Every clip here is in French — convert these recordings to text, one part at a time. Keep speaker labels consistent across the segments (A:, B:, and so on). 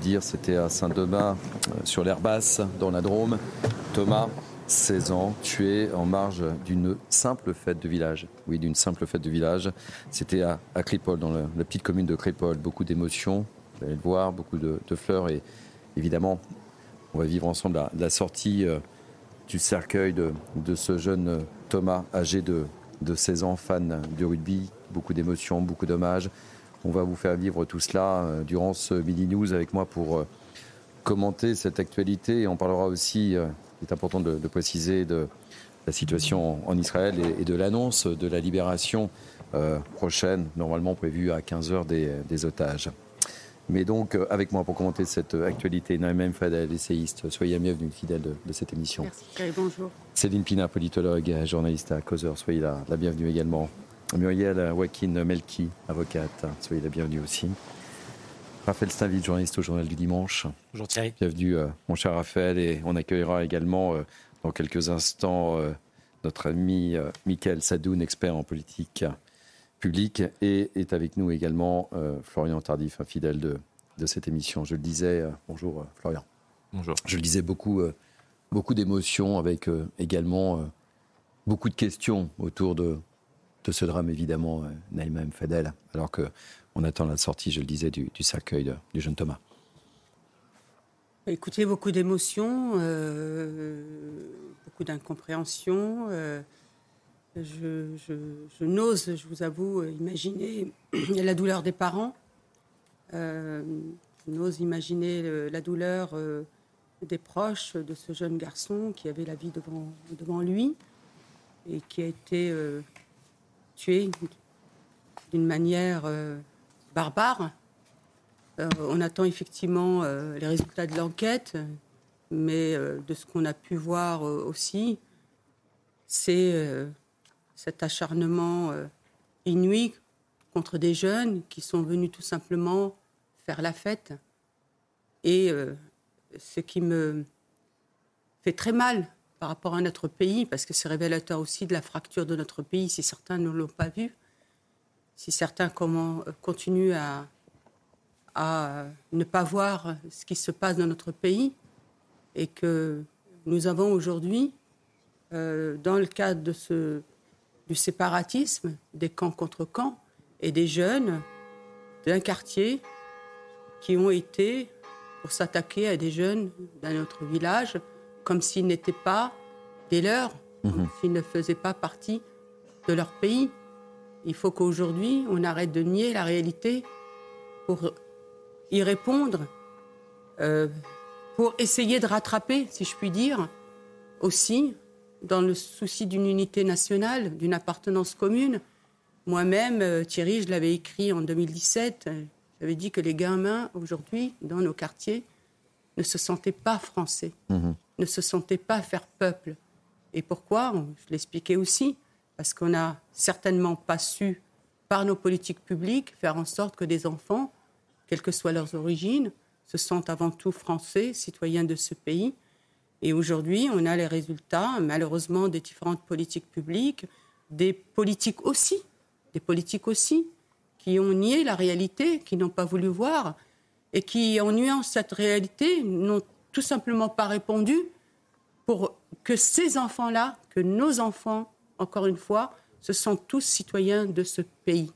A: Dire, c'était à Saint-Domingue, euh, sur l'air basse, dans la Drôme. Thomas, 16 ans, tué en marge d'une simple fête de village. Oui, d'une simple fête de village. C'était à, à Crépol, dans la, petite commune de Crépol. Beaucoup d'émotions, vous allez le voir, beaucoup de, fleurs et évidemment, on va vivre ensemble la, sortie euh, du cercueil de, de, ce jeune euh, Thomas, âgé de, de 16 ans, fan du rugby, beaucoup d'émotions, beaucoup d'hommages. On va vous faire vivre tout cela euh, durant ce mini news avec moi pour commenter cette actualité. Et on parlera aussi, il est important de, de, préciser, de la situation en, Israël et, et de l'annonce de la libération euh, prochaine, normalement prévue à 15h des, des otages. Mais donc, euh, avec moi pour commenter cette euh, actualité, Naïm Fadel, essayiste, soyez la bienvenue, fidèle de, de, cette émission.
B: Merci, bonjour.
A: Céline Pina, politologue, journaliste à Causeur, soyez la, la bienvenue également. Muriel Wakin Melki, avocate, soyez la bienvenue aussi. Raphaël Stavid, journaliste au Journal du Dimanche.
C: Bonjour Thierry.
A: Bienvenue, euh, mon cher Raphaël, et on accueillera également euh, dans quelques instants euh, notre ami euh, Michael Sadoun, expert en politique public et est avec nous également euh, Florian Tardif, un fidèle de, de, cette émission. Je le disais, euh, bonjour euh, Florian.
C: Bonjour.
A: Je le disais, beaucoup, euh, beaucoup d'émotions avec euh, également beaucoup de questions autour de, de ce drame, évidemment, Naïma M. Fadel, alors qu'on attend la sortie, je le disais, du, cercueil du jeune Thomas.
B: Écoutez, beaucoup d'émotions, euh, beaucoup d'incompréhension. Euh, je, n'ose, je vous avoue, imaginer la douleur des parents. Euh, je n'ose imaginer la douleur euh, des proches de ce jeune garçon qui avait la vie devant lui et qui a été d'une manière euh, barbare. Euh, on attend effectivement euh, les résultats de l'enquête, mais de ce qu'on a pu voir aussi, c'est cet acharnement inouï contre des jeunes qui sont venus tout simplement faire la fête. Et ce qui me fait très mal par rapport à notre pays, parce que c'est révélateur aussi de la fracture de notre pays, si certains ne l'ont pas vu, si certains euh, continuent à, à ne pas voir ce qui se passe dans notre pays, et que nous avons aujourd'hui, euh, dans le cadre du séparatisme, des camps contre camps, et des jeunes d'un quartier qui ont été pour s'attaquer à des jeunes d'un autre village, comme s'ils n'étaient pas des leurs, mmh. comme s'ils ne faisaient pas partie de leur pays. Il faut qu'aujourd'hui, on arrête de nier la réalité pour y répondre, euh, pour essayer de rattraper, si je puis dire, aussi, dans le souci d'une unité nationale, d'une appartenance commune. Moi-même, euh, Thierry, je l'avais écrit en 2017, j'avais dit que les gamins, aujourd'hui, dans nos quartiers, ne se sentaient pas français, mmh. Ne se sentaient pas faire peuple. Et pourquoi Je l'expliquais aussi, parce qu'on n'a certainement pas su, par nos politiques publiques, faire en sorte que des enfants, quelles que soient leurs origines, se sentent avant tout français, citoyens de ce pays. Et aujourd'hui, on a les résultats, malheureusement, des différentes politiques publiques, des politiques aussi, des politiques aussi, qui ont nié la réalité, qui n'ont pas voulu voir, et qui, en nuant cette réalité, n'ont tout simplement pas répondu pour que ces enfants-là, que nos enfants, encore une fois, se sentent tous citoyens de ce pays.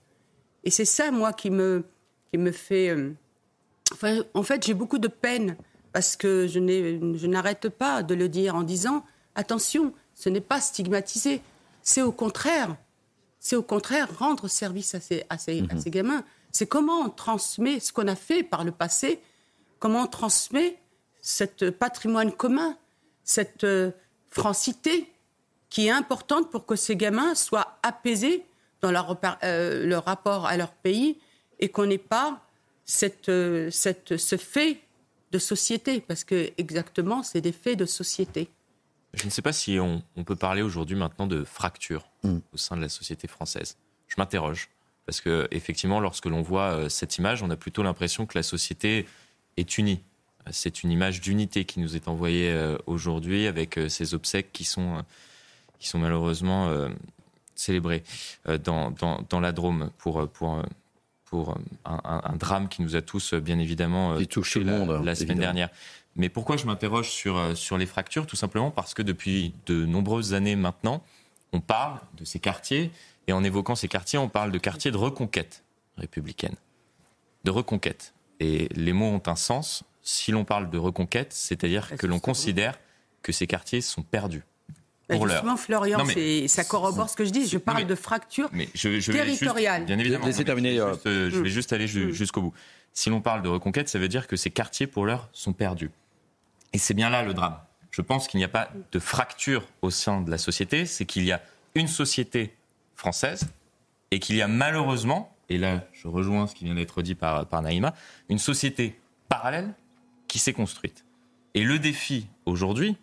B: Et c'est ça, moi, qui me, qui me fait... Euh, enfin, en fait, j'ai beaucoup de peine parce que je, je n'arrête pas de le dire en disant, attention, ce n'est pas stigmatisé, c'est au contraire, c'est au contraire rendre service à ces, à ces, mmh. à ces gamins. C'est comment on transmet ce qu'on a fait par le passé, comment on transmet ce patrimoine commun, cette euh, francité qui est importante pour que ces gamins soient apaisés dans leur, euh, leur rapport à leur pays et qu'on n'ait pas cette, cette, ce fait de société, parce que exactement, c'est des faits de société.
C: Je ne sais pas si on, peut parler aujourd'hui maintenant de fracture mm. au sein de la société française. Je m'interroge. Parce que effectivement, lorsque l'on voit euh, cette image, on a plutôt l'impression que la société est unie. C'est une image d'unité qui nous est envoyée euh, aujourd'hui avec euh, ces obsèques qui sont, qui sont malheureusement célébrées dans, dans, la Drôme pour, pour, pour un, drame qui nous a tous bien évidemment touché le monde, la, semaine dernière. Mais pourquoi je m'interroge sur, sur les fractures? Tout simplement parce que depuis de nombreuses années maintenant, on parle de ces quartiers et en évoquant ces quartiers, on parle de quartiers de reconquête républicaine. De reconquête. Et les mots ont un sens. Si l'on parle de reconquête, c'est-à-dire que l'on considère que ces quartiers sont perdus.
B: Bah, pour justement, Florian, ça corrobore ce que je dis. Je parle de fracture territoriale.
C: bien évidemment. terminer, euh, je, vais juste aller mm. jusqu'au bout. Si l'on parle de reconquête, ça veut dire que ces quartiers, pour l'heure, sont perdus. Et c'est bien là le drame. Je pense qu'il n'y a pas de fracture au sein de la société, c'est qu'il y a une société française et qu'il y a malheureusement, et là je rejoins ce qui vient d'être dit par, par Naïma, une société parallèle qui s'est construite. Et le défi aujourd'hui,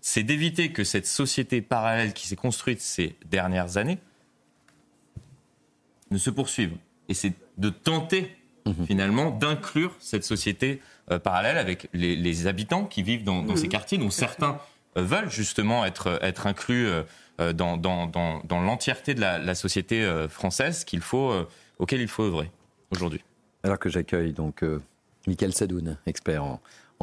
C: c'est d'éviter que cette société parallèle qui s'est construite ces dernières années ne se poursuive. Et c'est de tenter mhm. finalement d'inclure cette société euh, parallèle avec les, habitants qui vivent dans, ces mhm. quartiers, dont certains euh, veulent justement être, être inclus euh, dans, dans, dans, l'entièreté de la, société euh, française qu'il faut, euh, auquel il faut œuvrer aujourd'hui.
A: Alors que j'accueille donc Michael Sadoun, expert en,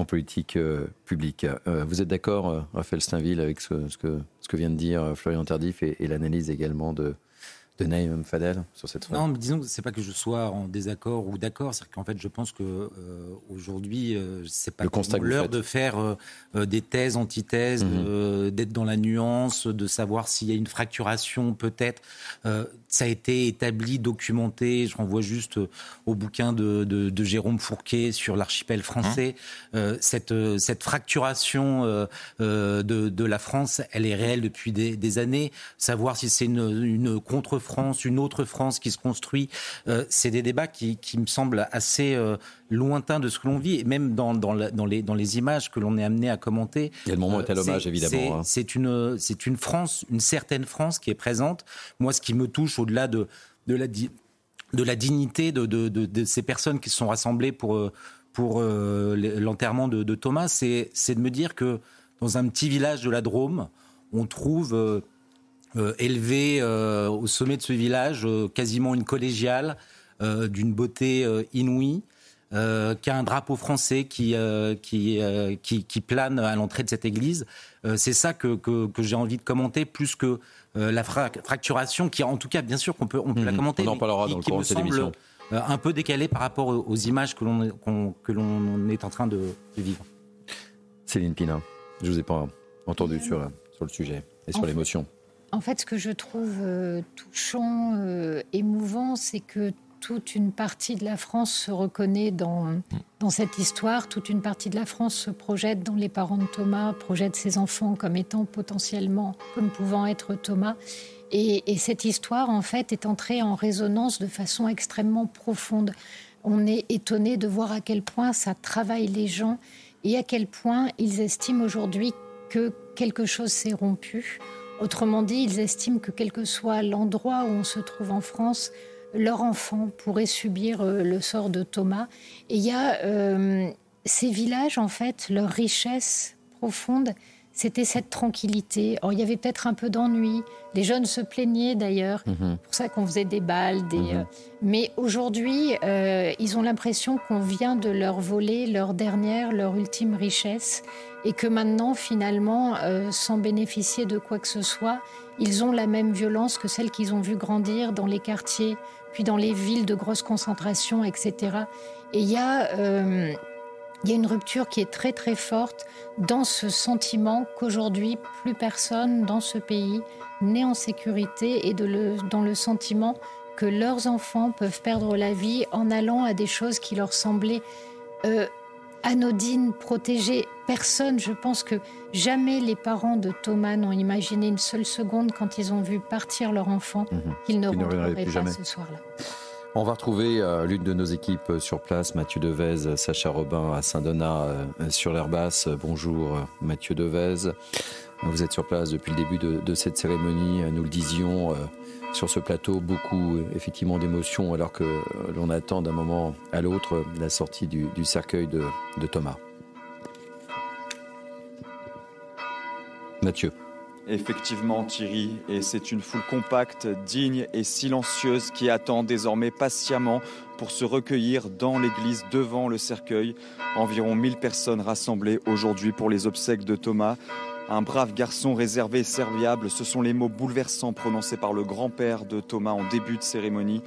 A: politique publique. vous êtes d'accord, Raphaël Steinville, avec ce, ce, que, ce que vient de dire Florian Tardif et, et l'analyse également de, de Naïm Fadel sur cette
D: Non, mais disons que c'est pas que je sois en désaccord ou d'accord, c'est qu'en fait je pense que euh, aujourd'hui euh, c'est pas l'heure de faire euh, des thèses, antithèses, mhm. d'être dans la nuance, de savoir s'il y a une fracturation peut-être. ça a été établi, documenté. Je renvoie juste au bouquin de, de, Jérôme Fourquet sur l'archipel français. Hein cette, cette fracturation de, de, la France, elle est réelle depuis des, des années. Savoir si c'est une, une contre France, une autre France qui se construit. Euh, c'est des débats qui, me semblent assez euh, lointains de ce que l'on vit, et même dans, dans, les, dans les images que l'on est amené à commenter.
A: Il y a le moment est à l'hommage, évidemment.
D: Hein. C'est une, France, une certaine France qui est présente. Moi, ce qui me touche au-delà de, de, la, de la dignité de, de, de, ces personnes qui se sont rassemblées pour, euh, pour l'enterrement de, Thomas, c'est de me dire que dans un petit village de la Drôme, on trouve euh, élevé euh, au sommet de ce village, euh, quasiment une collégiale, d'une beauté inouïe. Euh, qui a un drapeau français qui, qui, qui, plane à l'entrée de cette église. c'est ça que, que, j'ai envie de commenter, plus que la fracturation, qui en tout cas, bien sûr qu'on peut, on peut la mhm. commenter,
A: on en parlera dans le cours de cette émission.
D: un peu décalée par rapport aux, images que l'on que l'on est en train de, vivre.
A: Céline Pina, je vous ai pas entendu sur, sur le sujet et sur l'émotion.
E: En fait, ce que je trouve euh, touchant, euh, émouvant, c'est que toute une partie de la France se reconnaît dans, cette histoire, toute une partie de la France se projette dans les parents de Thomas, projette ses enfants comme étant potentiellement, comme pouvant être Thomas. Et cette histoire, en fait, est entrée en résonance de façon extrêmement profonde. On est étonné de voir à quel point ça travaille les gens et à quel point ils estiment aujourd'hui que quelque chose s'est rompu. Autrement dit, ils estiment que quel que soit l'endroit où on se trouve en France, leur enfant pourrait subir euh, le sort de Thomas. Et il y a euh, ces villages, en fait, leur richesse profonde, c'était cette tranquillité. Or, il y avait peut-être un peu d'ennui. Les jeunes se plaignaient d'ailleurs. C'est mhm. pour ça qu'on faisait des balles. Des, mhm. euh, Mais aujourd'hui, ils ont l'impression qu'on vient de leur voler leur dernière, leur ultime richesse et que maintenant, finalement, euh, sans bénéficier de quoi que ce soit, ils ont la même violence que celle qu'ils ont vu grandir dans les quartiers, puis dans les villes de grosse concentration, etc. Et il y a... Il y a une rupture qui est très très forte dans ce sentiment qu'aujourd'hui plus personne dans ce pays n'est en sécurité et de le, dans le sentiment que leurs enfants peuvent perdre la vie en allant à des choses qui leur semblaient euh, anodine, protégée. Personne, je pense que jamais les parents de Thomas n'ont imaginé une seule seconde quand ils ont vu partir leur enfant mhm. qu'ils ne reviendraient pas jamais. ce soir-là.
A: On va retrouver euh, l'une de nos équipes sur place, Mathieu Devez, Sacha Robin à Saint-Donat euh, sur l'air basse. Bonjour Mathieu Devez. Vous êtes sur place depuis le début de, cette cérémonie. Nous le disions sur ce plateau, beaucoup effectivement d'émotions alors que l'on attend d'un moment à l'autre la sortie du, cercueil de Thomas. Mathieu.
F: Effectivement, Thierry, et c'est une foule compacte, digne et silencieuse qui attend désormais patiemment pour se recueillir dans l'église devant le cercueil. Environ 1000 personnes rassemblées aujourd'hui pour les obsèques de Thomas. Un brave garçon réservé et serviable, ce sont les mots bouleversants prononcés par le grand-père de Thomas en début de cérémonie.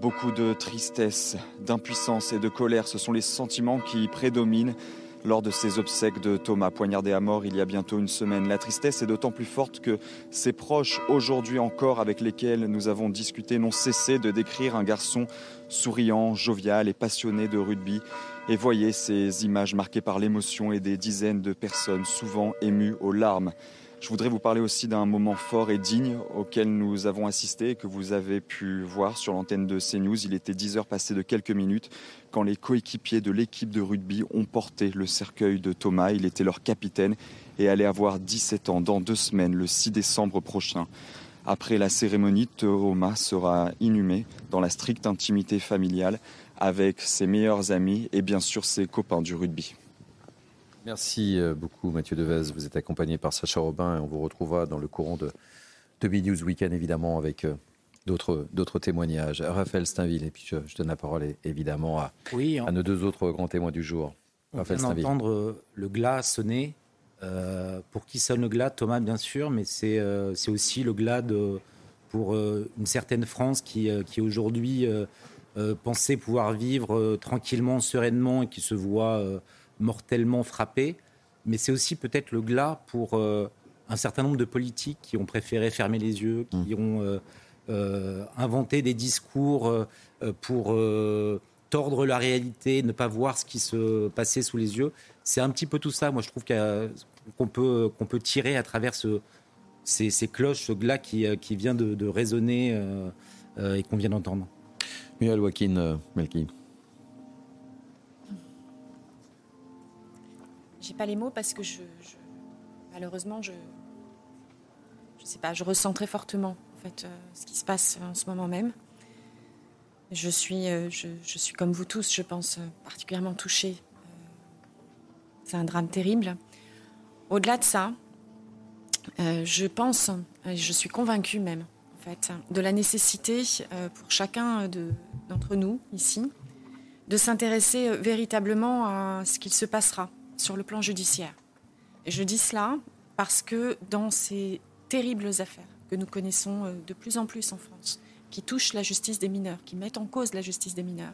F: Beaucoup de tristesse, d'impuissance et de colère, ce sont les sentiments qui prédominent lors de ces obsèques de Thomas poignardé à mort il y a bientôt une semaine. La tristesse est d'autant plus forte que ses proches, aujourd'hui encore avec lesquels nous avons discuté, n'ont cessé de décrire un garçon souriant, jovial et passionné de rugby. Et voyez ces images marquées par l'émotion et des dizaines de personnes, souvent émues aux larmes. Je voudrais vous parler aussi d'un moment fort et digne auquel nous avons assisté et que vous avez pu voir sur l'antenne de CNews. Il était 10 heures passées de quelques minutes quand les coéquipiers de l'équipe de rugby ont porté le cercueil de Thomas. Il était leur capitaine et allait avoir 17 ans dans deux semaines, le 6 décembre prochain. Après la cérémonie, Thomas sera inhumé dans la stricte intimité familiale avec ses meilleurs amis et bien sûr ses copains du rugby.
A: Merci euh, beaucoup Mathieu Devez. Vous êtes accompagné par Sacha Robin et on vous retrouvera dans le courant de, de News Weekend évidemment avec euh, d'autres témoignages. Raphaël Steinville, et puis je, donne la parole évidemment à, à nos deux autres grands témoins du jour.
D: On Raphaël vient d'entendre euh, le glas sonner. pour qui sonne le glas? Thomas, bien sûr, mais c'est aussi le glas de, pour une certaine France qui, qui aujourd'hui pensait pouvoir vivre tranquillement, sereinement et qui se voit mortellement frappé, mais c'est aussi peut-être le glas pour euh, un certain nombre de politiques qui ont préféré fermer les yeux, qui mmh. ont euh, euh, inventé des discours pour tordre la réalité, ne pas voir ce qui se passait sous les yeux. C'est un petit peu tout ça, moi je trouve qu'on peut, qu'on peut tirer à travers ce, ces, cloches, ce glas qui, qui vient de, résonner et qu'on vient d'entendre.
A: Melki.
G: J'ai pas les mots parce que je, malheureusement, je, sais pas, je ressens très fortement en fait euh, ce qui se passe en ce moment même. Je suis, euh, je, suis comme vous tous, je pense, euh, particulièrement touchée. C'est un drame terrible. Au-delà de ça, je pense, et je suis convaincue même, en fait, de la nécessité pour chacun d'entre nous ici de s'intéresser véritablement à ce qu'il se passera sur le plan judiciaire. Et je dis cela parce que dans ces terribles affaires que nous connaissons euh, de plus en plus en France, qui touchent la justice des mineurs, qui mettent en cause la justice des mineurs,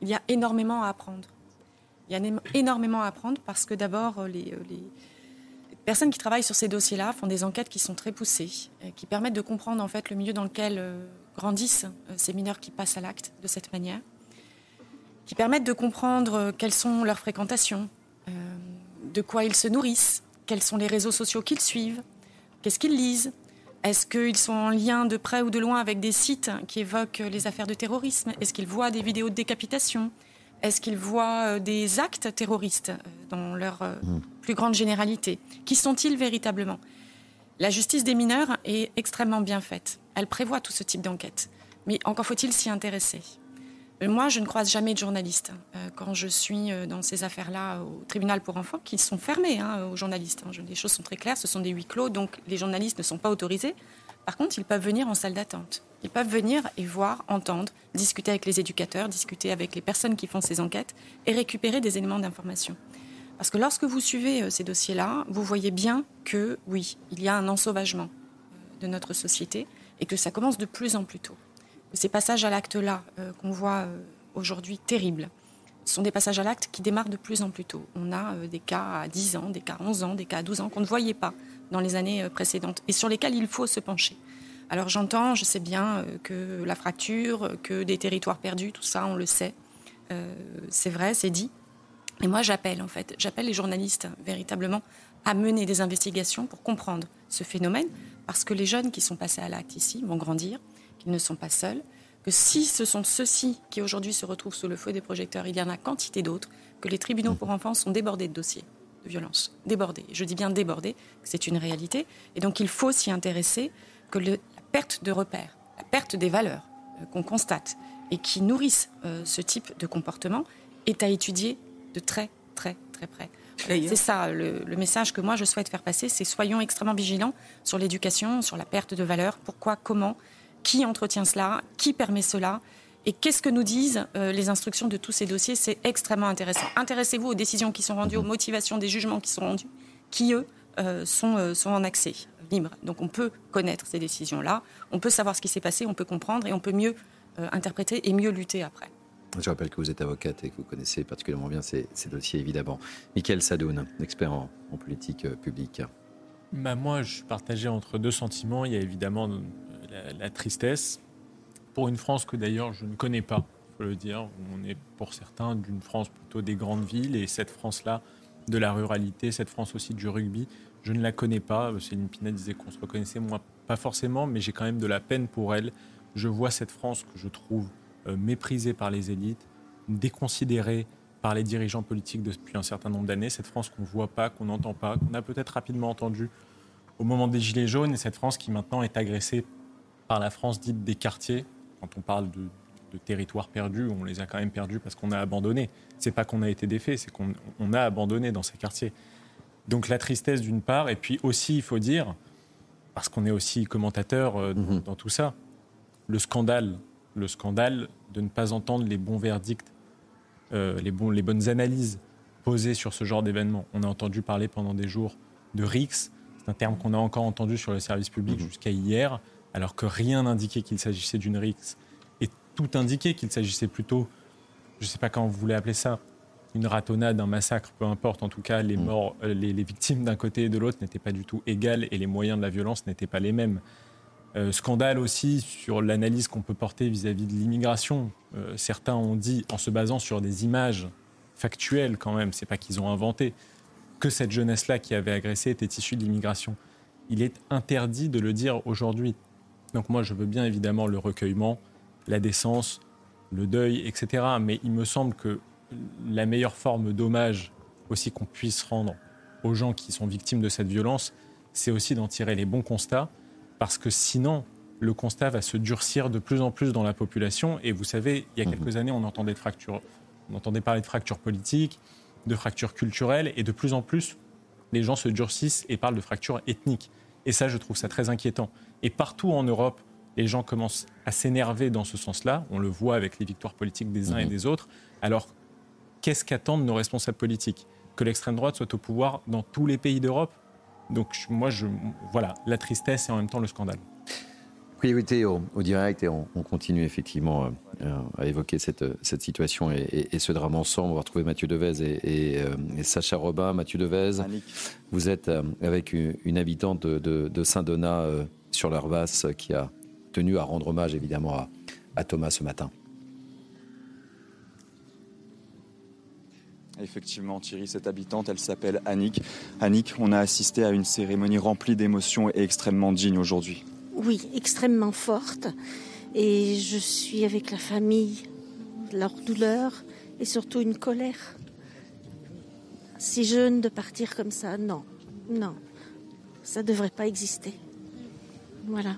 G: il y a énormément à apprendre. Il y a énormément à apprendre parce que d'abord, euh, les, euh, les, personnes qui travaillent sur ces dossiers-là font des enquêtes qui sont très poussées, qui permettent de comprendre en fait le milieu dans lequel grandissent ces mineurs qui passent à l'acte de cette manière, qui permettent de comprendre quelles sont leurs fréquentations, de quoi ils se nourrissent, quels sont les réseaux sociaux qu'ils suivent, qu'est-ce qu'ils lisent, est-ce qu'ils sont en lien de près ou de loin avec des sites qui évoquent les affaires de terrorisme? Est-ce qu'ils voient des vidéos de décapitation? Est-ce qu'ils voient euh, des actes terroristes euh, dans leur mmh. plus grande généralité? Qui sont-ils véritablement? La justice des mineurs est extrêmement bien faite. Elle prévoit tout ce type d'enquête. Mais encore faut-il s'y intéresser. Moi, je ne croise jamais de journalistes euh, quand je suis euh, dans ces affaires-là au tribunal pour enfants, qui sont fermés hein, aux journalistes. Hein. Les choses sont très claires, ce sont des huis clos, donc les journalistes ne sont pas autorisés. Par contre, ils peuvent venir en salle d'attente. Ils peuvent venir et voir, entendre, discuter avec les éducateurs, discuter avec les personnes qui font ces enquêtes et récupérer des éléments d'information. Parce que lorsque vous suivez euh, ces dossiers-là, vous voyez bien que oui, il y a un ensauvagement de notre société et que ça commence de plus en plus tôt ces passages à l'acte-là euh, qu'on voit euh, aujourd'hui terribles, sont des passages à l'acte qui démarrent de plus en plus tôt. On a euh, des cas à 10 ans, des cas à 11 ans, des cas à 12 ans qu'on ne voyait pas dans les années précédentes et sur lesquels il faut se pencher. Alors j'entends, je sais bien que la fracture, que des territoires perdus, tout ça, on le sait. c'est vrai, c'est dit. Et moi, j'appelle, en fait, j'appelle les journalistes véritablement à mener des investigations pour comprendre ce phénomène, parce que les jeunes qui sont passés à l'acte ici vont grandir, qu'ils ne sont pas seuls, que si ce sont ceux-ci qui aujourd'hui se retrouvent sous le feu des projecteurs, il y en a quantité d'autres, que les tribunaux pour enfants sont débordés de dossiers de violence, débordés. Je dis bien débordés, c'est une réalité. Et donc il faut s'y intéresser, que la perte de repères, la perte des valeurs euh, qu'on constate et qui nourrissent euh, ce type de comportement est à étudier de très très très près. C'est ça le, message que moi je souhaite faire passer, c'est soyons extrêmement vigilants sur l'éducation, sur la perte de valeurs, pourquoi, comment, qui entretient cela, qui permet cela, et qu'est-ce que nous disent euh, les instructions de tous ces dossiers C'est extrêmement intéressant. Intéressez-vous aux décisions qui sont rendues, aux motivations des jugements qui sont rendus, qui, eux, euh, sont, euh, sont en accès libre. Donc on peut connaître ces décisions-là, on peut savoir ce qui s'est passé, on peut comprendre et on peut mieux interpréter et mieux lutter après.
A: Je rappelle que vous êtes avocate et que vous connaissez particulièrement bien ces, dossiers, évidemment. Michael Sadoun, expert en, politique publique.
H: Bah moi, je suis partagé entre deux sentiments. Il y a évidemment la tristesse pour une France que d'ailleurs je ne connais pas, faut le dire. On est pour certains d'une France plutôt des grandes villes et cette France-là de la ruralité, cette France aussi du rugby, je ne la connais pas. Céline Pina disait qu'on se reconnaissait, moi pas forcément, mais j'ai quand même de la peine pour elle. Je vois cette France que je trouve euh, méprisée par les élites, déconsidérée par les dirigeants politiques depuis un certain nombre d'années, cette France qu'on ne voit pas, qu'on n'entend pas, qu'on a peut-être rapidement entendu au moment des Gilets jaunes, et cette France qui maintenant est agressée par la France dite des quartiers, quand on parle de, territoires perdus, on les a quand même perdus parce qu'on a abandonné. C'est pas qu'on a été défait, c'est qu'on a abandonné dans ces quartiers. Donc la tristesse d'une part, et puis aussi, il faut dire, parce qu'on est aussi commentateur euh, mhm. dans tout ça, le scandale, le scandale de ne pas entendre les bons verdicts, euh, les, bons, les bonnes analyses posées sur ce genre d'événement. On a entendu parler pendant des jours de RICS, c'est un terme qu'on a encore entendu sur le service public mhm. jusqu'à hier alors que rien n'indiquait qu'il s'agissait d'une rixe, et tout indiquait qu'il s'agissait plutôt, je ne sais pas comment vous voulez appeler ça, une ratonnade, un massacre, peu importe. En tout cas, les mm. morts, euh, les, victimes d'un côté et de l'autre n'étaient pas du tout égales et les moyens de la violence n'étaient pas les mêmes. Euh, scandale aussi sur l'analyse qu'on peut porter vis-à-vis de l'immigration. Euh, certains ont dit, en se basant sur des images factuelles quand même, c'est pas qu'ils ont inventé, que cette jeunesse-là qui avait agressé était issue de l'immigration. Il est interdit de le dire aujourd'hui. Donc moi, je veux bien évidemment le recueillement, la décence, le deuil, etc. Mais il me semble que la meilleure forme d'hommage aussi qu'on puisse rendre aux gens qui sont victimes de cette violence, c'est aussi d'en tirer les bons constats, parce que sinon, le constat va se durcir de plus en plus dans la population. Et vous savez, il y a mhm. quelques années, on entendait, de fractures, on entendait parler de fractures politiques, de fractures culturelles, et de plus en plus, les gens se durcissent et parlent de fractures ethniques. Et ça, je trouve ça très inquiétant. Et partout en Europe, les gens commencent à s'énerver dans ce sens-là. On le voit avec les victoires politiques des uns et mhm. des autres. Alors, qu'est-ce qu'attendent nos responsables politiques? Que l'extrême droite soit au pouvoir dans tous les pays d'Europe? Donc, moi, je, voilà, la tristesse et en même temps le scandale.
A: Priorité au, direct et on, continue effectivement euh, à évoquer cette, cette situation et, ce drame ensemble. On va retrouver Mathieu Devez et, euh, Sacha Robin. Mathieu Devez, vous êtes euh, avec une, habitante de, Saint-Donat sur leur basse qui a tenu à rendre hommage évidemment à, Thomas ce matin.
F: Effectivement, Thierry, cette habitante, elle s'appelle Annick. Annick, on a assisté à une cérémonie remplie d'émotions et extrêmement digne aujourd'hui.
I: Oui, extrêmement forte. Et je suis avec la famille, leur douleur et surtout une colère. Si jeune de partir comme ça, non, non, ça ne devrait pas exister. Voilà.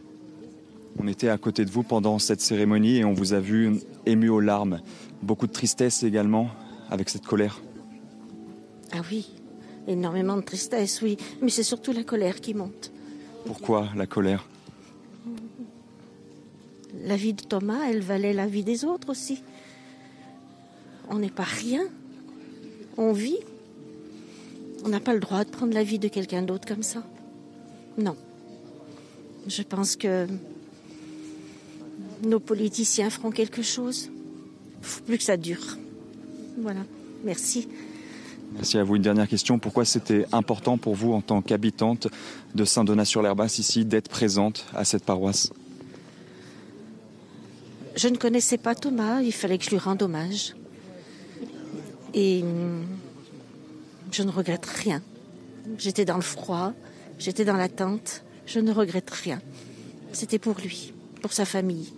F: On était à côté de vous pendant cette cérémonie et on vous a vu ému aux larmes. Beaucoup de tristesse également avec cette colère.
I: Ah oui, énormément de tristesse, oui. Mais c'est surtout la colère qui monte.
F: Pourquoi la colère?
I: La vie de Thomas, elle valait la vie des autres aussi. On n'est pas rien. On vit. On n'a pas le droit de prendre la vie de quelqu'un d'autre comme ça. Non. Je pense que nos politiciens feront quelque chose. Il faut plus que ça dure. Voilà. Merci.
F: Merci à vous. Une dernière question. Pourquoi c'était important pour vous, en tant qu'habitante de Saint-Donat-sur-l'Herbasse, ici, d'être présente à cette paroisse?
I: Je ne connaissais pas Thomas. Il fallait que je lui rende hommage. Et hum, je ne regrette rien. J'étais dans le froid, j'étais dans l'attente. Je ne regrette rien. C'était pour lui, pour sa famille.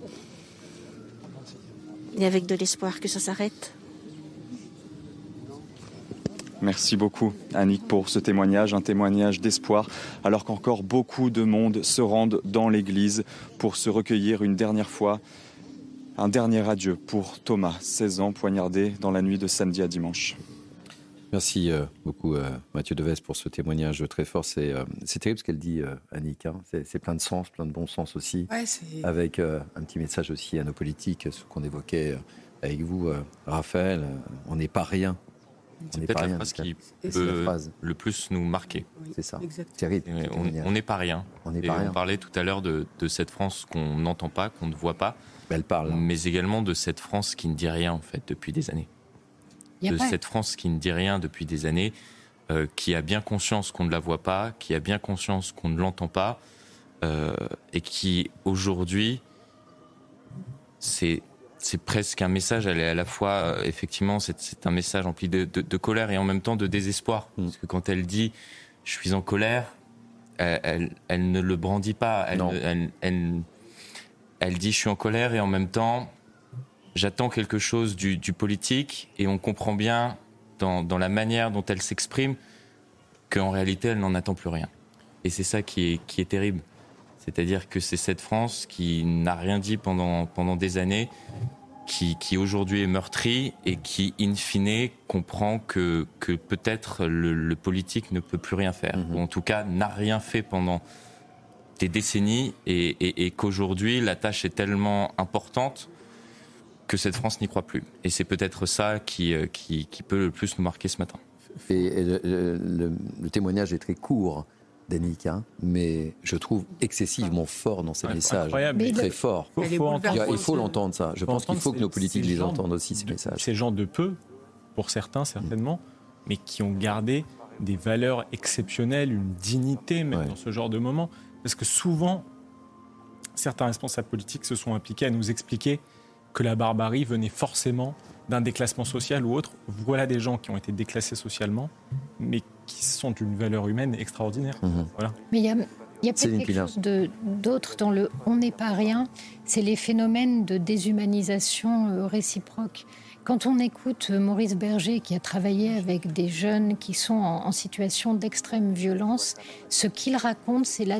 I: et avec de l'espoir que ça s'arrête.
F: Merci beaucoup, Annick, pour ce témoignage, un témoignage d'espoir, alors qu'encore beaucoup de monde se rendent dans l'église pour se recueillir une dernière fois. Un dernier adieu pour Thomas, 16 ans, poignardé dans la nuit de samedi à dimanche.
A: Merci euh, beaucoup, euh, Mathieu Deves, pour ce témoignage très fort. C'est euh, terrible ce qu'elle dit, Annick. Hein. C'est plein de sens, plein de bon sens aussi. avec un petit message aussi à nos politiques, ce qu'on évoquait avec vous, Raphaël. on n'est pas rien
C: c'est peut-être la phrase qui peut le plus nous marquer.
A: c'est ça.
C: on n'est pas rien. On, on parlait tout à l'heure de, cette France qu'on n'entend pas, qu'on ne voit pas.
A: Elle parle.
C: Mais également de cette France qui ne dit rien, en fait, depuis des années. De cette France qui ne dit rien depuis des années, euh, qui a bien conscience qu'on ne la voit pas, qui a bien conscience qu'on ne l'entend pas, euh, et qui, aujourd'hui, c'est c'est presque un message. Elle est à la fois, euh, effectivement, c'est un message empli de, colère et en même temps de désespoir. Mm. Parce que quand elle dit je suis en colère, elle, ne le brandit pas. Elle, elle, dit je suis en colère et en même temps j'attends quelque chose du, politique et on comprend bien dans, la manière dont elle s'exprime qu'en réalité elle n'en attend plus rien. Et c'est ça qui est, qui est terrible. C'est-à-dire que c'est cette France qui n'a rien dit pendant, pendant des années, qui, qui aujourd'hui est meurtrie et qui, in fine, comprend que, que peut-être le, politique ne peut plus rien faire, mhm. ou en tout cas n'a rien fait pendant des décennies, et, et, qu'aujourd'hui la tâche est tellement importante que cette France n'y croit plus. Et c'est peut-être ça qui, euh, qui, qui, peut le plus nous marquer ce matin.
A: Et, le, le témoignage est très court d'Annick, hein, mais je trouve excessivement fort dans ses messages. Très fort. il faut l'entendre, ça. Je pense qu'il faut que nos politiques les entendent aussi, ces messages.
H: Ces gens de peu, pour certains certainement, mais qui ont gardé des valeurs exceptionnelles, une dignité même dans ce genre de moment. Parce que souvent, certains responsables politiques se sont impliqués à nous expliquer que la barbarie venait forcément d'un déclassement social ou autre. Voilà des gens qui ont été déclassés socialement, mais qui sont d'une valeur humaine extraordinaire.
E: Mhm. Voilà. Mais il y a, y a peut-être quelque chose d'autre dans le on n'est pas rien, c'est les phénomènes de déshumanisation euh, réciproque. Quand on écoute euh, Maurice Berger, qui a travaillé avec des jeunes qui sont en, situation d'extrême violence, ce qu'il raconte, c'est la,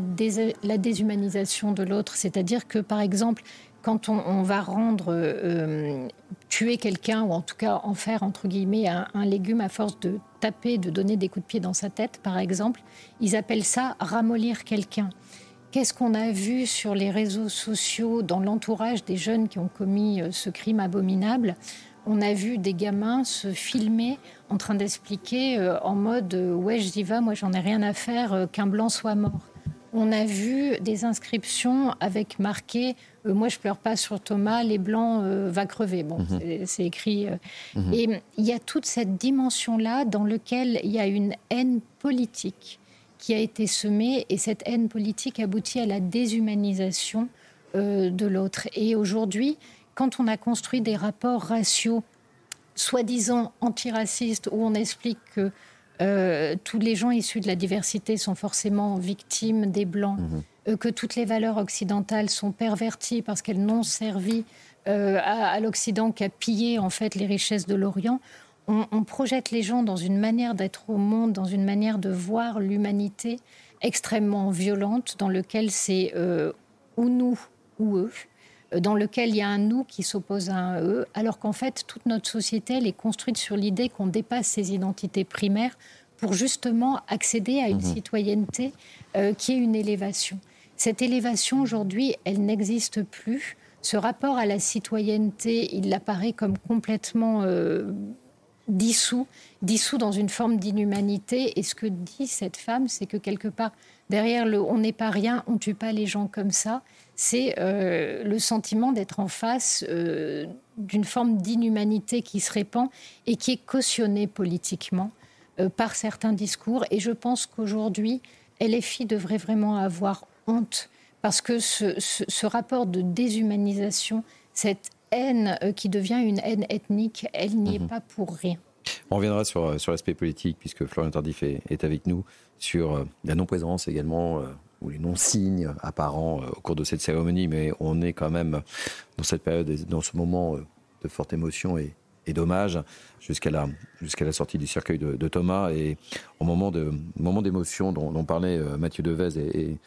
E: la, déshumanisation de l'autre. C'est-à-dire que, par exemple, quand on, va rendre, euh, tuer quelqu'un, ou en tout cas en faire, entre guillemets, un, légume à force de taper, de donner des coups de pied dans sa tête, par exemple, ils appellent ça ramollir quelqu'un. Qu'est-ce qu'on a vu sur les réseaux sociaux, dans l'entourage des jeunes qui ont commis euh, ce crime abominable? On a vu des gamins se filmer en train d'expliquer euh, en mode ouais j'y vais, moi j'en ai rien à faire qu'un blanc soit mort on a vu des inscriptions avec marqué euh, Moi, je pleure pas sur Thomas, les blancs euh, va crever. Bon, mhm. c'est écrit. Euh. Mhm. Et il y a toute cette dimension-là dans laquelle il y a une haine politique qui a été semée, et cette haine politique aboutit à la déshumanisation de l'autre. Et aujourd'hui, quand on a construit des rapports raciaux soi-disant antiracistes, où on explique que euh, tous les gens issus de la diversité sont forcément victimes des Blancs, mhm. euh, que toutes les valeurs occidentales sont perverties parce qu'elles n'ont servi euh, à, l'Occident qu'à piller en fait les richesses de l'Orient. On, projette les gens dans une manière d'être au monde, dans une manière de voir l'humanité extrêmement violente, dans lequel c'est ou nous ou eux dans lequel il y a un nous qui s'oppose à un eux, alors qu'en fait, toute notre société, elle est construite sur l'idée qu'on dépasse ses identités primaires pour justement accéder à une mhm. citoyenneté euh, qui est une élévation. Cette élévation, aujourd'hui, elle n'existe plus. Ce rapport à la citoyenneté, il apparaît comme complètement euh, dissous, dissous dans une forme d'inhumanité. Et ce que dit cette femme, c'est que quelque part, derrière le on n'est pas rien, on tue pas les gens comme ça, c'est euh, le sentiment d'être en face euh, d'une forme d'inhumanité qui se répand et qui est cautionnée politiquement euh, par certains discours. Et je pense qu'aujourd'hui, LFI devrait vraiment avoir honte parce que ce, rapport de déshumanisation, cette haine qui devient une haine ethnique, elle n'y est mhm. pas pour rien.
A: On reviendra sur, sur l'aspect politique, puisque Florian Tardif est, est avec nous, sur la non-présence également ou les non-signes apparents euh, au cours de cette cérémonie, mais on est quand même dans cette période, dans ce moment euh, de forte émotion et, et d'hommage jusqu'à la, jusqu'à la sortie du cercueil de, Thomas. Et au moment, de, moment d'émotion dont, parlait euh, Mathieu Devez et,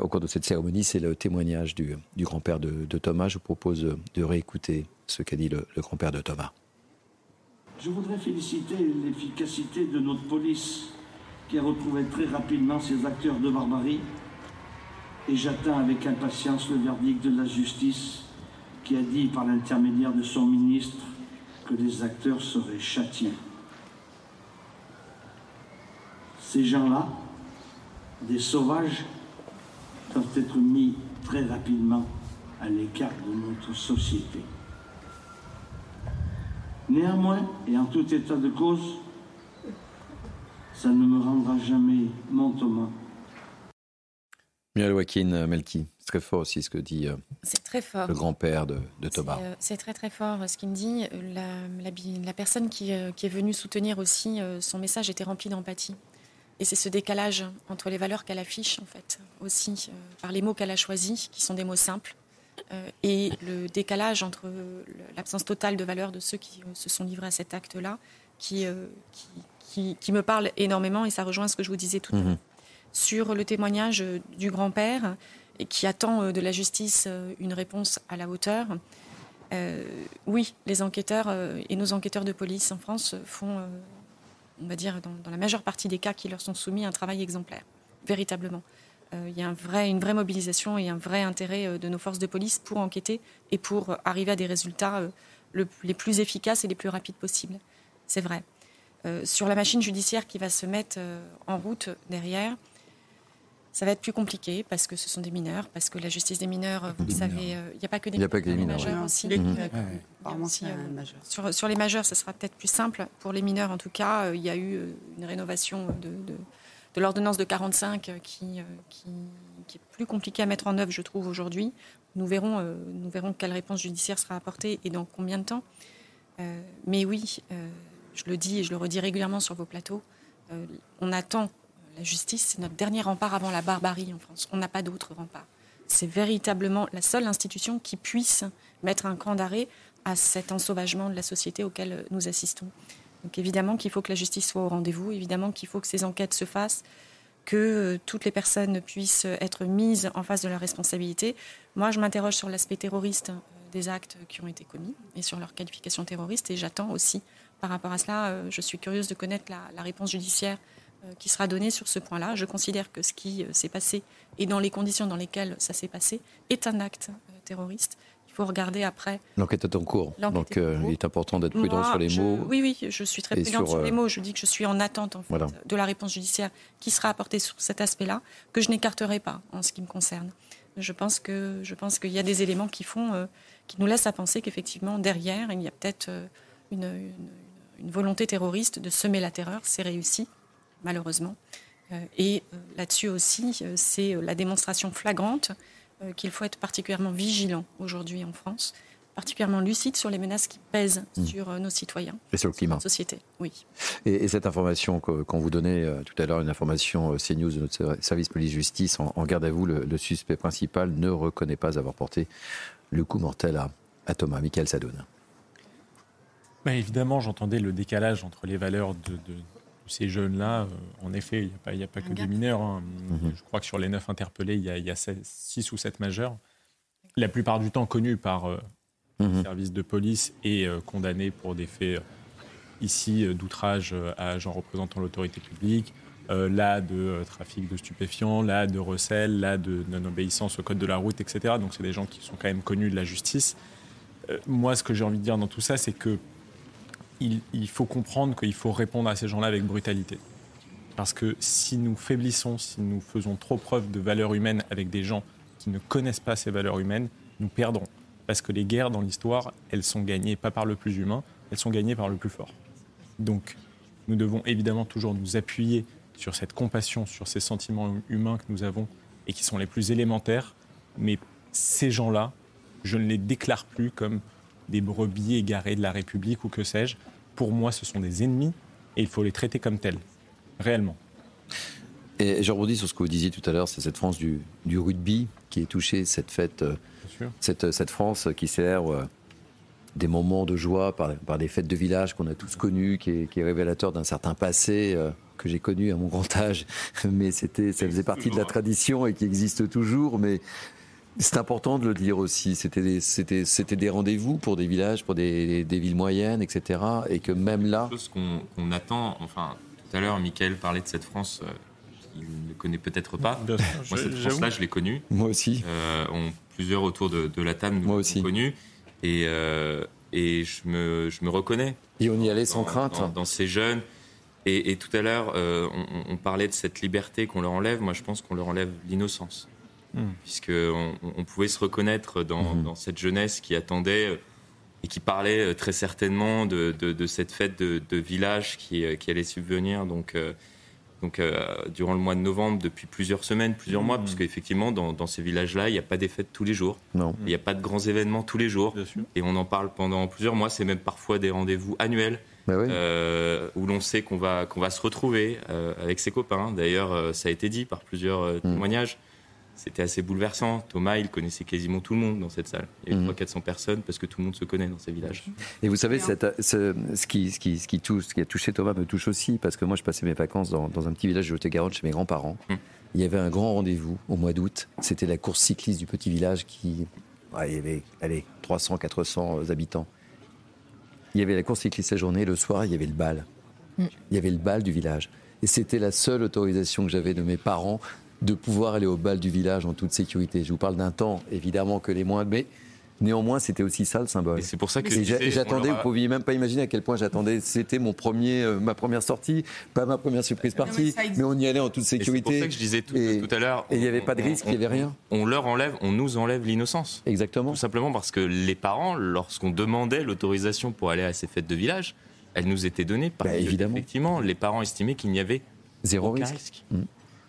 A: au cours de cette cérémonie, c'est le témoignage du, grand-père de, Thomas. Je vous propose de réécouter ce qu'a dit le, grand-père de Thomas.
J: Je voudrais féliciter l'efficacité de notre police qui a retrouvé très rapidement ces acteurs de barbarie. Et j'attends avec impatience le verdict de la justice qui a dit par l'intermédiaire de son ministre que les acteurs seraient châtiés. Ces gens-là, des sauvages, doivent être mis très rapidement à l'écart de notre société. Néanmoins, et en tout état de cause, ça ne me rendra jamais mon Thomas
A: Miel Joaquin euh, Melki, c'est très fort aussi ce que dit euh,
G: très fort.
A: le grand-père de, Thomas.
G: Euh, c'est très très fort ce qu'il me dit. La, la, personne qui, qui, est venue soutenir aussi, son message était rempli d'empathie. Et c'est ce décalage entre les valeurs qu'elle affiche, en fait, aussi, par les mots qu'elle a choisis, qui sont des mots simples, et le décalage entre l'absence totale de valeur de ceux qui se sont livrés à cet acte-là, qui, qui, qui, me parle énormément, et ça rejoint ce que je vous disais tout à l'heure. Mhm sur le témoignage du grand-père qui attend euh, de la justice euh, une réponse à la hauteur. Euh, oui, les enquêteurs et nos enquêteurs de police en France font, on va dire, dans, la majeure partie des cas qui leur sont soumis, un travail exemplaire, véritablement. Il y a un vrai, une vraie mobilisation et un vrai intérêt de nos forces de police pour enquêter et pour arriver à des résultats les plus efficaces et les plus rapides possibles. C'est vrai. Sur la machine judiciaire qui va se mettre en route derrière, ça va être plus compliqué parce que ce sont des mineurs, parce que la justice des mineurs, vous le savez, euh, il n'y a pas que des,
A: mineurs, des
G: majeurs aussi. sur, sur, les majeurs, ce sera peut-être plus simple. Pour les mineurs, en tout cas, euh, il y a eu euh, une rénovation de, de, l'ordonnance de 45 qui, qui, qui, est plus compliquée à mettre en œuvre, je trouve, aujourd'hui. Nous verrons, nous verrons quelle réponse judiciaire sera apportée et dans combien de temps. mais oui, je le dis et je le redis régulièrement sur vos plateaux, on attend la justice, c'est notre dernier rempart avant la barbarie en France. On n'a pas d'autre rempart. C'est véritablement la seule institution qui puisse mettre un camp d'arrêt à cet ensauvagement de la société auquel nous assistons. Donc évidemment qu'il faut que la justice soit au rendez-vous, évidemment qu'il faut que ces enquêtes se fassent, que euh, toutes les personnes puissent être mises en face de la responsabilité. Moi, je m'interroge sur l'aspect terroriste euh, des actes qui ont été commis et sur leur qualification terroriste et j'attends aussi par rapport à cela, euh, je suis curieuse de connaître la réponse judiciaire euh, qui sera donné sur ce point-là. Je considère que ce qui euh, s'est passé et dans les conditions dans lesquelles ça s'est passé est un acte terroriste. Il faut regarder après.
A: L'enquête est en cours, donc il est important d'être prudent sur les mots.
G: Oui, oui, je suis très prudente sur, les mots. Je dis que je suis en attente en fait, de la réponse judiciaire qui sera apportée sur cet aspect-là, que je n'écarterai pas en ce qui me concerne. Je pense que je pense qu'il y a des éléments qui font, qui nous laissent à penser qu'effectivement derrière il y a peut-être une, une volonté terroriste de semer la terreur. C'est réussi malheureusement. Euh, et euh, là-dessus aussi, euh, c'est la démonstration flagrante qu'il faut être particulièrement vigilant aujourd'hui en France, particulièrement lucide sur les menaces qui pèsent mmh. sur nos citoyens.
A: Et sur le climat.
G: société, oui.
A: Et, cette information qu'on vous donnait tout à l'heure, une information CNews de notre service police-justice, en, garde à vous, le, suspect principal ne reconnaît pas avoir porté le coup mortel à, Thomas. Michael Sadoun.
H: Bah, évidemment, j'entendais le décalage entre les valeurs de, ces jeunes-là, euh, en effet, il n'y a, pas que des mineurs. Hein. Mhm. Je crois que sur les neuf interpellés, il y a, six ou sept majeurs. La plupart du temps connus par euh, mhm. services de police et euh, condamnés pour des faits ici d'outrage à agents représentant l'autorité publique, là de trafic de stupéfiants, là de recel, là de non-obéissance au code de la route, etc. Donc c'est des gens qui sont quand même connus de la justice. moi, ce que j'ai envie de dire dans tout ça, c'est que il, faut comprendre qu'il faut répondre à ces gens-là avec brutalité. Parce que si nous faiblissons, si nous faisons trop preuve de valeurs humaines avec des gens qui ne connaissent pas ces valeurs humaines, nous perdrons. Parce que les guerres dans l'histoire, elles sont gagnées pas par le plus humain, elles sont gagnées par le plus fort. Donc, nous devons évidemment toujours nous appuyer sur cette compassion, sur ces sentiments humains que nous avons et qui sont les plus élémentaires. Mais ces gens-là, je ne les déclare plus comme des brebis égarées de la République ou que sais-je. Pour moi, ce sont des ennemis et il faut les traiter comme tels, réellement.
A: Et je rebondis sur ce que vous disiez tout à l'heure, c'est cette France du, rugby qui est touchée, cette fête, euh, cette, cette, France qui célèbre des moments de joie par, par des fêtes de village qu'on a tous connues, qui est, qui est révélateur d'un certain passé que j'ai connu à mon grand âge, mais c'était, ça faisait partie de la tradition et qui existe toujours. Mais c'est important de le dire aussi. C'était des, c'était, c'était des rendez-vous pour des villages, pour des, des, villes moyennes, etc. Et que même là.
C: Chose qu'on, qu'on attend. Enfin, tout à l'heure, Michael parlait de cette France. Euh, qu'il ne connaît peut-être pas. Moi, cette France-là, je l'ai connue.
A: Moi aussi.
C: Euh, on, plusieurs autour de, de la table nous Moi aussi. connue. Et, euh, et je, me, je me reconnais.
A: Et on y allait sans crainte.
C: Dans, dans, ces jeunes. Et, et tout à l'heure, euh, on, on, parlait de cette liberté qu'on leur enlève. Moi, je pense qu'on leur enlève l'innocence. Mmh. Puisqu'on on pouvait se reconnaître dans, mmh. dans, cette jeunesse qui attendait euh, et qui parlait euh, très certainement de, de, de cette fête de, de, village qui, qui allait subvenir. Donc, euh, donc euh, durant le mois de novembre, depuis plusieurs semaines, plusieurs mmh. mois, parce qu'effectivement, dans, dans, ces villages-là, il n'y a pas des fêtes tous les jours.
A: Non.
C: Il n'y a pas de grands événements tous les jours. Et on en parle pendant plusieurs mois. C'est même parfois des rendez-vous annuels.
A: Oui.
C: euh, où l'on sait qu'on va, qu'on va se retrouver euh, avec ses copains. D'ailleurs, euh, ça a été dit par plusieurs euh, mmh. C'était assez bouleversant. Thomas, il connaissait quasiment tout le monde dans cette salle. Il y avait mmh. 300-400 personnes parce que tout le monde se connaît dans ces villages.
A: Et vous savez, cette, ce, ce, qui, ce, qui, ce, qui touche, ce qui a touché Thomas me touche aussi parce que moi, je passais mes vacances dans, dans un petit village de Haute-Garonne chez mes grands-parents. Mmh. Il y avait un grand rendez-vous au mois d'août. C'était la course cycliste du petit village qui. Ouais, il y avait allez, 300-400 habitants. Il y avait la course cycliste la journée, le soir, il y avait le bal. Mm. Il y avait le bal du village. Et c'était la seule autorisation que j'avais de mes parents de pouvoir aller au bal du village en toute sécurité. Je vous parle d'un temps, évidemment, que les moins... Mais Néanmoins, c'était aussi ça le symbole.
C: Et c'est pour ça que
A: j'attendais. Vous pouviez même pas imaginer à quel point j'attendais. C'était mon premier, euh, ma première sortie, pas ma première surprise partie, mais, mais, on y allait en toute sécurité.
C: C'est pour ça que je disais tout, et, tout à l'heure.
A: Et il n'y avait pas de risque, il n'y avait rien.
C: On leur enlève, on nous enlève l'innocence.
A: Exactement.
C: Tout simplement parce que les parents, lorsqu'on demandait l'autorisation pour aller à ces fêtes de village, elle nous était donnée parce
A: bah, évidemment.
C: effectivement, les parents estimaient qu'il n'y avait
A: zéro
C: aucun
A: risque.
C: risque.
B: Mmh.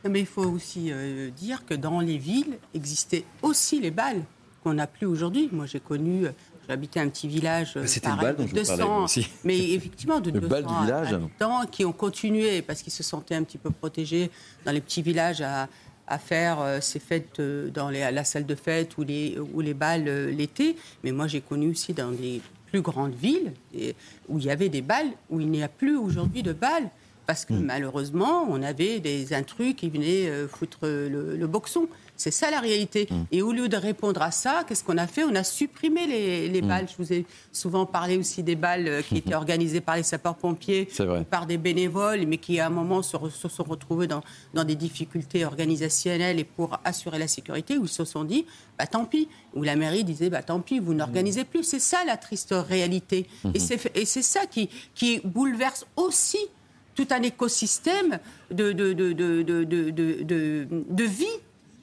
B: Mais il faut aussi euh, dire que dans les villes existaient aussi les balles qu'on n'a plus aujourd'hui. Moi, j'ai connu, j'habitais un petit village
A: C'était le bal dont
B: de 200,
A: aussi.
B: mais effectivement de
A: le
B: 200
A: bal du village.
B: habitants qui ont continué parce qu'ils se sentaient un petit peu protégés dans les petits villages à, à faire euh, ces fêtes euh, dans les, la salle de fête ou les, ou les balles euh, l'été. Mais moi, j'ai connu aussi dans des plus grandes villes et, où il y avait des balles, où il n'y a plus aujourd'hui de balles. Parce que mmh. malheureusement, on avait des intrus qui venaient euh, foutre le, le boxon. C'est ça la réalité. Mmh. Et au lieu de répondre à ça, qu'est-ce qu'on a fait? On a supprimé les, les mmh. balles. Je vous ai souvent parlé aussi des balles euh, qui étaient organisées par les sapeurs-pompiers, par des bénévoles, mais qui à un moment se, re, se sont retrouvés dans, dans, des difficultés organisationnelles et pour assurer la sécurité, où ils se sont dit, bah, tant pis. Où la mairie disait, bah, tant pis, vous n'organisez plus. C'est ça la triste réalité. Et c'est ça qui, qui bouleverse aussi tout un écosystème de, de, de, de vie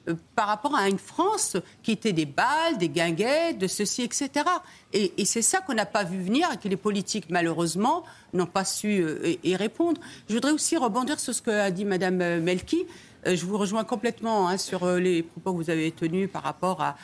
B: euh, par rapport à une France qui était des balles, des guinguettes, de ceci, etc. Et, c'est ça qu'on n'a pas vu venir et que les politiques, malheureusement, n'ont pas su euh, y répondre. Je voudrais aussi rebondir sur ce qu'a dit Mme Melki. Euh, je vous rejoins complètement hein, sur euh, les propos que vous avez tenus par rapport à,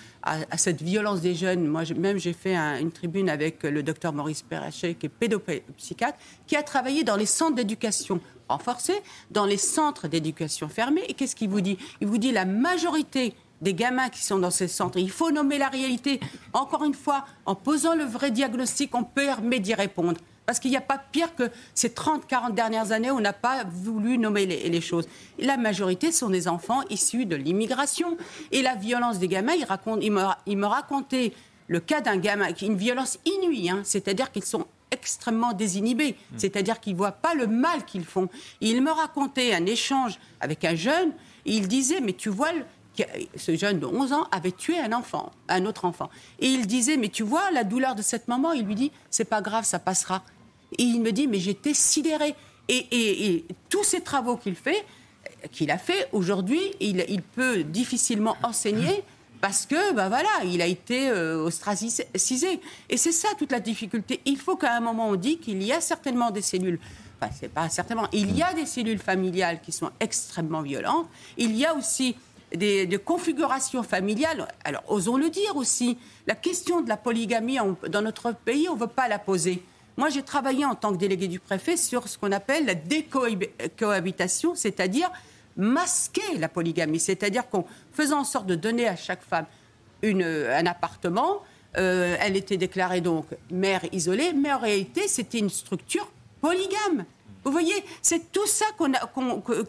B: cette violence des jeunes. Moi, même, j'ai fait un, une tribune avec le docteur Maurice Perrachet, qui est pédopsychiatre, qui a travaillé dans les centres d'éducation renforcés, dans les centres d'éducation fermés. Et qu'est-ce qu'il vous dit? Il vous dit la majorité des gamins qui sont dans ces centres. Il faut nommer la réalité. Encore une fois, en posant le vrai diagnostic, on permet d'y répondre. Parce qu'il n'y a pas pire que ces 30, 40 dernières années où on n'a pas voulu nommer les, les, choses. La majorité sont des enfants issus de l'immigration. Et la violence des gamins, il, raconte, il, me, il me racontait le cas d'un gamin, qui une violence inouïe, hein, c'est-à-dire qu'ils sont extrêmement désinhibés, mmh. c'est-à-dire qu'ils ne voient pas le mal qu'ils font. Et il me racontait un échange avec un jeune, et il disait, mais tu vois, ce jeune de 11 ans avait tué un enfant, un autre enfant. Et il disait, mais tu vois la douleur de cette maman? Il lui dit, c'est pas grave, ça passera. Il me dit, mais j'étais sidérée. Et, tous ces travaux qu'il fait, qu'il a fait, aujourd'hui, il, peut difficilement enseigner parce que, ben voilà, il a été euh, ostracisé. Et c'est ça toute la difficulté. Il faut qu'à un moment on dit qu'il y a certainement des cellules enfin, c'est pas certainement, il y a des cellules familiales qui sont extrêmement violentes. Il y a aussi des, configurations familiales. Alors, osons le dire aussi, la question de la polygamie dans notre pays, on ne veut pas la poser. Moi, j'ai travaillé en tant que délégué du préfet sur ce qu'on appelle la décohabitation, c'est-à-dire masquer la polygamie, c'est-à-dire qu'en faisant en sorte de donner à chaque femme une, un appartement, elle était déclarée donc mère isolée, mais en réalité, c'était une structure polygame. Vous voyez, c'est tout ça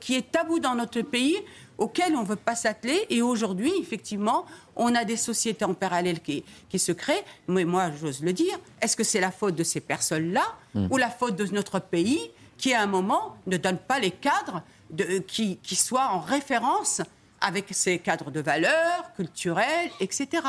B: qui est tabou dans notre pays, auquel on ne veut pas s'atteler. Et aujourd'hui, effectivement, on a des sociétés en parallèle qui, se créent. Mais moi, j'ose le dire, est-ce que c'est la faute de ces personnes-là hmm. ou la faute de notre pays qui, à un moment, ne donne pas les cadres qui, qui soient en référence avec ces cadres de valeurs culturelles, etc.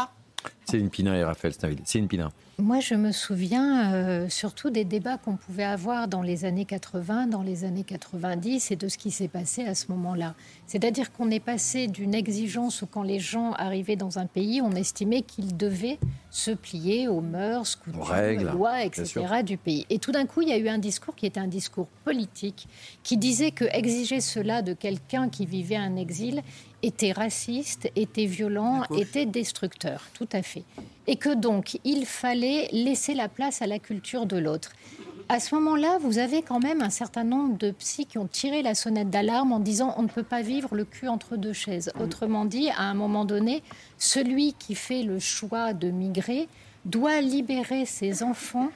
A: Céline Pina et Raphaël Staville. Céline Pina.
E: Moi, je me souviens euh, surtout des débats qu'on pouvait avoir dans les années 80, dans les années 90 et de ce qui s'est passé à ce moment-là. C'est-à-dire qu'on est passé d'une exigence où quand les gens arrivaient dans un pays, on estimait qu'ils devaient se plier aux mœurs, coutumes, règles, lois, etc. du pays. Et tout d'un coup, il y a eu un discours qui était un discours politique qui disait que exiger cela de quelqu'un qui vivait un exil était raciste, était violent, était destructeur. Tout à fait et que donc il fallait laisser la place à la culture de l'autre. À ce moment-là, vous avez quand même un certain nombre de psys qui ont tiré la sonnette d'alarme en disant on ne peut pas vivre le cul entre deux chaises. Autrement dit, à un moment donné, celui qui fait le choix de migrer doit libérer ses enfants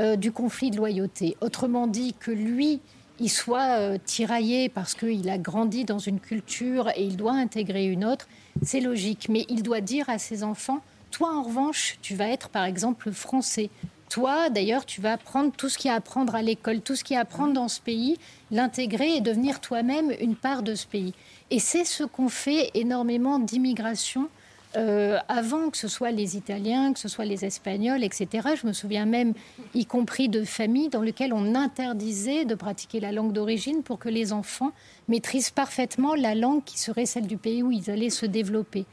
E: euh, du conflit de loyauté. Autrement dit, que lui, il soit euh, tiraillé parce qu'il a grandi dans une culture et il doit intégrer une autre, c'est logique. Mais il doit dire à ses enfants toi, en revanche, tu vas être, par exemple, français. Toi, d'ailleurs, tu vas apprendre tout ce qu'il y a à apprendre à l'école, tout ce qu'il y a à apprendre dans ce pays, l'intégrer et devenir toi-même une part de ce pays. Et c'est ce qu'ont fait énormément d'immigration euh, avant que ce soit les Italiens, que ce soit les Espagnols, etc. Je me souviens même, y compris de familles dans lesquelles on interdisait de pratiquer la langue d'origine pour que les enfants maîtrisent parfaitement la langue qui serait celle du pays où ils allaient se développer.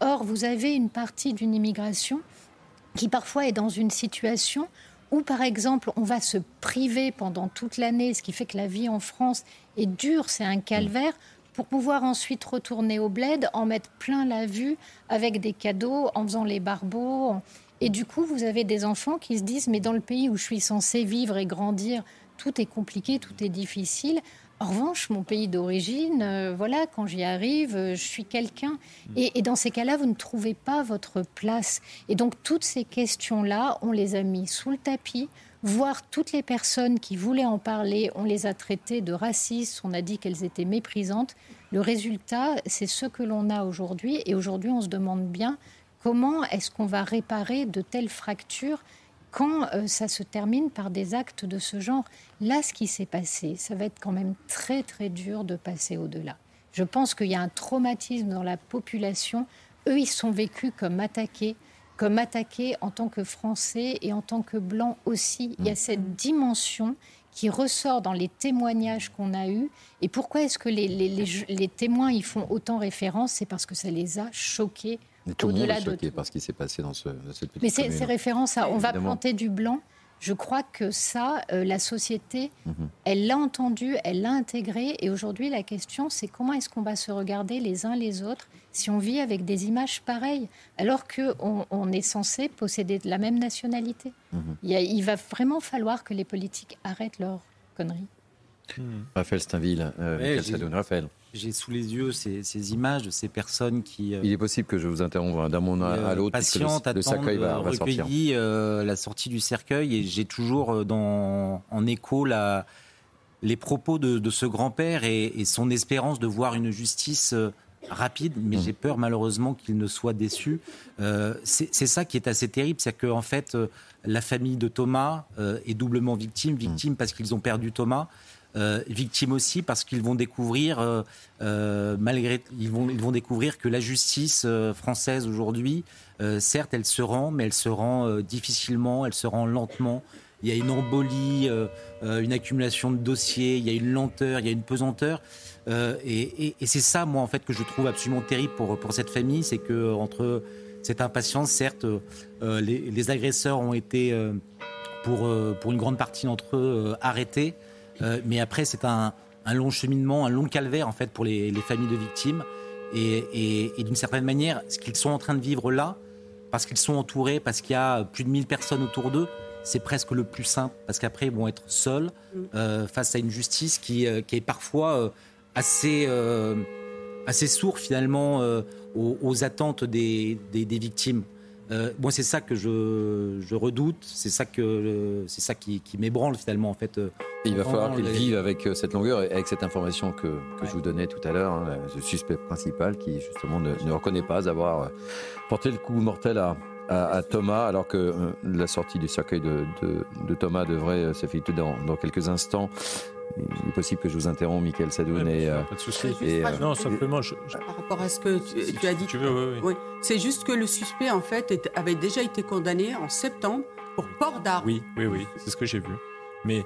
E: Or, vous avez une partie d'une immigration qui parfois est dans une situation où, par exemple, on va se priver pendant toute l'année, ce qui fait que la vie en France est dure, c'est un calvaire, pour pouvoir ensuite retourner au bled, en mettre plein la vue avec des cadeaux, en faisant les barbeaux. Et du coup, vous avez des enfants qui se disent, mais dans le pays où je suis censé vivre et grandir, tout est compliqué, tout est difficile. En revanche, mon pays d'origine, euh, voilà, quand j'y arrive, euh, je suis quelqu'un. Mm. Et, dans ces cas-là, vous ne trouvez pas votre place. Et donc, toutes ces questions-là, on les a mis sous le tapis. Voire toutes les personnes qui voulaient en parler, on les a traitées de racistes, on a dit qu'elles étaient méprisantes. Le résultat, c'est ce que l'on a aujourd'hui. Et aujourd'hui, on se demande bien comment est-ce qu'on va réparer de telles fractures quand euh, ça se termine par des actes de ce genre. Là, ce qui s'est passé, ça va être quand même très très dur de passer au-delà. Je pense qu'il y a un traumatisme dans la population. Eux, ils sont vécus comme attaqués, comme attaqués en tant que Français et en tant que Blancs aussi. Il y a cette dimension qui ressort dans les témoignages qu'on a eus. Et pourquoi est-ce que les, les, témoins y font autant référence? C'est parce que ça les a choqués
A: tout le monde est choqué par ce qui s'est passé dans, ce, cette petite
E: Mais ces références à on va planter du blanc, je crois que ça, euh, la société, mhm. elle l'a entendu, elle l'a intégré. Et aujourd'hui, la question, c'est comment est-ce qu'on va se regarder les uns les autres si on vit avec des images pareilles, alors qu'on on est censé posséder la même nationalité mhm. il, il, va vraiment falloir que les politiques arrêtent leurs conneries.
A: Raphaël Steinville, euh, Raphaël.
D: J'ai sous les yeux ces, images de ces personnes qui.
A: Euh, Il est possible que je vous interrompe d'un moment à euh, l'autre.
D: Patiente, le, le va, va sortir. Euh, la sortie du cercueil et j'ai toujours dans, en écho la, les propos de, ce grand-père et, son espérance de voir une justice rapide, mais mmh. j'ai peur malheureusement qu'il ne soit déçu. c'est ça qui est assez terrible, c'est qu'en en fait, la famille de Thomas est doublement victime, victime mmh. parce qu'ils ont perdu Thomas, euh, victimes aussi parce qu'ils vont découvrir, euh, euh, malgré, ils vont, ils vont découvrir que la justice française aujourd'hui, certes, elle se rend, mais elle se rend difficilement, elle se rend lentement. Il y a une embolie, une accumulation de dossiers, il y a une lenteur, il y a une pesanteur. et, c'est ça, moi, en fait, que je trouve absolument terrible pour, pour cette famille, c'est que entre cette impatience, certes, les, agresseurs ont été, pour, pour une grande partie d'entre eux, arrêtés. Euh, mais après, c'est un, long cheminement, un long calvaire en fait pour les, familles de victimes. Et, d'une certaine manière, ce qu'ils sont en train de vivre là, parce qu'ils sont entourés, parce qu'il y a plus de 1000 personnes autour d'eux, c'est presque le plus simple, parce qu'après, ils vont être seuls mm. euh, face à une justice qui, euh, est parfois assez, assez sourde finalement aux, attentes des, victimes. Euh, moi, c'est ça que je, je redoute, c'est ça, que, c'est ça qui, qui m'ébranle finalement en fait.
A: il va falloir qu'il vive avec cette longueur et avec cette information que, que je vous donnais tout à l'heure, hein, le suspect principal qui justement ne, ne reconnaît pas avoir porté le coup mortel à, à, Thomas, alors que euh, la sortie du cercueil de, de, Thomas devrait euh, s'effectuer dans, dans, quelques instants. Il est possible que je vous interromps, Michael Sadoun.
H: et, pas de souci. non, simplement.
B: Par rapport à ce que tu, as dit. oui, C'est juste que le suspect, en fait, avait déjà été condamné en septembre pour port d'armes.
H: Oui, oui, oui, c'est ce que j'ai vu. Mais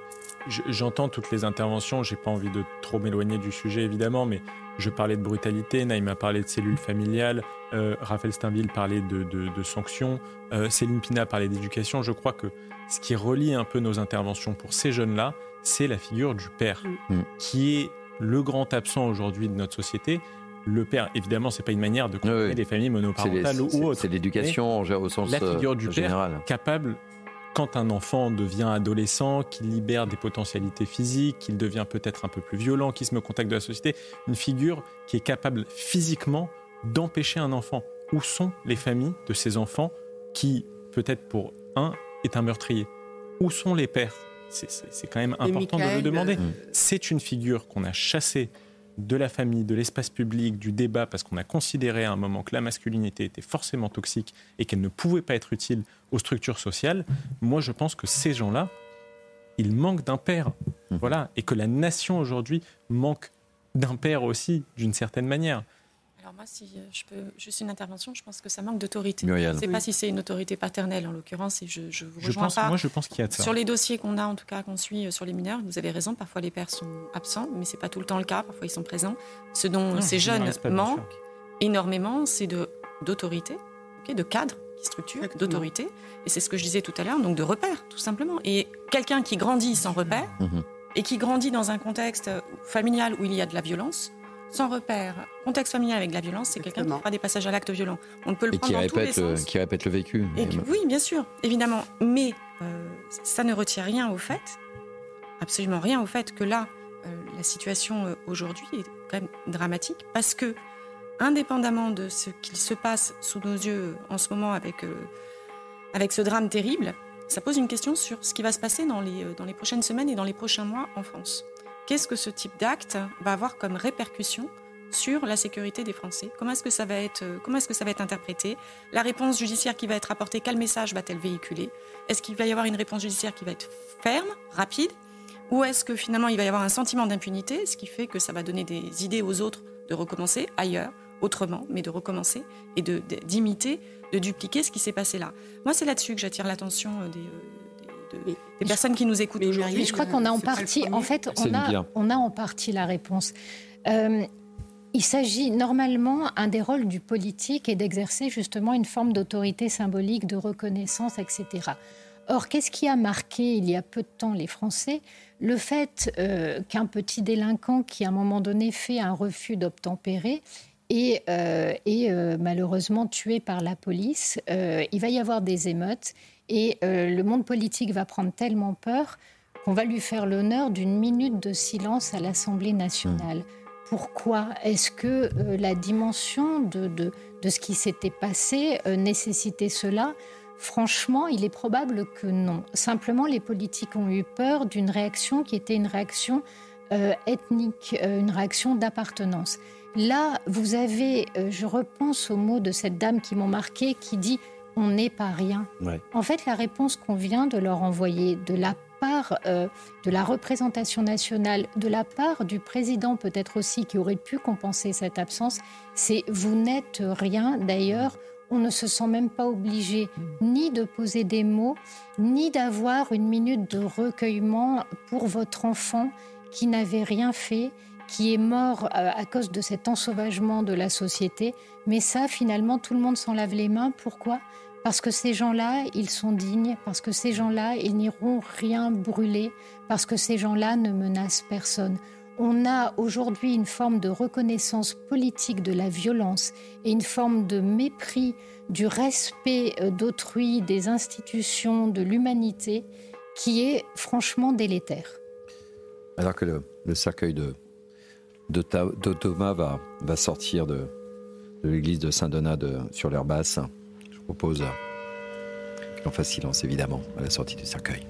H: j'entends toutes les interventions. J'ai pas envie de trop m'éloigner du sujet, évidemment, mais je parlais de brutalité, Naïm a parlé de cellules familiales, euh, Raphaël Steinville parlait de, sanctions, euh, Céline Pina parlait d'éducation. Je crois que ce qui relie un peu nos interventions pour ces jeunes-là, c'est la figure du père, mm. Mm. qui est le grand absent aujourd'hui de notre société. Le père, évidemment, c'est pas une manière de construire des familles monoparentales ou autres.
A: C'est l'éducation au sens
H: La figure du
A: euh,
H: père capable quand un enfant devient adolescent, qu'il libère des potentialités physiques, qu'il devient peut-être un peu plus violent, qu'il se met au contact de la société, une figure qui est capable physiquement d'empêcher un enfant. Où sont les familles de ces enfants qui, peut-être pour un, est un meurtrier? Où sont les pères? C'est quand même important de le demander. Euh, C'est une figure qu'on a chassée de la famille, de l'espace public, du débat, parce qu'on a considéré à un moment que la masculinité était forcément toxique et qu'elle ne pouvait pas être utile aux structures sociales, moi je pense que ces gens-là, ils manquent d'un père. Mmh. Voilà. Et que la nation aujourd'hui manque d'un père aussi, d'une certaine manière.
G: Alors moi, si euh, je peux juste une intervention, je pense que ça manque d'autorité. Je ne sais pas si c'est une autorité paternelle en l'occurrence, et je, je vous rejoins
H: pas. Moi, je pense qu'il y a de ça.
G: Sur les dossiers qu'on a, en tout cas, qu'on suit euh, sur les mineurs, vous avez raison, parfois les pères sont absents, mais c'est pas tout le temps le cas. Parfois, ils sont présents. Ce dont ces jeunes manquent énormément, c'est d'autorité, de cadre qui structure, d'autorité. Et c'est ce que je disais tout à l'heure, donc de repères, tout simplement. Et quelqu'un qui grandit sans repère, mhm. et qui grandit dans un contexte familial où il y a de la violence, sans repère, contexte familial avec de la violence, c'est quelqu'un qui fera des passages à l'acte violent. On peut le
A: et
G: prendre
A: qui
G: dans répète, tous les
A: sens. qui répète le vécu.
G: oui, bien sûr, évidemment. Mais euh, ça ne retient rien au fait, absolument rien au fait que là, euh, la situation euh, aujourd'hui est quand même dramatique parce que, indépendamment de ce qu'il se passe sous nos yeux en ce moment avec, avec ce drame terrible, ça pose une question sur ce qui va se passer dans les, dans les prochaines semaines et dans les prochains mois en France qu'est-ce que ce type d'acte va avoir comme répercussion sur la sécurité des Français? Comment est-ce que ça va être euh, Comment est-ce que ça va être interprété? La réponse judiciaire qui va être apportée, quel message va-t-elle véhiculer? Est-ce qu'il va y avoir une réponse judiciaire qui va être ferme, rapide, ou est-ce que finalement il va y avoir un sentiment d'impunité, ce qui fait que ça va donner des idées aux autres de recommencer ailleurs, autrement, mais de recommencer et d'imiter, de, dupliquer ce qui s'est passé là? Moi, c'est là-dessus que j'attire l'attention euh, des, euh, des personnes qui nous écoutent aujourd'hui.
E: Je crois qu'on a en partie, en fait, on a, on a en partie la réponse. Euh, il s'agit normalement, un des rôles du politique est d'exercer justement une forme d'autorité symbolique, de reconnaissance, etc. Or, qu'est-ce qui a marqué il y a peu de temps les Français? Le fait euh, qu'un petit délinquant qui, à un moment donné, fait un refus d'obtempérer et, euh, est malheureusement tué par la police, il va y avoir des émeutes et euh, le monde politique va prendre tellement peur qu'on va lui faire l'honneur d'une minute de silence à l'Assemblée nationale. Pourquoi Est-ce que euh, la dimension de, de, de ce qui s'était passé euh, nécessitait cela? Franchement, il est probable que non. Simplement, les politiques ont eu peur d'une réaction qui était une réaction ethnique, une réaction d'appartenance. Là, vous avez, je repense aux mots de cette dame qui m'ont marqué, qui dit on n'est pas rien. En fait, la réponse qu'on vient de leur envoyer de la part euh, de la représentation nationale, de la part du président peut-être aussi qui aurait pu compenser cette absence, c'est vous n'êtes rien. D'ailleurs, on ne se sent même pas obligé ni de poser des mots, ni d'avoir une minute de recueillement pour votre enfant qui n'avait rien fait, qui est mort euh, à cause de cet ensauvagement de la société. Mais ça, finalement, tout le monde s'en lave les mains. Pourquoi? Parce que ces gens-là, ils sont dignes, parce que ces gens-là, ils n'iront rien brûler, parce que ces gens-là ne menacent personne. On a aujourd'hui une forme de reconnaissance politique de la violence et une forme de mépris du respect euh, d'autrui, des institutions, de l'humanité, qui est franchement délétère.
A: Alors que le, cercueil de, Thomas va, sortir de, de l'église de Saint-Donat sur l'herbe propose que l'on fasse silence, évidemment, à la sortie du cercueil.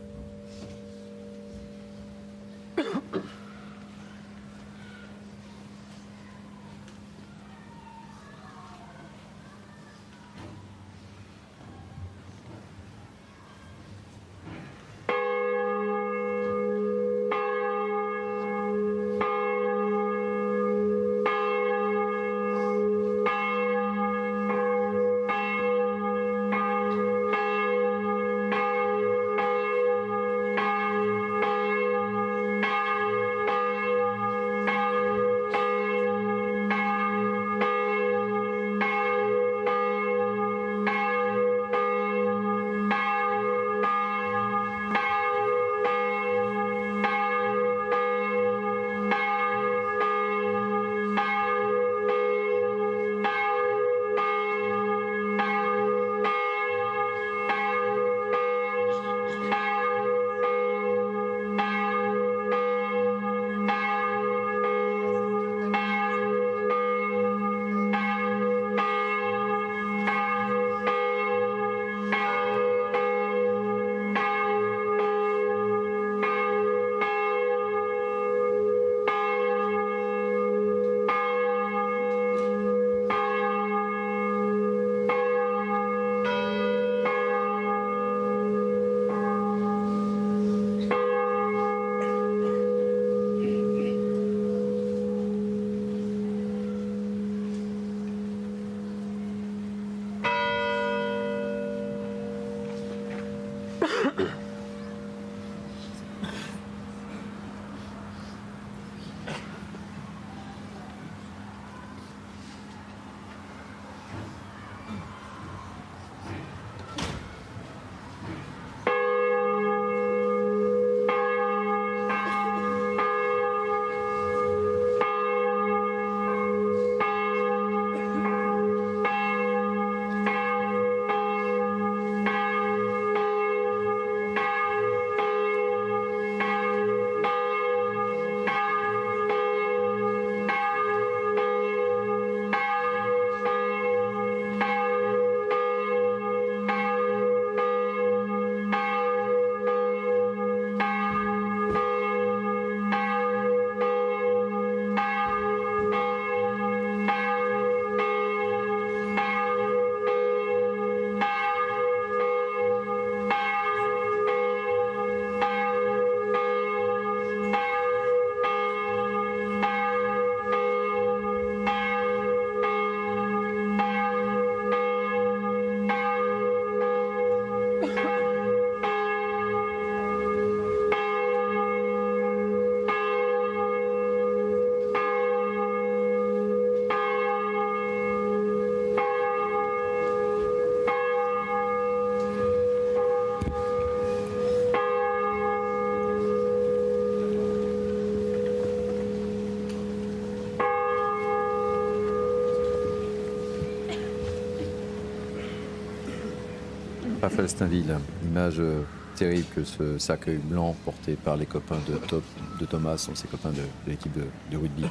A: Raphaël Steinville, image euh, terrible que ce cercueil blanc porté par les copains de, Top, de Thomas sont ses copains de, l'équipe de, rugby.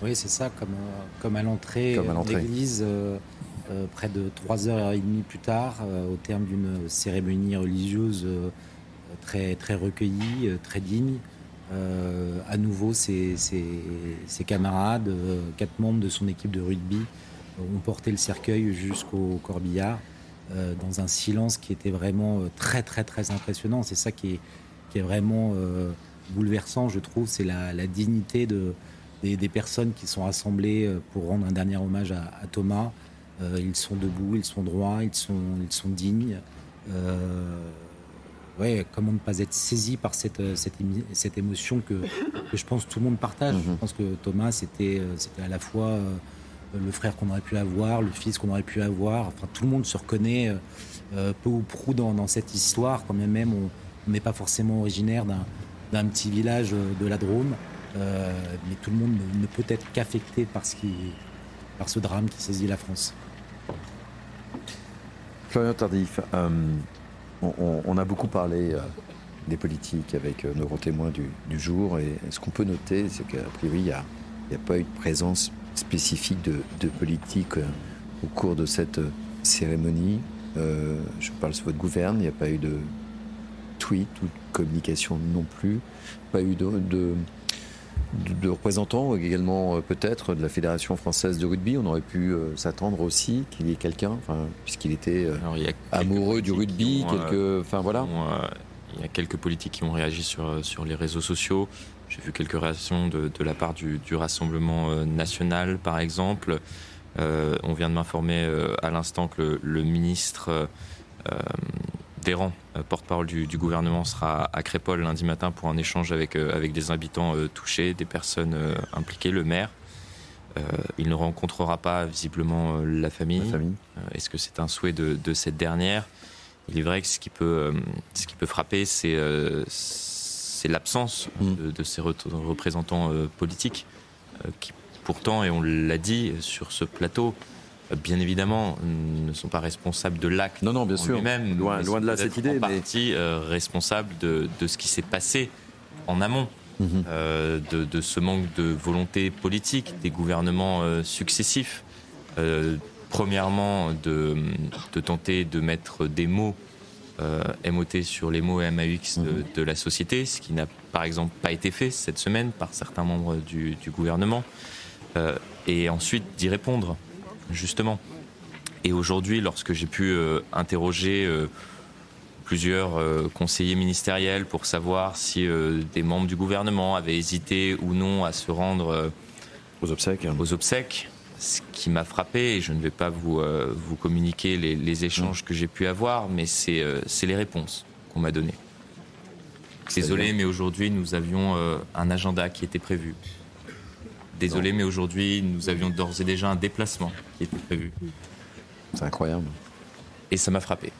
D: Oui, c'est ça, comme, euh, comme à l'entrée de euh, l'église, près de trois heures et demie plus tard, au terme d'une cérémonie religieuse très, très recueillie, très digne. à nouveau, ses, ses camarades, quatre membres de son équipe de rugby, ont porté le cercueil jusqu'au corbillard. Euh, dans un silence qui était vraiment euh, très très très impressionnant. C'est ça qui est, qui est vraiment euh, bouleversant, je trouve, c'est la, dignité de, des, personnes qui sont rassemblées pour rendre un dernier hommage à, Thomas. ils sont debout, ils sont droits, ils sont, ils sont dignes. ouais, comment ne pas être saisi par cette, cette, cette émotion que, que, je pense tout le monde partage. Mm-hmm. Je pense que Thomas, c'était à la fois le frère qu'on aurait pu avoir, le fils qu'on aurait pu avoir. Enfin, tout le monde se reconnaît euh, euh, peu ou prou dans, cette histoire, quand même, même on n'est pas forcément originaire d'un petit village euh, de la Drôme, mais tout le monde ne, peut être qu'affecté par, ce drame qui saisit la France.
A: Florian Tardif, on, a beaucoup parlé des politiques avec nos témoins du, jour, et ce qu'on peut noter, c'est qu'à priori, il n'y a, a, pas eu de présence spécifique de, politique euh, au cours de cette euh, cérémonie. je parle sous votre gouverne, il n'y a pas eu de tweet ou de communication non plus, pas eu de de, représentants également euh, peut-être de la Fédération française de rugby. On aurait pu euh, s'attendre aussi qu'il y ait quelqu'un, enfin, puisqu'il était euh, amoureux du rugby. quelques, enfin voilà.
C: il y a quelques politiques qui ont réagi sur, sur les réseaux sociaux. J'ai vu quelques réactions de, la part du, Rassemblement national, par exemple. on vient de m'informer à l'instant que le, ministre Véran, euh, porte-parole du, gouvernement, sera à Crépole lundi matin pour un échange avec, euh, avec des habitants euh, touchés, des personnes impliquées, le maire. il ne rencontrera pas visiblement la famille. Est-ce que c'est un souhait de, cette dernière? Il est vrai que ce qui peut, ce qui peut frapper, c'est c'est l'absence mm. de, ces représentants politiques qui pourtant, et on l'a dit sur ce plateau, bien évidemment, ne sont pas responsables de l'acte.
A: Non, non, bien sûr.
C: Même,
A: loin, loin de là cette idée.
C: En partie euh, responsables de, ce qui s'est passé en amont. Mhm. Euh, de, ce manque de volonté politique des gouvernements euh, successifs. premièrement, de, tenter de mettre des mots MOT sur les mots MAX mhm. de, la société, ce qui n'a par exemple pas été fait cette semaine par certains membres du, du gouvernement. et ensuite d'y répondre justement. Et aujourd'hui, lorsque j'ai pu euh, interroger euh, plusieurs euh, conseillers ministériels pour savoir si des membres du gouvernement avaient hésité ou non à se rendre
A: aux obsèques,
C: aux obsèques ce qui m'a frappé, et je ne vais pas vous, vous communiquer les, échanges que j'ai pu avoir, mais c'est les réponses qu'on m'a données. Désolé, mais aujourd'hui, nous avions un agenda qui était prévu. Désolé, mais aujourd'hui, nous avions d'ores et déjà un déplacement qui était prévu.
A: C'est incroyable.
C: Et ça m'a frappé.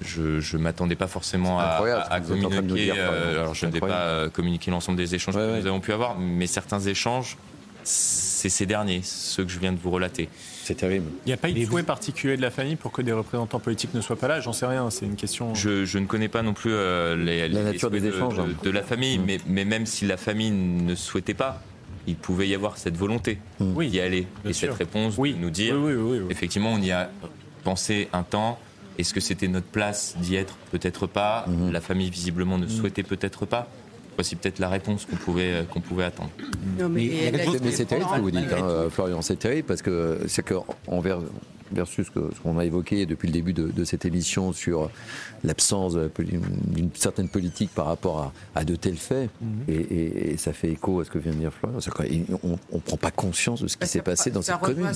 C: Je ne m'attendais pas forcément à, communiquer. Euh, alors, je ne vais pas euh, communiquer l'ensemble des échanges que nous avons pu avoir, mais certains échanges, c'est ces derniers, ceux que je viens de vous relater.
A: C'est terrible.
H: Il n'y a pas eu de souhait particulier de la famille pour que des représentants politiques ne soient pas là? J'en sais rien, c'est une question.
C: Je, ne connais pas non plus euh, les,
A: la nature des échanges
C: hein. de, la famille, mm. mais, mais, même si la famille ne souhaitait pas, il pouvait y avoir cette volonté
H: oui,
C: d'y aller. Et cette réponse
H: oui.
C: nous dire, effectivement, on y a pensé un temps. Est-ce que c'était notre place d'y être? Peut-être pas. Mhm. La famille, visiblement, ne souhaitait peut-être pas. Voici peut-être la réponse qu'on pouvait, qu'on pouvait attendre.
A: mais, c'est terrible ce que vous dites, hein, Florian. C'est terrible parce que c'est qu'envers versus ce qu'on a évoqué depuis le début de, cette émission sur l'absence d'une certaine politique par rapport à, de tels faits. Mhm. et, ça fait écho à ce que vient de dire Florian. On ne prend pas conscience de ce qui bah, s'est passé dans cette commune.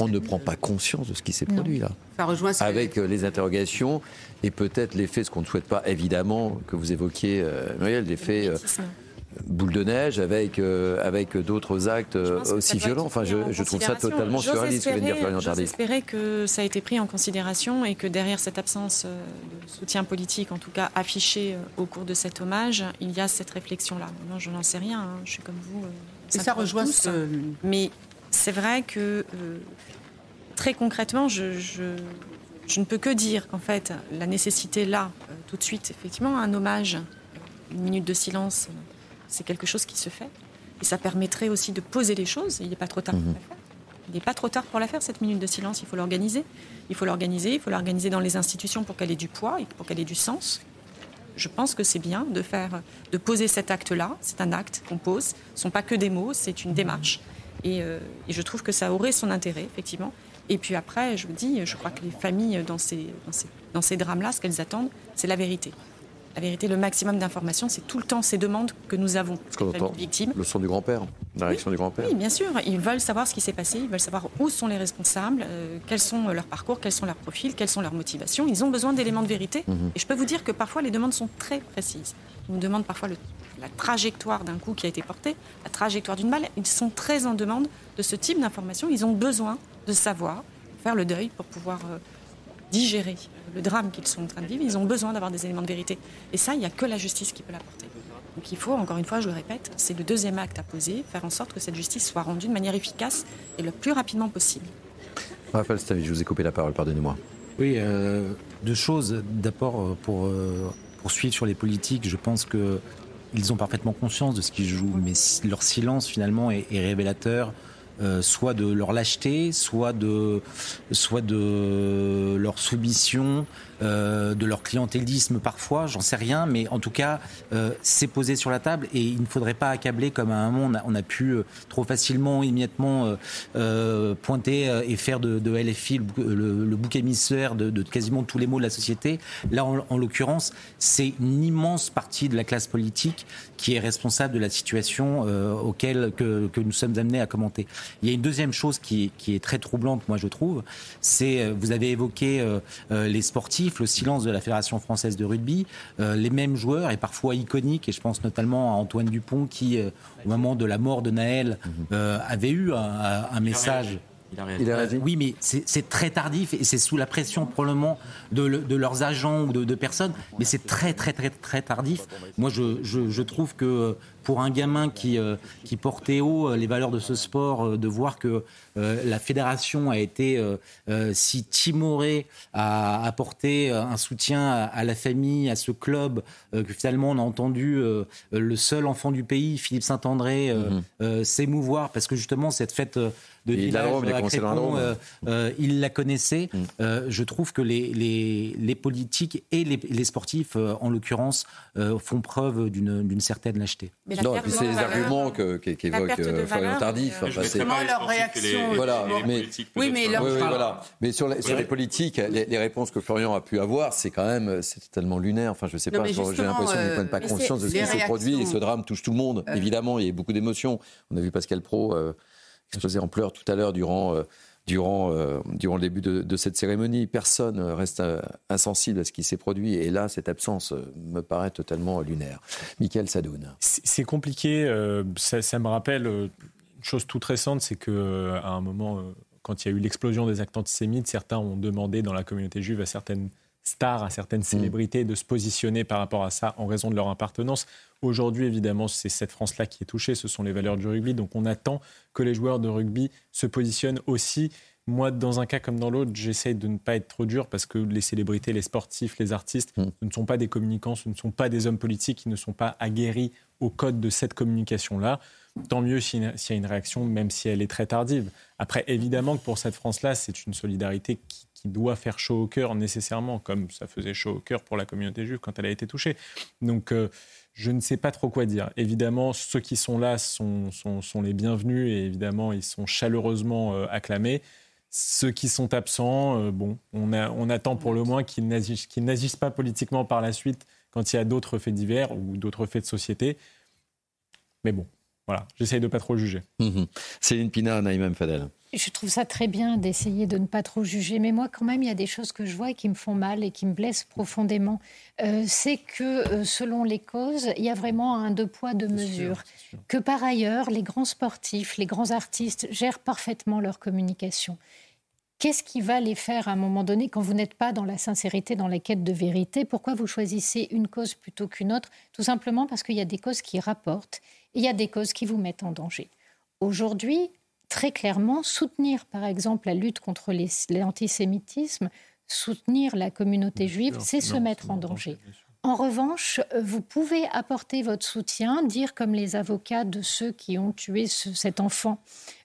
A: on ne prend pas conscience de ce qui s'est produit là.
B: Ça rejoint
A: Avec euh, les interrogations et peut-être l'effet, ce qu'on ne souhaite pas évidemment, que vous évoquiez, euh, Noël, l'effet boule de neige avec, euh, avec d'autres actes euh, aussi violents. Enfin, je, trouve ça totalement surréaliste ce que vient de dire Florian
G: J'espérais que ça a été pris en considération et que derrière cette absence euh, de soutien politique, en tout cas affiché au cours de cet hommage, il y a cette réflexion-là. Non, je n'en sais rien, hein. je suis comme vous.
B: et ça rejoint
G: Mais c'est vrai que très concrètement, je, je, je, ne peux que dire qu'en fait, la nécessité là, tout de suite, effectivement, un hommage, une minute de silence c'est quelque chose qui se fait. Et ça permettrait aussi de poser les choses. Il n'est pas trop tard pour mhm. la faire. Il n'est pas trop tard pour la faire, cette minute de silence. Il faut l'organiser. Il faut l'organiser. Il faut l'organiser dans les institutions pour qu'elle ait du poids et pour qu'elle ait du sens. Je pense que c'est bien de faire, de poser cet acte-là. C'est un acte qu'on pose. Ce ne sont pas que des mots, c'est une démarche. Euh, et, je trouve que ça aurait son intérêt, effectivement. Et puis après, je vous dis, je crois que les familles, dans ces, dans ces, dans ces drames-là, ce qu'elles attendent, c'est la vérité la vérité, le maximum d'informations, c'est tout le temps ces demandes que nous avons.
A: Ce qu'on entend, victimes. le son du grand-père, la réaction du grand-père.
G: Oui, bien sûr. Ils veulent savoir ce qui s'est passé, ils veulent savoir où sont les responsables, euh, quels sont leurs parcours, quels sont leurs profils, quelles sont leurs motivations. Ils ont besoin d'éléments de vérité. Mhm. Et je peux vous dire que parfois, les demandes sont très précises. Ils nous demandent parfois la trajectoire d'un coup qui a été porté, la trajectoire d'une balle. Ils sont très en demande de ce type d'informations. Ils ont besoin de savoir, faire le deuil pour pouvoir euh, digérer le drame qu'ils sont en train de vivre, ils ont besoin d'avoir des éléments de vérité. Et ça, il n'y a que la justice qui peut l'apporter. Donc il faut, encore une fois, je le répète, c'est le deuxième acte à poser, faire en sorte que cette justice soit rendue de manière efficace et le plus rapidement possible.
A: Raphaël Stavi, je vous ai coupé la parole, pardonnez-moi.
D: Oui, euh, deux choses. D'abord, euh, pour euh, poursuivre sur les politiques, je pense que ils ont parfaitement conscience de ce qu'ils jouent, mais leur silence finalement est, révélateur soit de leur lâcheté, soit de, soit de leur soumission, euh, de leur clientélisme parfois, j'en sais rien, mais en tout cas, euh, c'est posé sur la table et il ne faudrait pas accabler comme à un moment on a, pu euh, trop facilement, immédiatement pointer et faire de, LFI le, bouc émissaire de, quasiment tous les mots de la société. Là, en, l'occurrence, c'est une immense partie de la classe politique qui est responsable de la situation auquel que, nous sommes amenés à commenter. Il y a une deuxième chose qui, qui est très troublante, moi je trouve, c'est vous avez évoqué les sportifs le silence de la Fédération française de rugby, euh, les mêmes joueurs et parfois iconiques, et je pense notamment à Antoine Dupont qui, euh, au moment de la mort de Naël, mhm. euh, avait eu un, message. Il a Oui, mais c'est très tardif et c'est sous la pression probablement de, leurs agents ou de, personnes, mais c'est très très très très tardif. Moi, je, je trouve que pour un gamin qui, euh, qui portait haut euh, les valeurs de ce sport, euh, de voir que la fédération a été si timorée à apporter un soutien à, la famille, à ce club, que finalement on a entendu le seul enfant du pays, Philippe Saint-André, mhm. s'émouvoir parce que justement cette fête de village à il la connaissait. Mhm. je trouve que les, les, les politiques et les, les sportifs, en l'occurrence, font preuve d'une certaine lâcheté
A: non, et puis c'est les arguments qu'évoque euh, Florian Tardif.
B: Enfin, justement, leur réaction.
A: Voilà, mais, oui, mais, leur... oui, voilà. mais sur, les, sur les politiques, les, réponses que Florian a pu avoir, c'est quand même c'est tellement lunaire. Enfin, je sais pas, j'ai l'impression qu'ils ne prennent pas euh, conscience de ce qui se produit. Et ce drame touche tout le monde. Euh. Évidemment, il y a beaucoup d'émotions. On a vu Pascal Pro exploser en pleurs tout à l'heure durant durant, euh, durant le début de, cette cérémonie. Personne reste euh, insensible à ce qui s'est produit. Et là, cette absence euh, me paraît totalement lunaire. Michael Sadoun.
H: C'est compliqué. Ça, me rappelle une chose toute récente, c'est qu'à un moment, quand il y a eu l'explosion des actes antisémites, certains ont demandé dans la communauté juive à certaines stars, à certaines mm. célébrités de se positionner par rapport à ça en raison de leur appartenance. Aujourd'hui, évidemment, c'est cette France-là qui est touchée, ce sont les valeurs du rugby, donc on attend que les joueurs de rugby se positionnent aussi. Moi, dans un cas comme dans l'autre, j'essaye de ne pas être trop dur parce que les célébrités, les sportifs, les artistes, ce ne sont pas des communicants, ce ne sont pas des hommes politiques qui ne sont pas aguerris au code de cette communication-là. Tant mieux s'il y a une réaction, même si elle est très tardive. Après, évidemment que pour cette France-là, c'est une solidarité qui, doit faire chaud au cœur nécessairement, comme ça faisait chaud au cœur pour la communauté juive quand elle a été touchée. Donc, euh, je ne sais pas trop quoi dire. Évidemment, ceux qui sont là sont, sont, les bienvenus et évidemment, ils sont chaleureusement euh, acclamés. Ceux qui sont absents, euh, bon, on, a, on, attend pour le moins qu'ils n'agissent pas politiquement par la suite quand il y a d'autres faits divers ou d'autres faits de société. Mais bon, voilà, j'essaye de pas trop juger.
A: Mmh Céline Pina, Naïm Fadel.
E: Je trouve ça très bien d'essayer de ne pas trop juger, mais moi quand même, il y a des choses que je vois et qui me font mal et qui me blessent profondément. Euh, c'est que euh, selon les causes, il y a vraiment un deux poids, deux mesures. Que par ailleurs, les grands sportifs, les grands artistes gèrent parfaitement leur communication. Qu'est-ce qui va les faire à un moment donné quand vous n'êtes pas dans la sincérité, dans la quête de vérité? Pourquoi vous choisissez une cause plutôt qu'une autre? Tout simplement parce qu'il y a des causes qui rapportent il y a des causes qui vous mettent en danger. Aujourd'hui, très clairement soutenir, par exemple, la lutte contre l'antisémitisme, soutenir la communauté juive, c'est se mettre en danger. En revanche, vous pouvez apporter votre soutien, dire comme les avocats de ceux qui ont tué cet enfant,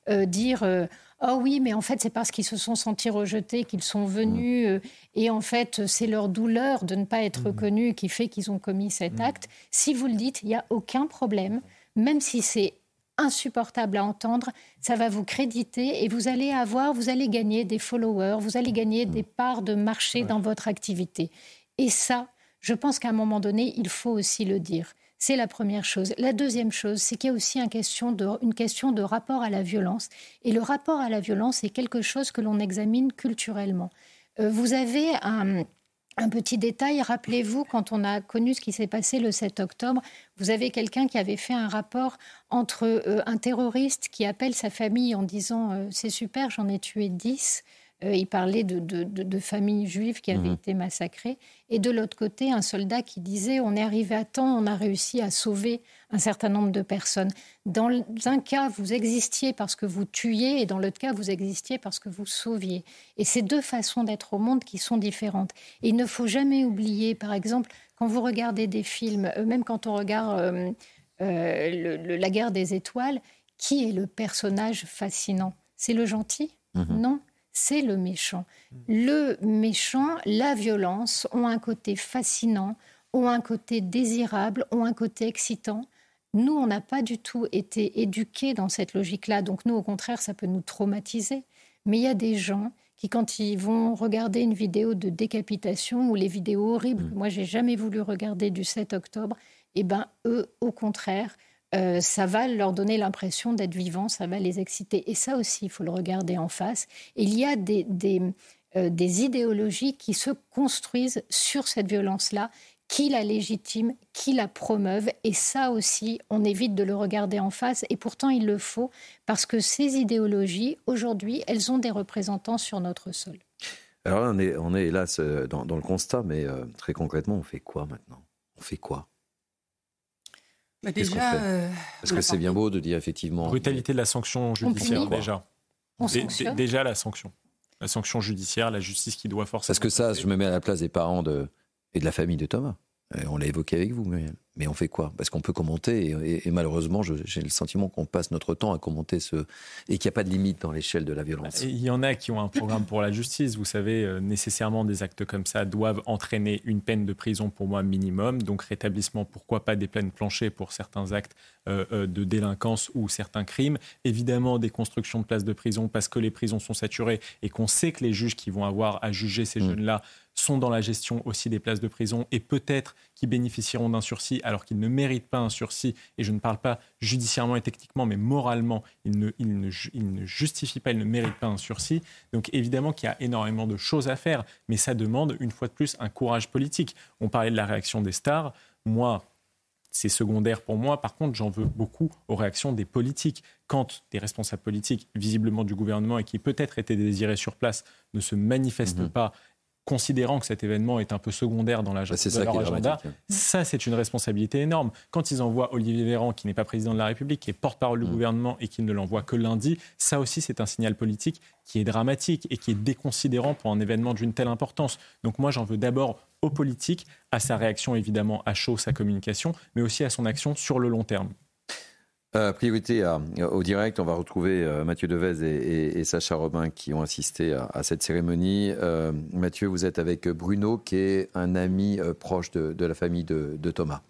E: euh, dire euh, oh oui, mais en fait c'est parce qu'ils se sont sentis rejetés qu'ils sont venus, euh, et en fait c'est leur douleur de ne pas être reconnus qui fait qu'ils ont commis cet acte. Si vous le dites, il n'y a aucun problème, même si c'est insupportable à entendre, ça va vous créditer et vous allez avoir, vous allez gagner des followers, vous allez gagner des parts de marché dans votre activité. Et ça, je pense qu'à un moment donné, il faut aussi le dire. C'est la première chose. La deuxième chose, c'est qu'il y a aussi une question, de, une question de rapport à la violence. Et le rapport à la violence est quelque chose que l'on examine culturellement. Euh, vous avez un, un petit détail, rappelez-vous, quand on a connu ce qui s'est passé le 7 octobre, vous avez quelqu'un qui avait fait un rapport entre euh, un terroriste qui appelle sa famille en disant euh, C'est super, j'en ai tué 10 euh, il parlait de, familles juives qui avaient mhm. été massacrées. Et de l'autre côté, un soldat qui disait on est arrivé à temps, on a réussi à sauver un certain nombre de personnes. Dans un cas, vous existiez parce que vous tuiez, et dans l'autre cas, vous existiez parce que vous sauviez. Et ces deux façons d'être au monde qui sont différentes. Et il ne faut jamais oublier, par exemple, quand vous regardez des films, euh, même quand on regarde euh, La guerre des étoiles, qui est le personnage fascinant? C'est le gentil? Mhm. Non, c'est le méchant. Le méchant, la violence ont un côté fascinant, ont un côté désirable, ont un côté excitant. Nous, on n'a pas du tout été éduqués dans cette logique-là. Donc nous, au contraire, ça peut nous traumatiser. Mais il y a des gens qui, quand ils vont regarder une vidéo de décapitation ou les vidéos horribles, mmh. moi, j'ai jamais voulu regarder du 7 octobre, eh ben eux, au contraire, euh, ça va leur donner l'impression d'être vivants, ça va les exciter. Et ça aussi, il faut le regarder en face. il y a euh, des idéologies qui se construisent sur cette violence-là qui la légitime, qui la promeuve. Et ça aussi, on évite de le regarder en face. Et pourtant, il le faut, parce que ces idéologies, aujourd'hui, elles ont des représentants sur notre sol.
A: Alors on est, on est hélas euh, dans, le constat, mais très concrètement, on fait quoi maintenant? On fait quoi?
B: Bah déjà,
A: euh, Parce que c'est bien beau de dire effectivement.
H: Brutalité de la sanction judiciaire, déjà. déjà la sanction. La sanction judiciaire, la justice qui doit forcément.
A: Parce que ça, je me mets à la place des parents de, et de la famille de Thomas. On l'a évoqué avec vous, Muriel. Mais on fait quoi? Parce qu'on peut commenter, et, malheureusement, j'ai le sentiment qu'on passe notre temps à commenter ce. et qu'il n'y a pas de limite dans l'échelle de la violence.
H: Il y en a qui ont un programme pour la justice. Vous savez, euh, nécessairement, des actes comme ça doivent entraîner une peine de prison pour moi minimum. Donc, rétablissement, pourquoi pas des peines planchées pour certains actes euh, euh, de délinquance ou certains crimes. Évidemment, des constructions de places de prison parce que les prisons sont saturées et qu'on sait que les juges qui vont avoir à juger ces mmh. jeunes-là sont dans la gestion aussi des places de prison et peut-être qui bénéficieront d'un sursis alors qu'ils ne méritent pas un sursis. Et je ne parle pas judiciairement et techniquement, mais moralement, ils ne, ils ne, ne justifient pas, ils ne méritent pas un sursis. Donc évidemment qu'il y a énormément de choses à faire, mais ça demande une fois de plus un courage politique. On parlait de la réaction des stars. Moi, c'est secondaire pour moi. Par contre, j'en veux beaucoup aux réactions des politiques. Quand des responsables politiques, visiblement du gouvernement et qui peut-être étaient désirés sur place, ne se manifestent mmh pas considérant que cet événement est un peu secondaire dans, la, bah,
A: leur agenda,
H: ça c'est une responsabilité énorme. Quand ils envoient Olivier Véran, qui n'est pas président de la République, qui est porte-parole du mm. gouvernement et qui ne l'envoie que lundi, ça aussi c'est un signal politique qui est dramatique et qui est déconsidérant pour un événement d'une telle importance. Donc moi j'en veux d'abord aux politiques, à sa réaction évidemment à chaud, sa communication, mais aussi à son action sur le long terme.
A: Euh, priorité au direct, on va retrouver euh, Mathieu Devez et, Sacha Robin qui ont assisté à, cette cérémonie. Euh, Mathieu, vous êtes avec Bruno, qui est un ami proche de, la famille de, Thomas.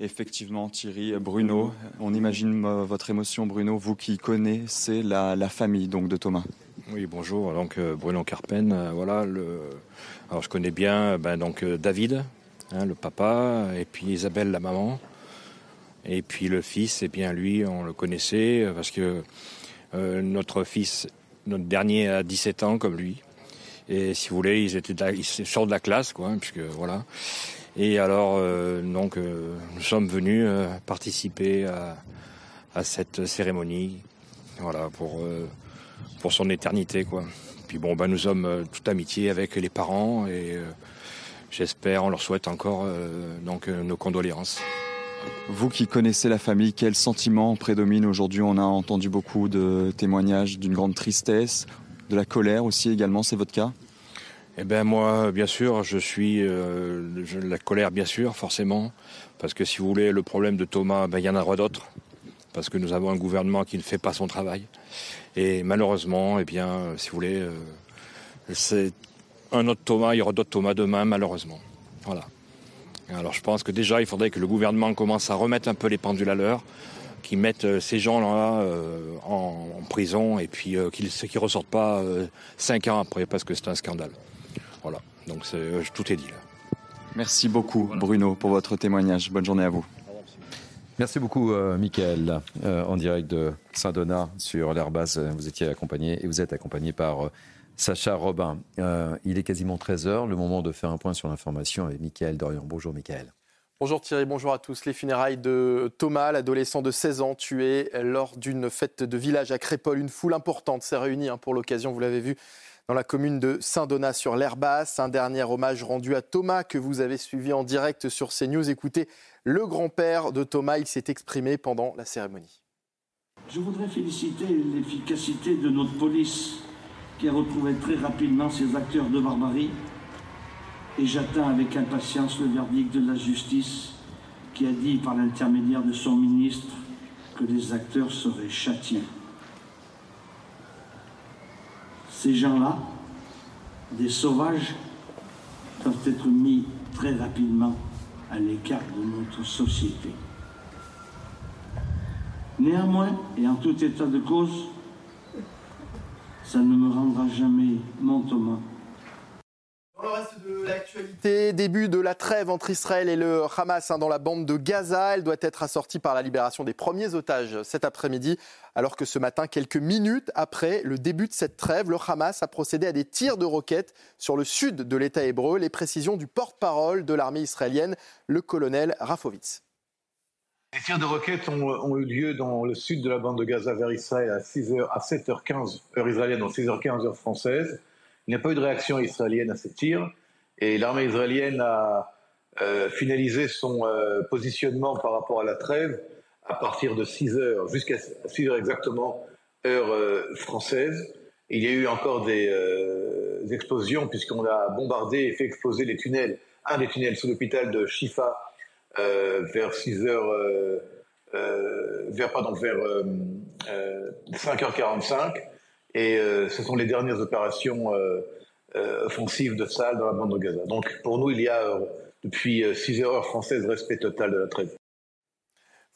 F: Effectivement, Thierry, Bruno, on imagine votre émotion, Bruno, vous qui connaissez la, la famille donc de Thomas.
K: Oui, bonjour. Donc Bruno Carpen, voilà. Le... Alors je connais bien ben, donc David, Hein, le papa, et puis Isabelle, la maman. Et puis le fils, et eh bien lui, on le connaissait euh, parce que euh, notre fils, notre dernier a 17 ans comme lui. Et si vous voulez, ils étaient ils sortent de la classe, quoi, puisque voilà. Et alors, euh, donc, nous sommes venus participer à, à, cette cérémonie, voilà, pour pour son éternité, quoi. Puis bon, ben nous sommes toute amitié avec les parents et j'espère, on leur souhaite encore euh, donc euh, nos condoléances.
F: Vous qui connaissez la famille, quel sentiment prédomine aujourd'hui? On a entendu beaucoup de témoignages d'une grande tristesse, de la colère aussi également, c'est votre cas?
K: Eh bien moi, bien sûr, je suis euh, la colère, bien sûr, forcément, parce que si vous voulez, le problème de Thomas, ben, il y en aura d'autres, parce que nous avons un gouvernement qui ne fait pas son travail, et malheureusement, eh bien, si vous voulez, c'est un autre Thomas, il y aura d'autres Thomas demain, malheureusement. Voilà. Alors je pense que déjà, il faudrait que le gouvernement commence à remettre un peu les pendules à l'heure, qu'ils mettent euh, ces gens-là euh, en, prison et puis euh, qu'ils ne ressortent pas cinq ans après parce que c'est un scandale. Voilà. Donc tout est dit là.
F: Merci beaucoup Bruno pour votre témoignage. Bonne journée à vous.
A: Merci beaucoup, euh, Michael, en direct de Saint-Donat sur l'Airbus. Vous étiez accompagné et vous êtes accompagné par Sacha Robin, euh, il est quasiment 13h, le moment de faire un point sur l'information avec Mickaël Dorian. Bonjour Mickaël.
L: Bonjour Thierry, bonjour à tous. Les funérailles de Thomas, l'adolescent de 16 ans, tué lors d'une fête de village à Crépol. Une foule importante s'est réunie hein, pour l'occasion, vous l'avez vu, dans la commune de Saint-Donat sur l'Herbasse. Un dernier hommage rendu à Thomas que vous avez suivi en direct sur CNews. Écoutez, le grand-père de Thomas, il s'est exprimé pendant la cérémonie.
J: Je voudrais féliciter l'efficacité de notre police qui a retrouvé très rapidement ces acteurs de barbarie. Et j'attends avec impatience le verdict de la justice qui a dit par l'intermédiaire de son ministre que les acteurs seraient châtiés. Ces gens-là, des sauvages, doivent être mis très rapidement à l'écart de notre société. Néanmoins, et en tout état de cause, ça ne me rendra jamais mon Thomas
L: dans le reste de l'actualité, début de la trêve entre Israël et le Hamas hein, dans la bande de Gaza. Elle doit être assortie par la libération des premiers otages cet après-midi, alors que ce matin, quelques minutes après le début de cette trêve, le Hamas a procédé à des tirs de roquettes sur le sud de l'État hébreu. Les précisions du porte-parole de l'armée israélienne, le colonel Rafovitz.
M: Les tirs de roquettes ont, eu lieu dans le sud de la bande de Gaza vers Israël à, 6h, à 7h15 heure israélienne, donc 6h15 heure française. Il n'y a pas eu de réaction israélienne à ces tirs et l'armée israélienne a euh, finalisé son euh, positionnement par rapport à la trêve à partir de 6 heures, jusqu'à 6 heures exactement, heure euh, française. il y a eu encore des explosions puisqu'on a bombardé et fait exploser les tunnels, un des tunnels sous l'hôpital de Shifa vers 6 heures, vers, pardon, vers 5h45. Et euh, ce sont les dernières opérations euh, euh, offensives de Sahel dans la bande de Gaza. Donc pour nous, il y a depuis 6 heures françaises respect total de la trêve.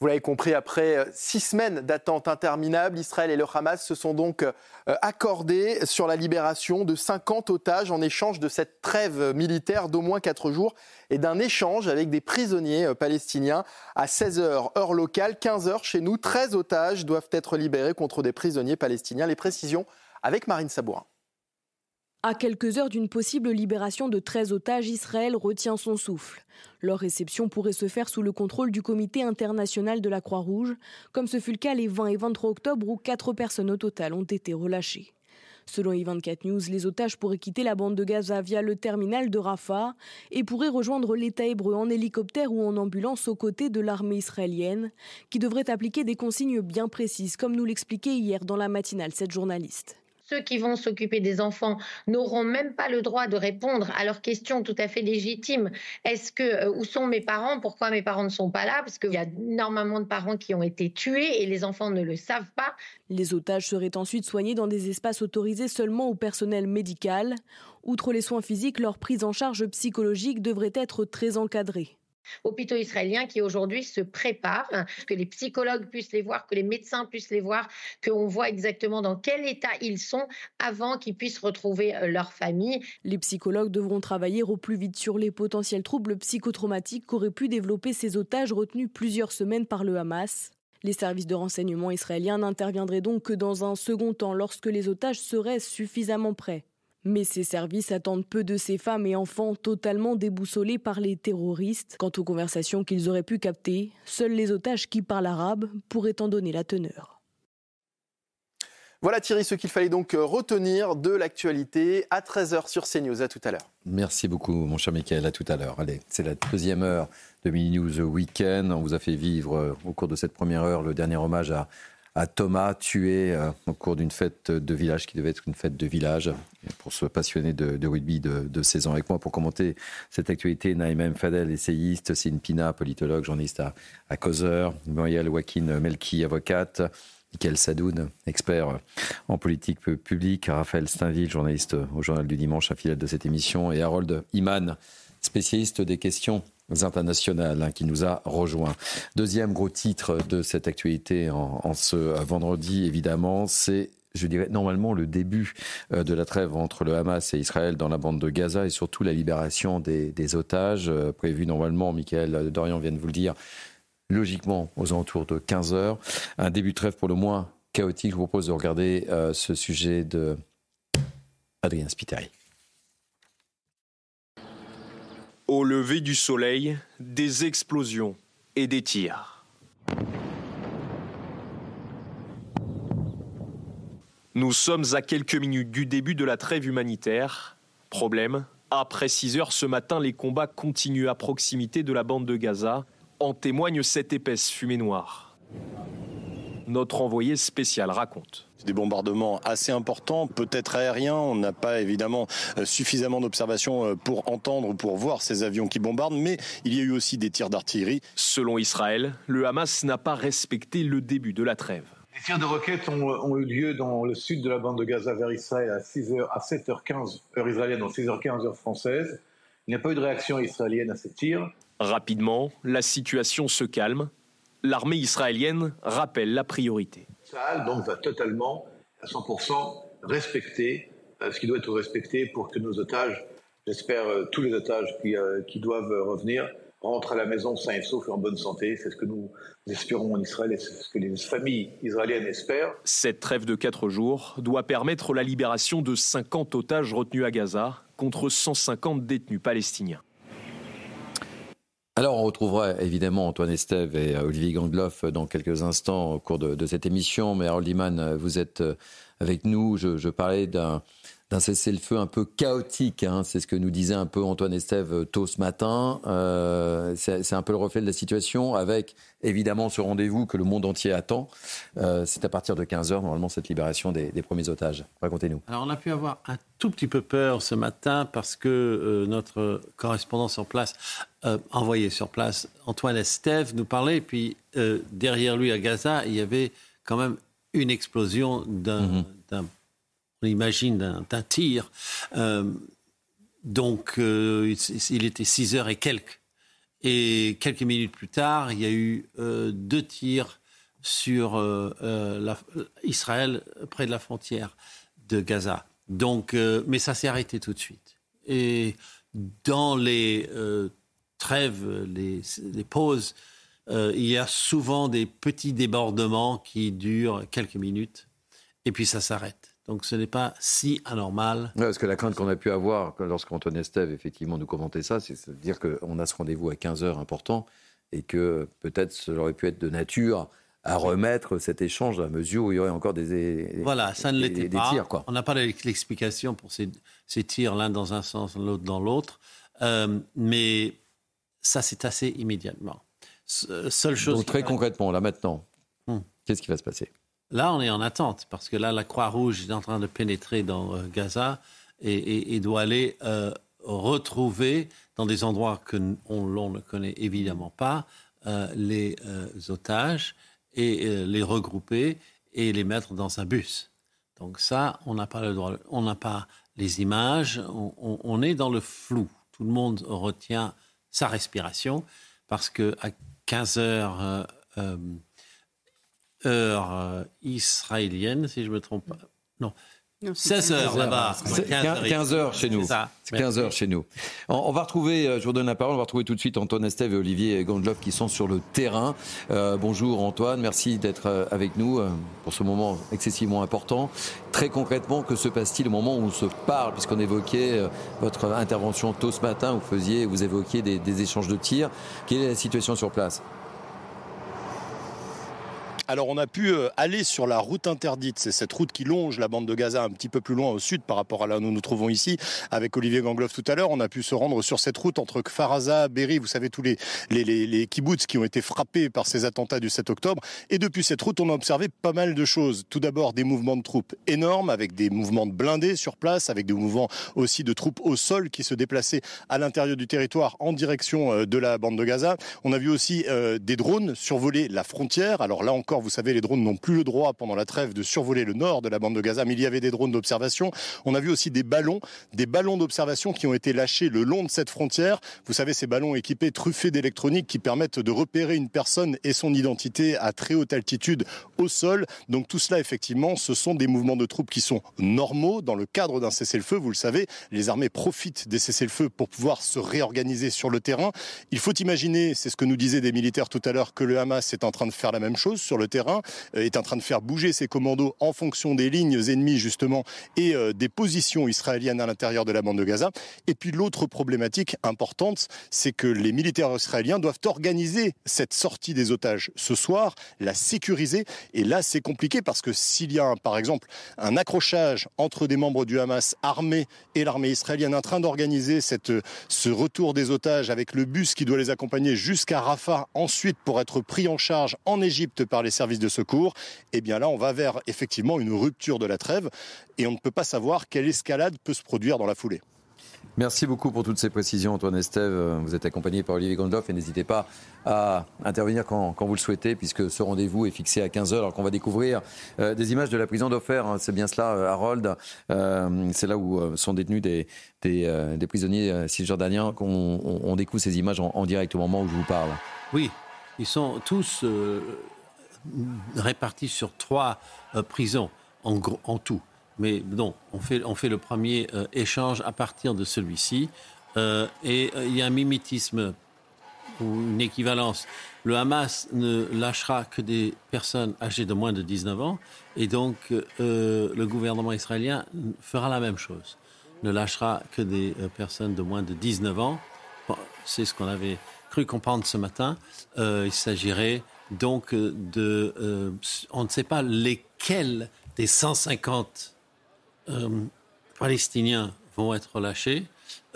L: Vous l'avez compris, après six semaines d'attente interminable, Israël et le Hamas se sont donc accordés sur la libération de 50 otages en échange de cette trêve militaire d'au moins 4 jours et d'un échange avec des prisonniers palestiniens à 16h heure locale, 15h chez nous. 13 otages doivent être libérés contre des prisonniers palestiniens. Les précisions avec Marine Sabourin.
N: À quelques heures d'une possible libération de 13 otages, Israël retient son souffle. Leur réception pourrait se faire sous le contrôle du Comité international de la Croix-Rouge, comme ce fut le cas les 20 et 23 octobre où quatre personnes au total ont été relâchées. Selon I24 News, les otages pourraient quitter la bande de Gaza via le terminal de Rafah et pourraient rejoindre l'État hébreu en hélicoptère ou en ambulance aux côtés de l'armée israélienne, qui devrait appliquer des consignes bien précises, comme nous l'expliquait hier dans la matinale cette journaliste
O: ceux qui vont s'occuper des enfants n'auront même pas le droit de répondre à leurs questions tout à fait légitimes. Est-ce que euh, où sont mes parents? Pourquoi mes parents ne sont pas là? Parce qu'il y a énormément de parents qui ont été tués et les enfants ne le savent pas.
N: Les otages seraient ensuite soignés dans des espaces autorisés seulement au personnel médical. Outre les soins physiques, leur prise en charge psychologique devrait être très encadrée
O: hôpitaux israéliens qui aujourd'hui se préparent, que les psychologues puissent les voir, que les médecins puissent les voir, qu'on voit exactement dans quel état ils sont avant qu'ils puissent retrouver euh, leur famille.
N: Les psychologues devront travailler au plus vite sur les potentiels troubles psychotraumatiques qu'auraient pu développer ces otages retenus plusieurs semaines par le Hamas. Les services de renseignement israéliens n'interviendraient donc que dans un second temps lorsque les otages seraient suffisamment prêts. Mais ces services attendent peu de ces femmes et enfants totalement déboussolés par les terroristes. Quant aux conversations qu'ils auraient pu capter, seuls les otages qui parlent arabe pourraient en donner la teneur.
L: Voilà Thierry, ce qu'il fallait donc euh, retenir de l'actualité à 13h sur CNews. À tout à l'heure.
A: Merci beaucoup, mon cher Michael. À tout à l'heure. Allez, c'est la deuxième heure de Mini News Weekend. On vous a fait vivre euh, au cours de cette première heure le dernier hommage à à Thomas, tué euh, au cours d'une fête de village qui devait être une fête de village, pour se passionner de, rugby de, de, 16 ans. Avec moi pour commenter cette actualité, Naïm Fadel, essayiste, Céline Pina, politologue, journaliste à, à Causeur, Muriel Joaquin Melki, avocate, Michael Sadoun, expert en politique publique, Raphaël Steinville, journaliste au Journal du Dimanche, fidèle de cette émission, et Harold Iman, spécialiste des questions internationales hein, qui nous a rejoint. Deuxième gros titre de cette actualité en, ce vendredi, évidemment, c'est je dirais normalement le début euh, de la trêve entre le Hamas et Israël dans la bande de Gaza et surtout la libération des, otages euh, prévue normalement, Michael Dorian vient de vous le dire, logiquement aux alentours de 15 heures. Un début de trêve pour le moins chaotique. Je vous propose de regarder euh, ce sujet de Adrien Spiteri.
P: Au lever du soleil, des explosions et des tirs. Nous sommes à quelques minutes du début de la trêve humanitaire. Problème, après 6 heures ce matin, les combats continuent à proximité de la bande de Gaza. En témoigne cette épaisse fumée noire. Notre envoyé spécial raconte
Q: des bombardements assez importants, peut-être aériens. On n'a pas évidemment euh, suffisamment d'observations euh, pour entendre ou pour voir ces avions qui bombardent, mais il y a eu aussi des tirs d'artillerie.
P: Selon Israël, le Hamas n'a pas respecté le début de la trêve.
M: Les tirs de roquettes ont, eu lieu dans le sud de la bande de Gaza vers Israël à, 6h, à 7h15 heure israélienne, donc 6h15 heure française. Il n'y a pas eu de réaction israélienne à ces tirs.
P: Rapidement, la situation se calme. L'armée israélienne rappelle la priorité
M: donc va totalement, à 100%, respecter euh, ce qui doit être respecté pour que nos otages, j'espère euh, tous les otages qui, euh, qui, doivent revenir, rentrent à la maison sains et saufs et en bonne santé. C'est ce que nous espérons en Israël et c'est ce que les familles israéliennes espèrent.
P: Cette trêve de quatre jours doit permettre la libération de 50 otages retenus à Gaza contre 150 détenus palestiniens.
A: Alors, on retrouvera évidemment Antoine Estève et euh, Olivier Gangloff dans quelques instants au cours de, cette émission. Mais Harold Iman, euh, vous êtes euh, avec nous. je parlais d'un d'un cessez-le-feu un peu chaotique. Hein. C'est ce que nous disait un peu Antoine Estève euh, tôt ce matin. Euh, c'est un peu le reflet de la situation, avec évidemment ce rendez-vous que le monde entier attend. Euh, c'est à partir de 15h, normalement, cette libération des, premiers otages. Racontez-nous.
R: Alors, on a pu avoir un tout petit peu peur ce matin parce que notre correspondant sur place, envoyé sur place, Antoine Estève, nous parlait. Et puis, derrière lui à Gaza, il y avait quand même une explosion d'un mm-hmm on imagine, d'un tir. Euh, donc, euh, il était 6 heures et quelques. Et quelques minutes plus tard, il y a eu euh, deux tirs sur Israël près de la frontière de Gaza. Donc, mais ça s'est arrêté tout de suite. Et dans les trêves, les, les pauses, il y a souvent des petits débordements qui durent quelques minutes, et puis ça s'arrête. Donc ce n'est pas si anormal.
A: parce que la crainte qu'on a pu avoir lorsqu'Antoine Estève effectivement nous commentait ça, c'est de dire qu'on a ce rendez-vous à 15 heures important et que peut-être cela aurait pu être de nature à remettre cet échange à mesure où il y aurait encore des,
R: voilà, ça ne l'était pas. Tirs, quoi. On n'a pas l'explication pour ces, tirs l'un dans un sens, l'autre dans l'autre, euh, mais ça c'est assez immédiatement.
A: Seule chose. Donc très concrètement, là maintenant, hmm. qu'est-ce qui va se passer?
R: Là, on est en attente parce que là, la Croix-Rouge est en train de pénétrer dans euh, Gaza et, doit aller euh, retrouver dans des endroits que l'on ne connaît évidemment pas euh, les otages et les regrouper et les mettre dans un bus. Donc ça, on n'a pas le droit, on n'a pas les images, on, est dans le flou. Tout le monde retient sa respiration parce que à 15 heures heure euh, israélienne, si je ne me trompe pas. Non. 16 heures là-bas.
A: 15 heures chez nous. C'est 15 heures chez nous. On, va retrouver, euh, je vous donne la parole, on va retrouver tout de suite Antoine Estève et Olivier Gondlov qui sont sur le terrain. Euh, bonjour Antoine, merci d'être avec nous pour ce moment excessivement important. Très concrètement, que se passe-t-il au moment où on se parle, puisqu'on évoquait votre intervention tôt ce matin, vous faisiez, vous évoquiez des, des échanges de tirs. Quelle est la situation sur place?
Q: Alors on a pu euh, aller sur la route interdite, c'est cette route qui longe la bande de Gaza un petit peu plus loin au sud par rapport à là où nous nous trouvons ici. Avec Olivier Gangloff tout à l'heure, on a pu se rendre sur cette route entre Kfaraza, Berry, vous savez tous les, les, kibbutz qui ont été frappés par ces attentats du 7 octobre. Et depuis cette route, on a observé pas mal de choses. Tout d'abord des mouvements de troupes énormes, avec des mouvements de blindés sur place, avec des mouvements aussi de troupes au sol qui se déplaçaient à l'intérieur du territoire en direction euh, de la bande de Gaza. On a vu aussi euh, des drones survoler la frontière. Alors là encore, vous savez, les drones n'ont plus le droit pendant la trêve de survoler le nord de la bande de Gaza, mais il y avait des drones d'observation. On a vu aussi des ballons, des ballons d'observation qui ont été lâchés le long de cette frontière. Vous savez, ces ballons équipés, truffés d'électronique qui permettent de repérer une personne et son identité à très haute altitude au sol. Donc tout cela, effectivement, ce sont des mouvements de troupes qui sont normaux dans le cadre d'un cessez-le-feu. Vous le savez, les armées profitent des cessez-le-feu pour pouvoir se réorganiser sur le terrain. Il faut imaginer, c'est ce que nous disaient des militaires tout à l'heure, que le Hamas est en train de faire la même chose sur le terrain. Euh, est en train de faire bouger ses commandos en fonction des lignes ennemies justement et euh, des positions israéliennes à l'intérieur de la bande de Gaza. Et puis l'autre problématique importante, c'est que les militaires israéliens doivent organiser cette sortie des otages ce soir, la sécuriser. Et là, c'est compliqué parce que s'il y a, par exemple, un accrochage entre des membres du Hamas armés et l'armée israélienne en train d'organiser cette, ce retour des otages avec le bus qui doit les accompagner jusqu'à Rafah, ensuite pour être pris en charge en Égypte par les services de secours. Et eh bien là, on va vers effectivement une rupture de la trêve et on ne peut pas savoir quelle escalade peut se produire dans la foulée.
A: Merci beaucoup pour toutes ces précisions, Antoine Estève. Vous êtes accompagné par Olivier Gondoff et n'hésitez pas à intervenir quand, vous le souhaitez, puisque ce rendez-vous est fixé à 15h, alors qu'on va découvrir euh, des images de la prison d'Offer. Hein. C'est bien cela, euh, Harold. Euh, c'est là où sont détenus des, des, prisonniers cisjordaniens qu'on on, découvre ces images en, direct au moment où je vous parle.
R: Oui, ils sont tous répartis sur trois prisons en, tout. Mais non, on fait, on fait le premier euh, échange à partir de celui-ci. Euh, et euh, il y a un mimétisme ou une équivalence. Le Hamas ne lâchera que des personnes âgées de moins de 19 ans. Et donc, le gouvernement israélien fera la même chose. Ne lâchera que des personnes de moins de 19 ans. C'est ce qu'on avait cru comprendre ce matin. il s'agirait donc de... on ne sait pas lesquels des 150 euh, palestiniens vont être lâchés,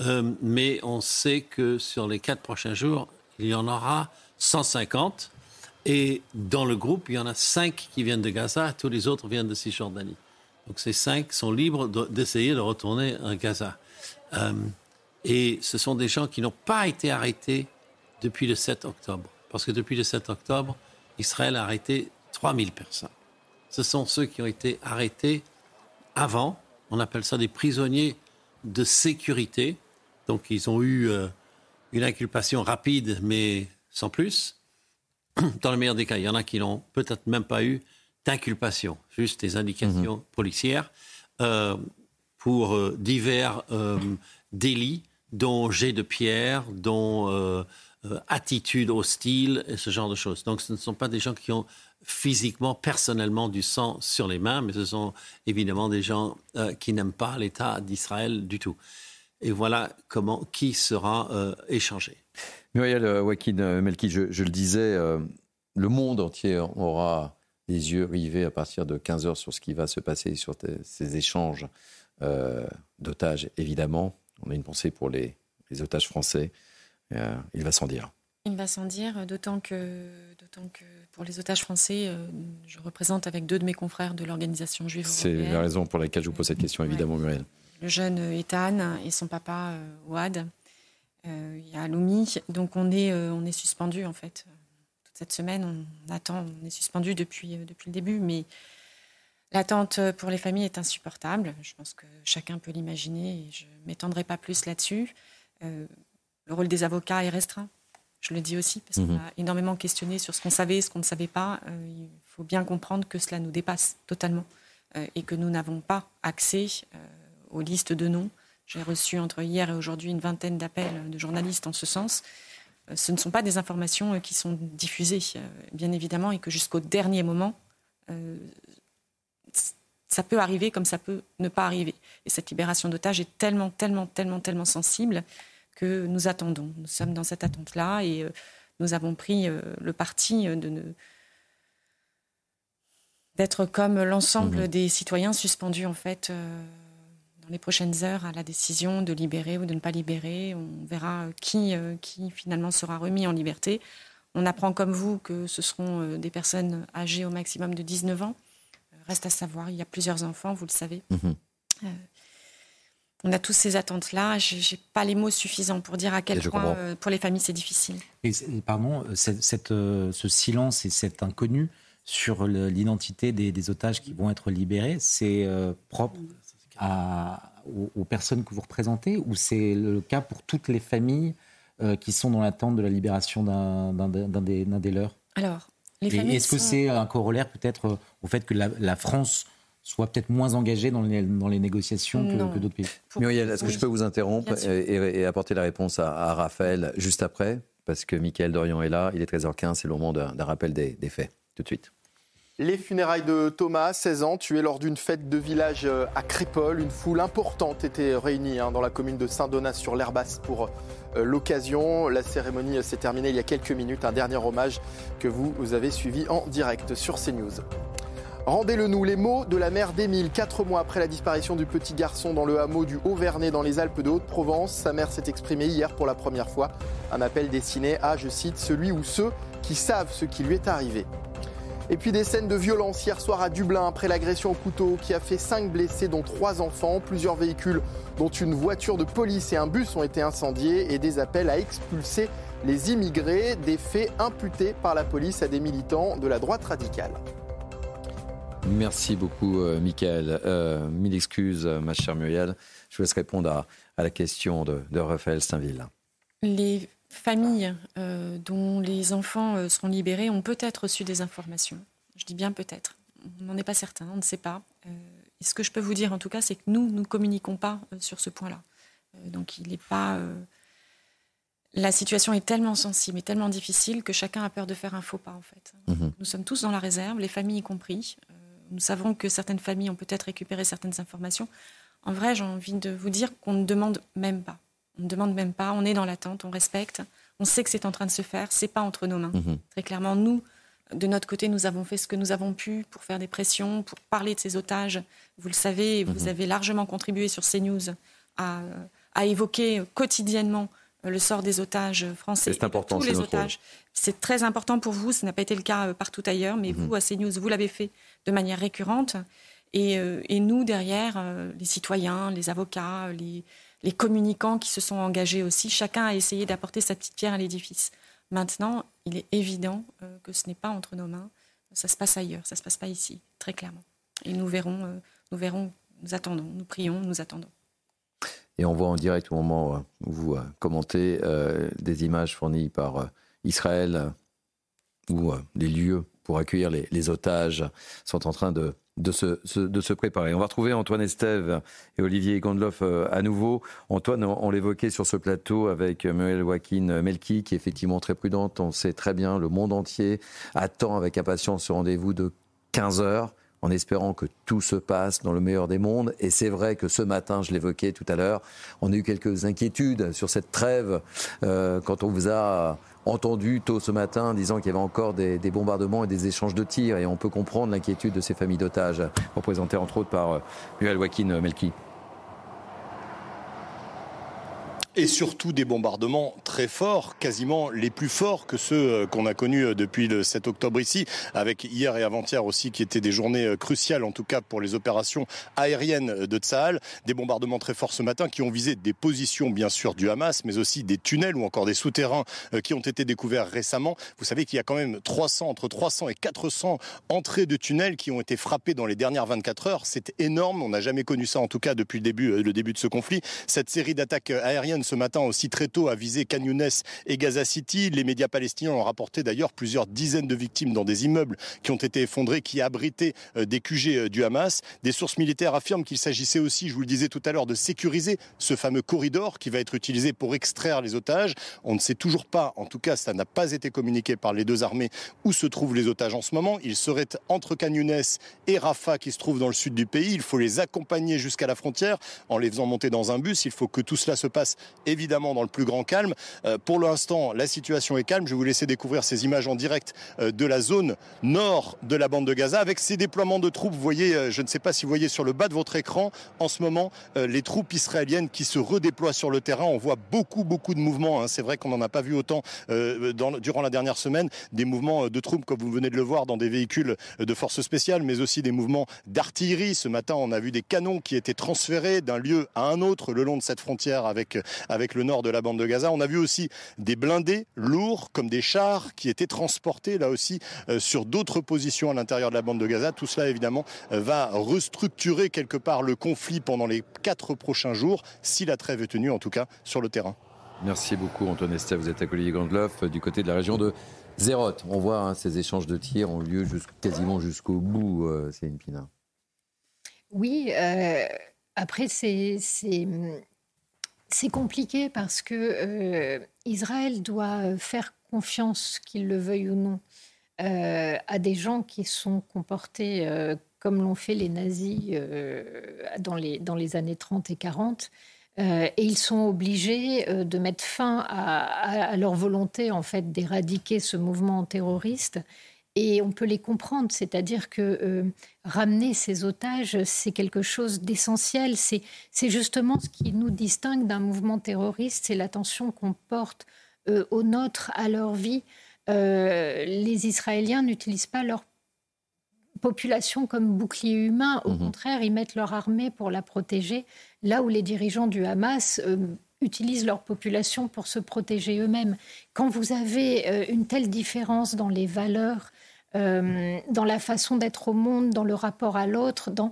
R: euh, mais on sait que sur les quatre prochains jours, il y en aura 150. Et dans le groupe, il y en a cinq qui viennent de Gaza, tous les autres viennent de Cisjordanie. Donc ces cinq sont libres d'essayer de, retourner à Gaza. Euh, et ce sont des gens qui n'ont pas été arrêtés depuis le 7 octobre. Parce que depuis le 7 octobre, Israël a arrêté 3000 personnes. Ce sont ceux qui ont été arrêtés avant. On appelle ça des prisonniers de sécurité. Donc ils ont eu euh, une inculpation rapide, mais sans plus. Dans le meilleur des cas, il y en a qui n'ont peut-être même pas eu d'inculpation, juste des indications mhm. policières euh, pour euh, divers délits, dont jet de pierre, dont attitude hostile, et ce genre de choses. Donc ce ne sont pas des gens qui ont physiquement, personnellement du sang sur les mains, mais ce sont évidemment des gens euh, qui n'aiment pas l'État d'Israël du tout. Et voilà comment qui sera euh, échangé.
A: Muriel euh, Wakin Melki, je, le disais, le monde entier aura les yeux rivés à partir de 15 heures sur ce qui va se passer sur ces échanges d'otages, évidemment. On a une pensée pour les otages français. Il va sans dire.
G: Il va sans dire, d'autant que, d'autant que pour les otages français, euh, je représente avec deux de mes confrères de l'organisation juive.
A: C'est la raison pour laquelle je vous pose cette question, évidemment, Muriel.
G: Le jeune Ethan et son papa euh, Ouad. Euh, il y a Loumi. Donc on est, on est suspendu, en fait. Toute cette semaine, on attend, on est suspendu depuis, depuis le début. Mais l'attente pour les familles est insupportable. Je pense que chacun peut l'imaginer et je ne m'étendrai pas plus là-dessus. Le rôle des avocats est restreint je le dis aussi, parce qu'on mhm. a énormément questionné sur ce qu'on savait, ce qu'on ne savait pas. Euh, il faut bien comprendre que cela nous dépasse totalement euh, et que nous n'avons pas accès euh, aux listes de noms. J'ai reçu entre hier et aujourd'hui une vingtaine d'appels de journalistes en ce sens. ce ne sont pas des informations qui sont diffusées, bien évidemment, et que jusqu'au dernier moment, ça peut arriver comme ça peut ne pas arriver. Et cette libération d'otages est tellement, tellement, tellement, tellement sensible que nous attendons. Nous sommes dans cette attente-là et euh, nous avons pris euh, le parti de d'être comme l'ensemble mhm. des citoyens suspendus en fait euh, dans les prochaines heures à la décision de libérer ou de ne pas libérer. On verra qui, qui finalement sera remis en liberté. On apprend comme vous que ce seront des personnes âgées au maximum de 19 ans. Reste à savoir, il y a plusieurs enfants, vous le savez. Mhm on a tous ces attentes-là. Je n'ai pas les mots suffisants pour dire à quel point, euh, pour les familles, c'est difficile.
D: Et, pardon, cette, euh, ce silence et cet inconnu sur l'identité des, otages qui vont être libérés, c'est euh, propre aux, personnes que vous représentez ou c'est le cas pour toutes les familles qui sont dans l'attente de la libération d'un des, des, leurs?
G: Alors,
D: Est-ce que c'est un corollaire peut-être au fait que la France soit peut-être moins engagé dans les, dans les négociations que, d'autres pays.
A: Muriel, est-ce que je peux vous interrompre et, apporter la réponse à, Raphaël juste après? Parce que Mickaël Dorian est là, il est 13h15, c'est le moment d'un rappel des, des faits. Tout de suite.
L: Les funérailles de Thomas, 16 ans, tué lors d'une fête de village euh, à Crépol. Une foule importante était réunie hein, dans la commune de Saint-Donat sur l'Herbasse pour euh, l'occasion. La cérémonie s'est terminée il y a quelques minutes. Un dernier hommage que vous, vous avez suivi en direct sur CNews. Rendez-le-nous, les mots de la mère d'Émile, quatre mois après la disparition du petit garçon dans le hameau du Haut-Vernay dans les Alpes de Haute-Provence. Sa mère s'est exprimée hier pour la première fois. Un appel destiné à, je cite, celui ou ceux qui savent ce qui lui est arrivé. Et puis des scènes de violence hier soir à Dublin après l'agression au couteau qui a fait 5 blessés dont 3 enfants. Plusieurs véhicules dont une voiture de police et un bus ont été incendiés et des appels à expulser les immigrés, des faits imputés par la police à des militants de la droite radicale.
A: Merci beaucoup, euh, Michael. Euh, mille excuses, ma chère Muriel. Je vous laisse répondre à, la question de, Raphaël Stainville.
G: Les familles euh, dont les enfants euh, seront libérés ont peut-être reçu des informations. Je dis bien peut-être. On n'en est pas certain, on ne sait pas. Euh, et ce que je peux vous dire en tout cas, c'est que nous, nous ne communiquons pas sur ce point-là. donc il n'est pas. la situation est tellement sensible et tellement difficile que chacun a peur de faire un faux pas en fait. Mhm. Nous sommes tous dans la réserve, les familles y compris. Nous savons que certaines familles ont peut-être récupéré certaines informations. En vrai, j'ai envie de vous dire qu'on ne demande même pas. On ne demande même pas, on est dans l'attente, on respecte, on sait que c'est en train de se faire, c'est pas entre nos mains. Mhm. Très clairement, nous, de notre côté, nous avons fait ce que nous avons pu pour faire des pressions, pour parler de ces otages. Vous le savez, vous mhm. avez largement contribué sur CNews à, à évoquer quotidiennement le sort des otages français.
A: C'est important,
G: tous les otages. C'est très important pour vous. Ce n'a pas été le cas partout ailleurs, mais mhm. vous, à CNews, vous l'avez fait de manière récurrente. Et, euh, et nous, derrière, euh, les citoyens, les avocats, les, les communicants qui se sont engagés aussi, chacun a essayé d'apporter sa petite pierre à l'édifice. Maintenant, il est évident euh, que ce n'est pas entre nos mains, ça se passe ailleurs, ça ne se passe pas ici, très clairement. Et nous verrons, nous verrons, nous attendons, nous prions, nous attendons.
A: Et on voit en direct au moment où vous commentez des images fournies par Israël où les lieux pour accueillir les otages sont en train de, de se, de se préparer. On va retrouver Antoine Estève et Olivier Gondloff euh, à nouveau. Antoine, on, l'évoquait sur ce plateau avec Muriel Joaquin Melki, qui est effectivement très prudente. On sait très bien, le monde entier attend avec impatience ce rendez-vous de 15 heures en espérant que tout se passe dans le meilleur des mondes. Et c'est vrai que ce matin, je l'évoquais tout à l'heure, on a eu quelques inquiétudes sur cette trêve euh, quand on vous a entendu tôt ce matin disant qu'il y avait encore des, bombardements et des échanges de tirs. Et on peut comprendre l'inquiétude de ces familles d'otages, représentées entre autres par euh, Joaquin Melki.
Q: Et surtout des bombardements très forts, quasiment les plus forts que ceux euh, qu'on a connus euh, depuis le 7 octobre ici, avec hier et avant-hier aussi qui étaient des journées euh, cruciales en tout cas pour les opérations aériennes de Tsahal. Des bombardements très forts ce matin qui ont visé des positions bien sûr du Hamas, mais aussi des tunnels ou encore des souterrains qui ont été découverts récemment. Vous savez qu'il y a quand même 300, entre 300 et 400 entrées de tunnels qui ont été frappées dans les dernières 24 heures. C'est énorme, on n'a jamais connu ça en tout cas depuis le début, le début de ce conflit. Cette série d'attaques aériennes ce matin aussi très tôt a visé Canyones et Gaza City. Les médias palestiniens ont rapporté d'ailleurs plusieurs dizaines de victimes dans des immeubles qui ont été effondrés, qui abritaient euh, des QG euh, du Hamas. Des sources militaires affirment qu'il s'agissait aussi, je vous le disais tout à l'heure, de sécuriser ce fameux corridor qui va être utilisé pour extraire les otages. On ne sait toujours pas, en tout cas ça n'a pas été communiqué par les deux armées, où se trouvent les otages en ce moment. Ils seraient entre Canyones et Rafah qui se trouvent dans le sud du pays. Il faut les accompagner jusqu'à la frontière en les faisant monter dans un bus. Il faut que tout cela se passe évidemment dans le plus grand calme. Euh, pour l'instant, la situation est calme. Je vais vous laisser découvrir ces images en direct euh, de la zone nord de la bande de Gaza avec ces déploiements de troupes. Vous voyez, euh, je ne sais pas si vous voyez sur le bas de votre écran en ce moment les troupes israéliennes qui se redéploient sur le terrain. On voit beaucoup, beaucoup de mouvements. Hein. C'est vrai qu'on n'en a pas vu autant durant la dernière semaine. Des mouvements de troupes, comme vous venez de le voir, dans des véhicules de forces spéciales, mais aussi des mouvements d'artillerie. Ce matin, on a vu des canons qui étaient transférés d'un lieu à un autre le long de cette frontière avec, avec le nord de la bande de Gaza. On a vu aussi des blindés lourds comme des chars qui étaient transportés là aussi euh, sur d'autres positions à l'intérieur de la bande de Gaza. Tout cela évidemment euh, va restructurer quelque part le conflit pendant les quatre prochains jours, si la trêve est tenue en tout cas sur le terrain.
A: Merci beaucoup Antoine Estève, vous êtes à Olivier Gandloff euh, du côté de la région de Zéroth. On voit hein, ces échanges de tirs ont lieu quasiment jusqu'au bout, c'est une Pina.
E: Oui, après c'est c'est compliqué parce que euh, Israël doit faire confiance, qu'il le veuille ou non, euh, à des gens qui sont comportés euh, comme l'ont fait les nazis dans, les, années 30 et 40. et ils sont obligés de mettre fin à, à, leur volonté en fait d'éradiquer ce mouvement terroriste et on peut les comprendre, c'est-à-dire que euh, ramener ces otages, c'est quelque chose d'essentiel. C'est, justement ce qui nous distingue d'un mouvement terroriste, c'est l'attention qu'on porte euh, aux nôtres, à leur vie. Euh, les Israéliens n'utilisent pas leur population comme bouclier humain. Au mhm. contraire, ils mettent leur armée pour la protéger, là où les dirigeants du Hamas euh, utilisent leur population pour se protéger eux-mêmes. Quand vous avez euh, une telle différence dans les valeurs, euh, dans la façon d'être au monde, dans le rapport à l'autre, dans,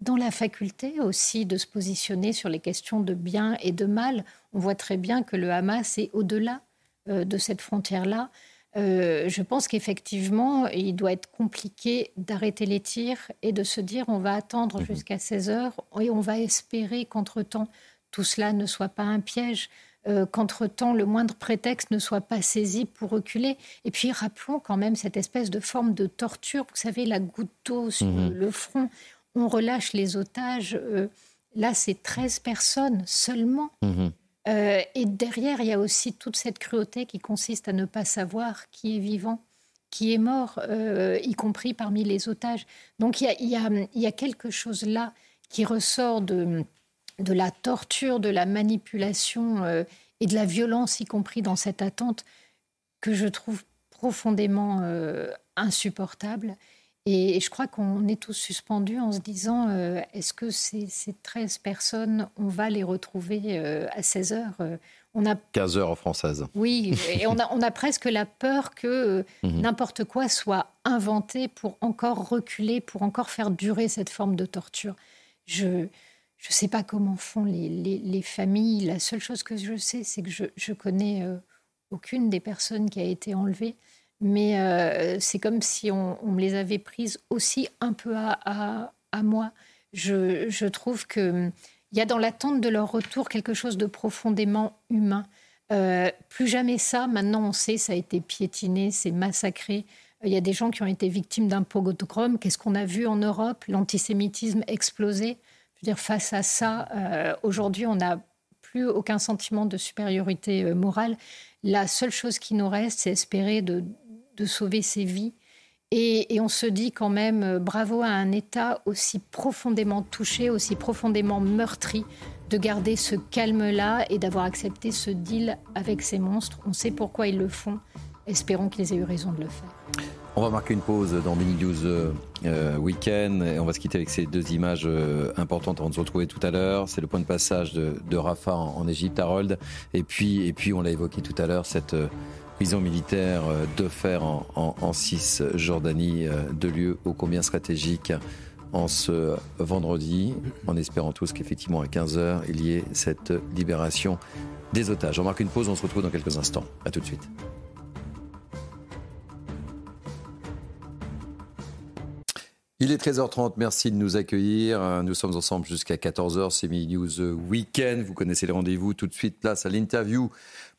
E: dans la faculté aussi de se positionner sur les questions de bien et de mal, on voit très bien que le Hamas est au-delà de cette frontière-là. Euh, je pense qu'effectivement, il doit être compliqué d'arrêter les tirs et de se dire on va attendre mhm. jusqu'à 16 heures et on va espérer qu'entre-temps, tout cela ne soit pas un piège, euh, qu'entre-temps, le moindre prétexte ne soit pas saisi pour reculer. Et puis, rappelons quand même cette espèce de forme de torture. Vous savez, la goutte d'eau sur mhm. le front. On relâche les otages. Euh, là, c'est 13 personnes seulement. Mhm. Euh, et derrière, il y a aussi toute cette cruauté qui consiste à ne pas savoir qui est vivant, qui est mort, y compris parmi les otages. Donc il y a, quelque chose là qui ressort de, la torture, de la manipulation euh, et de la violence, y compris dans cette attente, que je trouve profondément insupportable. Et je crois qu'on est tous suspendus en se disant euh, est-ce que ces, ces, 13 personnes, on va les retrouver euh, à 16 heures euh,
A: on a... 15 heures françaises.
E: Oui, et on a, on a presque la peur que mhm. n'importe quoi soit inventé pour encore reculer, pour encore faire durer cette forme de torture. Je ne sais pas comment font les, les, les, familles. La seule chose que je sais, c'est que je, je connais aucune des personnes qui a été enlevée mais euh, c'est comme si on, me les avait prises aussi un peu à, moi. Je, trouve qu'il y a dans l'attente de leur retour quelque chose de profondément humain. Euh, plus jamais ça, maintenant on sait, ça a été piétiné, c'est massacré. Il y a des gens qui ont été victimes d'un pogrom. Qu'est-ce qu'on a vu en Europe? L'antisémitisme explosé. Je veux dire, face à ça, euh, aujourd'hui, on n'a plus aucun sentiment de supériorité morale. La seule chose qui nous reste, c'est espérer de, sauver ses vies. Et, on se dit quand même euh, bravo à un État aussi profondément touché, aussi profondément meurtri, de garder ce calme-là et d'avoir accepté ce deal avec ces monstres. On sait pourquoi ils le font. Espérons qu'ils aient eu raison de le faire.
A: On va marquer une pause dans Mini News euh, euh, Weekend et on va se quitter avec ces deux images importantes avant de se retrouver tout à l'heure. C'est le point de passage de, Rafah en, Égypte, Harold. Et puis, et puis on l'a évoqué tout à l'heure, cette prison militaire euh, de fer en, en, Cisjordanie, euh, deux lieux ô combien stratégiques en ce vendredi, en espérant tous qu'effectivement à 15h, il y ait cette libération des otages. On marque une pause, on se retrouve dans quelques instants. A tout de suite. Il est 13h30, merci de nous accueillir. Nous sommes ensemble jusqu'à 14h, c'est Mini News Weekend. Vous connaissez les rendez-vous. Tout de suite, place à l'interview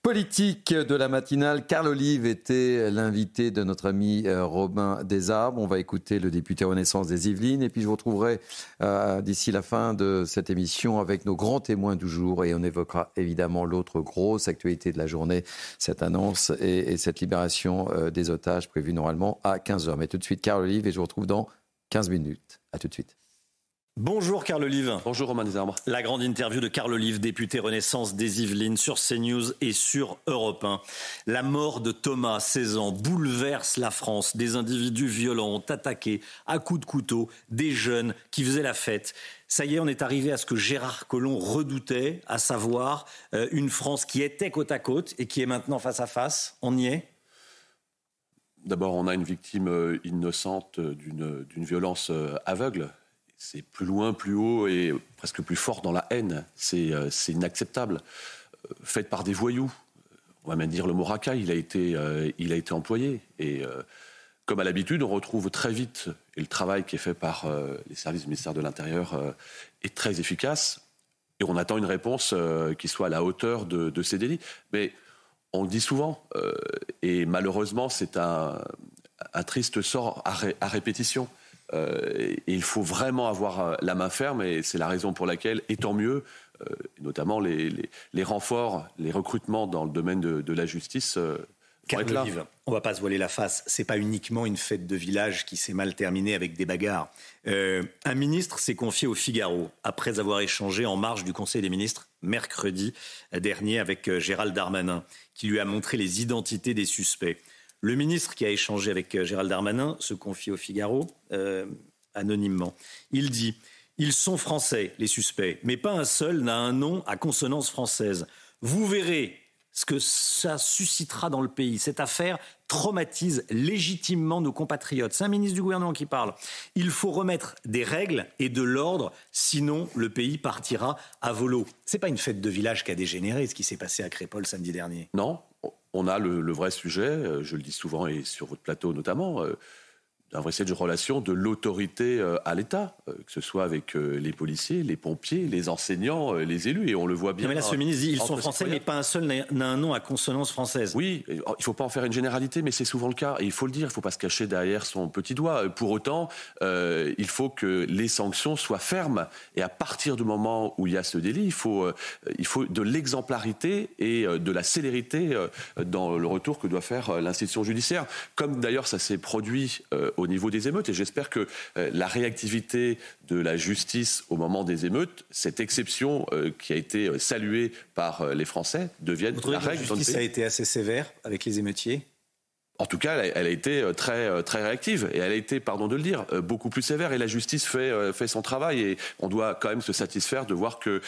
A: politique de la matinale. Carl Olive était l'invité de notre ami euh, Robin Desarbres. On va écouter le député Renaissance des Yvelines et puis je vous retrouverai euh, d'ici la fin de cette émission avec nos grands témoins du jour et on évoquera évidemment l'autre grosse actualité de la journée, cette annonce et, cette libération euh, des otages prévue normalement à 15h. Mais tout de suite, Carl Olive et je vous retrouve dans 15 minutes. À tout de suite.
S: Bonjour Carl Olive.
T: Bonjour Romain Desarbres.
S: La grande interview de Carl Olive, député Renaissance des Yvelines sur CNews et sur Europe 1. La mort de Thomas, 16 ans, bouleverse la France. Des individus violents ont attaqué à coups de couteau des jeunes qui faisaient la fête. Ça y est, on est arrivé à ce que Gérard Collomb redoutait, à savoir euh, une France qui était côte à côte et qui est maintenant face à face. On y est?
T: D'abord, on a une victime euh, innocente d'une violence euh, aveugle c'est plus loin, plus haut et presque plus fort dans la haine. C'est euh, inacceptable. Euh, Faite par des voyous. On va même dire le mot racaille, il a été, euh, employé. Et comme à l'habitude, on retrouve très vite, et le travail qui est fait par les services du ministère de l'Intérieur est très efficace, et on attend une réponse qui soit à la hauteur de, ces délits. Mais on le dit souvent, et malheureusement, c'est un, triste sort à répétition. Euh, il faut vraiment avoir euh, la main ferme et c'est la raison pour laquelle, et tant mieux, euh, notamment les, renforts, les recrutements dans le domaine de, la justice.
S: Car on va pas se voiler la face. C'est pas uniquement une fête de village qui s'est mal terminée avec des bagarres. un ministre s'est confié au Figaro après avoir échangé en marge du Conseil des ministres mercredi dernier avec Gérald Darmanin, qui lui a montré les identités des suspects. Le ministre qui a échangé avec Gérald Darmanin se confie au Figaro anonymement. Il dit Ils sont français, les suspects, mais pas un seul n'a un nom à consonance française. Vous verrez ce que ça suscitera dans le pays. Cette affaire traumatise légitimement nos compatriotes. C'est un ministre du gouvernement qui parle. Il faut remettre des règles et de l'ordre, sinon le pays partira à volo. C'est pas une fête de village qui a dégénéré, ce qui s'est passé à Crépol samedi dernier.
T: Non, on a le, vrai sujet, euh, je le dis souvent et sur votre plateau notamment. Euh, d'un vrai de relation de l'autorité euh, à l'État, euh, que ce soit avec euh, les policiers, les pompiers, les enseignants, les élus, et on le voit bien.
S: mais là, ce ministre dit ils sont français, mais pas un seul n'a un nom à consonance française.
T: Oui, il ne faut pas en faire une généralité, mais c'est souvent le cas, et il faut le dire, il ne faut pas se cacher derrière son petit doigt. Pour autant, il faut que les sanctions soient fermes, et à partir du moment où il y a ce délit, il faut, il faut de l'exemplarité et de la célérité dans le retour que doit faire l'institution judiciaire, comme d'ailleurs ça s'est produit au niveau des émeutes. Et j'espère que euh, la réactivité de la justice au moment des émeutes, cette exception euh, qui a été euh, saluée par les Français, devienne la règle.
S: La justice a été assez sévère avec les émeutiers?
T: En tout cas, elle a été euh, très euh, très réactive et elle a été, pardon de le dire, euh, beaucoup plus sévère. Et la justice fait fait son travail et on doit quand même se satisfaire de voir que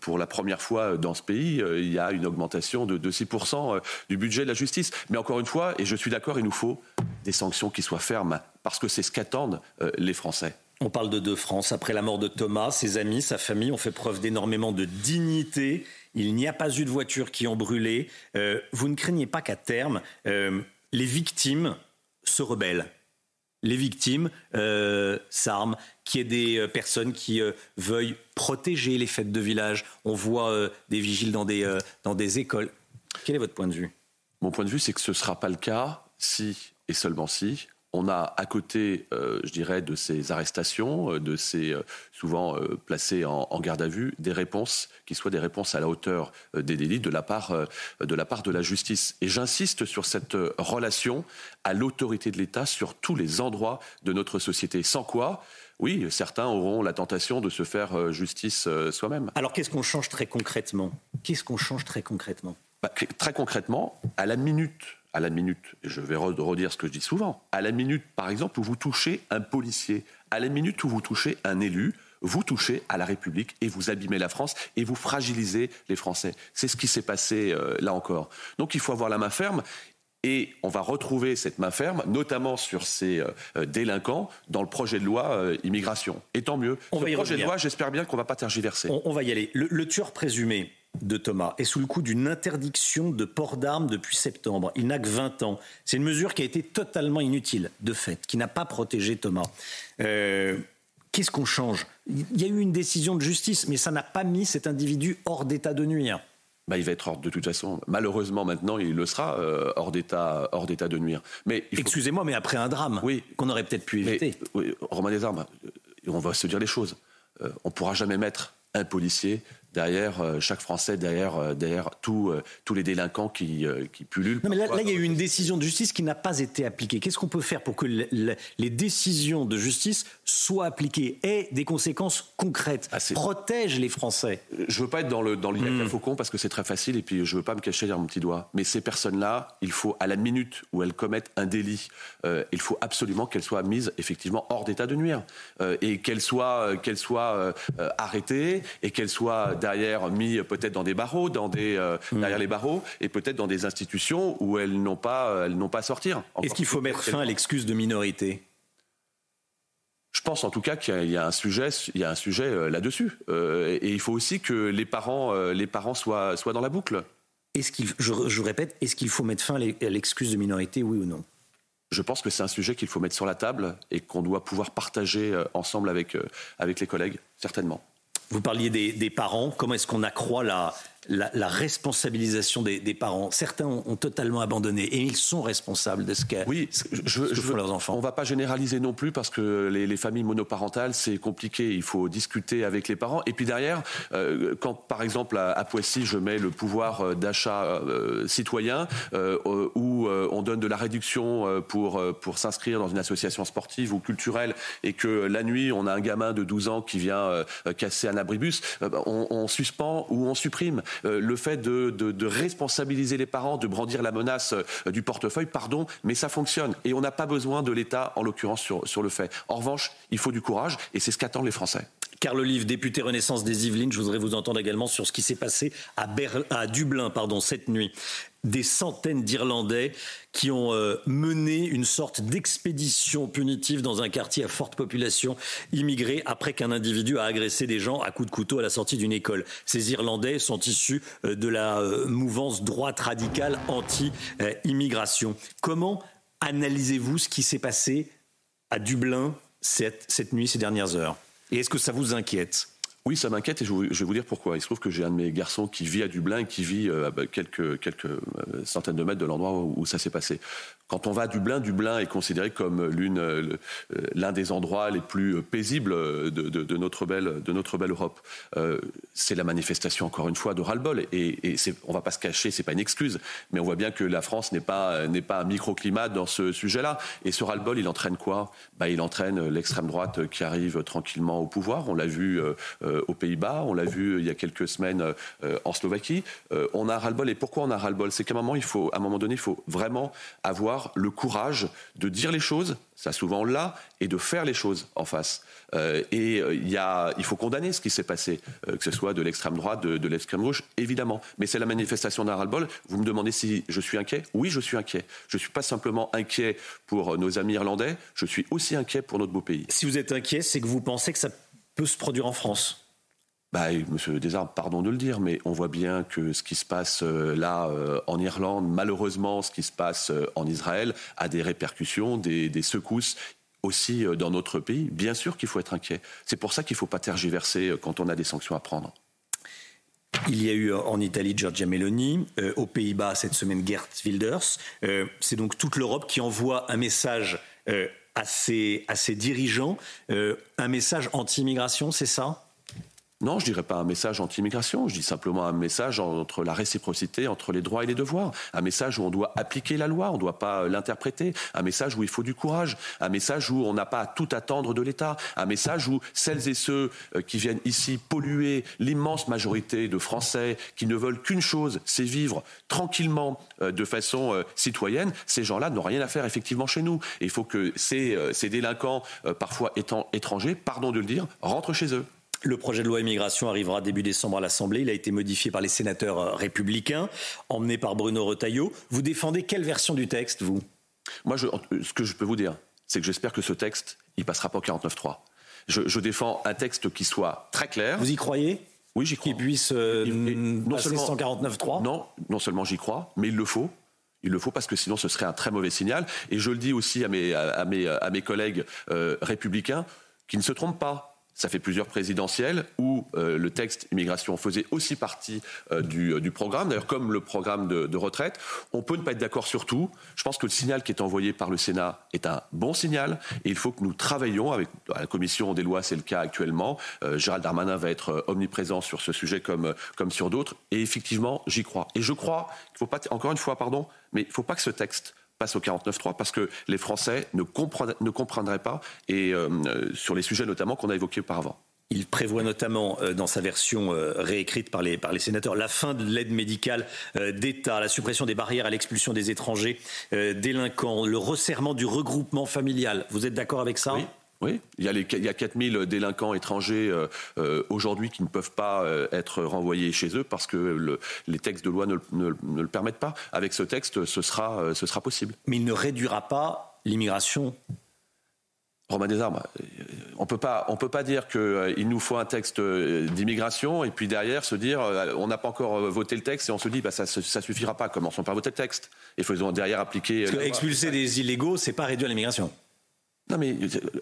T: pour la première fois dans ce pays, il y a une augmentation de, de 6% du budget de la justice. Mais encore une fois, et je suis d'accord, il nous faut des sanctions qui soient fermes parce que c'est ce qu'attendent les Français.
S: On parle de deux France. Après la mort de Thomas, ses amis, sa famille ont fait preuve d'énormément de dignité il n'y a pas eu de voitures qui ont brûlé. Euh, vous ne craignez pas qu'à terme, euh, les victimes se rebellent les victimes euh, s'arment, qu'il y ait des personnes qui veuillent protéger les fêtes de village. On voit des vigiles dans des écoles. Quel est votre point de vue?
T: Mon point de vue, c'est que ce ne sera pas le cas si, et seulement si, on a à côté, euh, je dirais, de ces arrestations, euh, de ces euh, souvent placés en, garde à vue, des réponses qui soient des réponses à la hauteur des délits de la part de la part de la justice. Et j'insiste sur cette relation à l'autorité de l'État sur tous les endroits de notre société. Sans quoi, oui, certains auront la tentation de se faire justice soi-même.
S: Alors qu'est-ce qu'on change très concrètement? Qu'est-ce qu'on change très concrètement?
T: Bah, Très concrètement, à la minute à la minute, je vais redire ce que je dis souvent, à la minute, par exemple, où vous touchez un policier, à la minute où vous touchez un élu, vous touchez à la République et vous abîmez la France et vous fragilisez les Français. C'est ce qui s'est passé euh, là encore. Donc il faut avoir la main ferme. Et on va retrouver cette main ferme, notamment sur ces euh, délinquants, dans le projet de loi euh, immigration. Et tant mieux. On Ce projet de loi, j'espère bien qu'on ne va pas tergiverser.
S: On, va y aller. le tueur présumé, de Thomas est sous le coup d'une interdiction de port d'armes depuis septembre. Il n'a que 20 ans. C'est une mesure qui a été totalement inutile, de fait, qui n'a pas protégé Thomas. Euh, qu'est-ce qu'on change? Il y a eu une décision de justice, mais ça n'a pas mis cet individu hors d'état de nuire.
T: Bah, il va être hors de toute façon. Malheureusement, maintenant, il le sera euh, hors d'état, hors d'état de nuire.
S: Mais excusez-moi, mais après un drame, oui, qu'on aurait peut-être pu éviter.
T: oui, Romain des Armes, on va se dire les choses. Euh, on pourra jamais mettre un policier derrière euh, chaque Français, derrière, euh, derrière euh, tous les délinquants qui, qui pullulent.
S: mais là, il y a eu une décision de justice qui n'a pas été appliquée. Qu'est-ce qu'on peut faire pour que les décisions de justice soient appliquées et des conséquences concrètes ah, Protège les Français?
T: Je veux pas être dans le dans hmm. faucon parce que c'est très facile et puis je veux pas me cacher derrière mon petit doigt. Mais ces personnes-là, il faut à la minute où elles commettent un délit, il faut absolument qu'elles soient mises effectivement hors d'état de nuire et qu'elles soient qu'elles soient arrêtées et qu'elles soient derrière mis peut-être dans des barreaux, dans des, euh, derrière les barreaux, et peut-être dans des institutions où elles n'ont pas, elles n'ont pas à sortir.
S: Est-ce qu'il faut mettre fin à l'excuse de minorité?
T: Je pense en tout cas qu'il y a un sujet, il y a un sujet euh, là-dessus, euh, et il faut aussi que les parents, les parents soient, soient dans la boucle.
S: Est-ce qu'il, je, je, répète, est-ce qu'il faut mettre fin à l'excuse de minorité, oui ou non?
T: Je pense que c'est un sujet qu'il faut mettre sur la table et qu'on doit pouvoir partager ensemble avec, avec les collègues, certainement.
S: Vous parliez des, parents. Comment est-ce qu'on accroît la, la, responsabilisation des, parents. Certains ont, totalement abandonné et ils sont responsables de ce, que,
T: oui, je, font leurs enfants. On ne va pas généraliser non plus parce que les, familles monoparentales, c'est compliqué. Il faut discuter avec les parents. Et puis derrière, euh, quand par exemple à, Poissy, je mets le pouvoir euh, d'achat euh, citoyen où on donne de la réduction pour, pour s'inscrire dans une association sportive ou culturelle et que la nuit, on a un gamin de 12 ans qui vient casser un abribus, on, on suspend ou on supprime. Le fait de, responsabiliser les parents, de brandir la menace du portefeuille, pardon, mais ça fonctionne. Et on n'a pas besoin de l'État, en l'occurrence, sur, sur le fait. En revanche, il faut du courage, et c'est ce qu'attendent les Français.
S: Carl Olive, député Renaissance des Yvelines, je voudrais vous entendre également sur ce qui s'est passé à, à Dublin pardon, cette nuit. Des centaines d'Irlandais qui ont euh, mené une sorte d'expédition punitive dans un quartier à forte population immigrée après qu'un individu a agressé des gens à coups de couteau à la sortie d'une école. Ces Irlandais sont issus euh, de la euh, mouvance droite radicale anti-immigration. Comment analysez-vous ce qui s'est passé à Dublin cette, cette nuit, ces dernières heures? Et est-ce que ça vous inquiète?
T: Oui, ça m'inquiète et je, vais vous dire pourquoi. Il se trouve que j'ai un de mes garçons qui vit à Dublin et qui vit euh, à quelques, quelques euh, centaines de mètres de l'endroit où, ça s'est passé. Quand on va à Dublin, Dublin est considéré comme l'une, euh, l'un des endroits les plus paisibles de, notre, belle, Europe. c'est la manifestation, encore une fois, de ras-le-bol. Et, et on ne va pas se cacher, ce n'est pas une excuse, mais on voit bien que la France n'est pas, n'est pas un microclimat dans ce sujet-là. Et ce ras-le-bol, il entraîne quoi? Bah, Il entraîne l'extrême droite qui arrive tranquillement au pouvoir. On l'a vu euh, aux Pays-Bas, on l'a vu euh, il y a quelques semaines euh, en Slovaquie. on a ras-le-bol. Et pourquoi on a ras-le-bol? C'est qu'à un un moment donné, il faut vraiment avoir le courage de dire les choses, ça souvent là, et de faire les choses en face. et il, y a, il faut condamner ce qui s'est passé, que ce soit de l'extrême droite, de, l'extrême gauche, évidemment. Mais c'est la manifestation d'un ras-le-bol. Vous me demandez si je suis inquiet Oui, je suis inquiet. Je ne suis pas simplement inquiet pour nos amis irlandais, je suis aussi inquiet pour notre beau pays.
S: Si vous êtes inquiet, c'est que vous pensez que ça peut se produire en France
T: bah, Monsieur Desarmes, pardon de le dire, mais on voit bien que ce qui se passe euh, là euh, en Irlande, malheureusement, ce qui se passe euh, en Israël, a des répercussions, des, secousses aussi dans notre pays. Bien sûr qu'il faut être inquiet. C'est pour ça qu'il ne faut pas tergiverser quand on a des sanctions à prendre.
S: Il y a eu en Italie Giorgia Meloni, aux Pays-Bas cette semaine Gert Wilders. C'est donc toute l'Europe qui envoie un message à ses, à ses dirigeants, un message anti-immigration, c'est ça?
T: Non, je dirais pas un message anti-immigration, je dis simplement un message entre la réciprocité, entre les droits et les devoirs, un message où on doit appliquer la loi, on ne doit pas l'interpréter, un message où il faut du courage, un message où on n'a pas à tout attendre de l'État, un message où celles et ceux euh, qui viennent ici polluer l'immense majorité de Français qui ne veulent qu'une chose, c'est vivre tranquillement euh, de façon euh, citoyenne, ces gens-là n'ont rien à faire effectivement chez nous. Il faut que ces, ces délinquants, parfois étant étrangers, pardon de le dire, rentrent chez eux.
S: Le projet de loi immigration arrivera début décembre à l'Assemblée. Il a été modifié par les sénateurs euh, républicains, emmené par Bruno Retailleau. Vous défendez quelle version du texte, vous?
T: Moi, ce que je peux vous dire, c'est que j'espère que ce texte, il passera pas au 49.3. Je, je défends un texte qui soit très clair.
S: Vous y croyez?
T: Oui, j'y crois.
S: Qui puisse euh, non seulement 149.3
T: Non, non seulement j'y crois, mais il le faut. Il le faut parce que sinon ce serait un très mauvais signal. Et je le dis aussi à mes, à mes, à mes collègues euh, républicains qui ne se trompent pas. Ça fait plusieurs présidentielles où euh, le texte immigration faisait aussi partie euh, euh, du, programme, d'ailleurs comme le programme de, retraite. On peut ne pas être d'accord sur tout. Je pense que le signal qui est envoyé par le Sénat est un bon signal et il faut que nous travaillions avec la commission des lois, c'est le cas actuellement. Gérald Darmanin va être omniprésent sur ce sujet comme, comme sur d'autres. Et effectivement, j'y crois. Et je crois qu'il ne faut pas, encore une fois, pardon, mais il ne faut pas que ce texte passe au 49.3 parce que les Français ne, ne comprendraient pas, et euh, sur les sujets notamment qu'on a évoqués auparavant.
S: Il prévoit notamment euh, dans sa version euh, réécrite par les, par les sénateurs la fin de l'aide médicale d'État, la suppression des barrières à l'expulsion des étrangers délinquants, le resserrement du regroupement familial. Vous êtes d'accord avec ça?
T: Oui, il y a, les, il y a 4000 délinquants étrangers euh, euh, aujourd'hui qui ne peuvent pas euh, être renvoyés chez eux parce que le, les textes de loi ne, ne, ne, le permettent pas. Avec ce texte, ce sera, ce sera possible.
S: Mais il ne réduira pas l'immigration
T: Romain Desarmes, on peut pas, on peut pas dire qu'il nous faut un texte d'immigration et puis derrière se dire on n'a pas encore voté le texte et on se dit bah ça, ça suffira pas. Commençons par voter le texte et faisons derrière appliquer.
S: Parce que expulser des illégaux, c'est pas réduire l'immigration.
T: Non, mais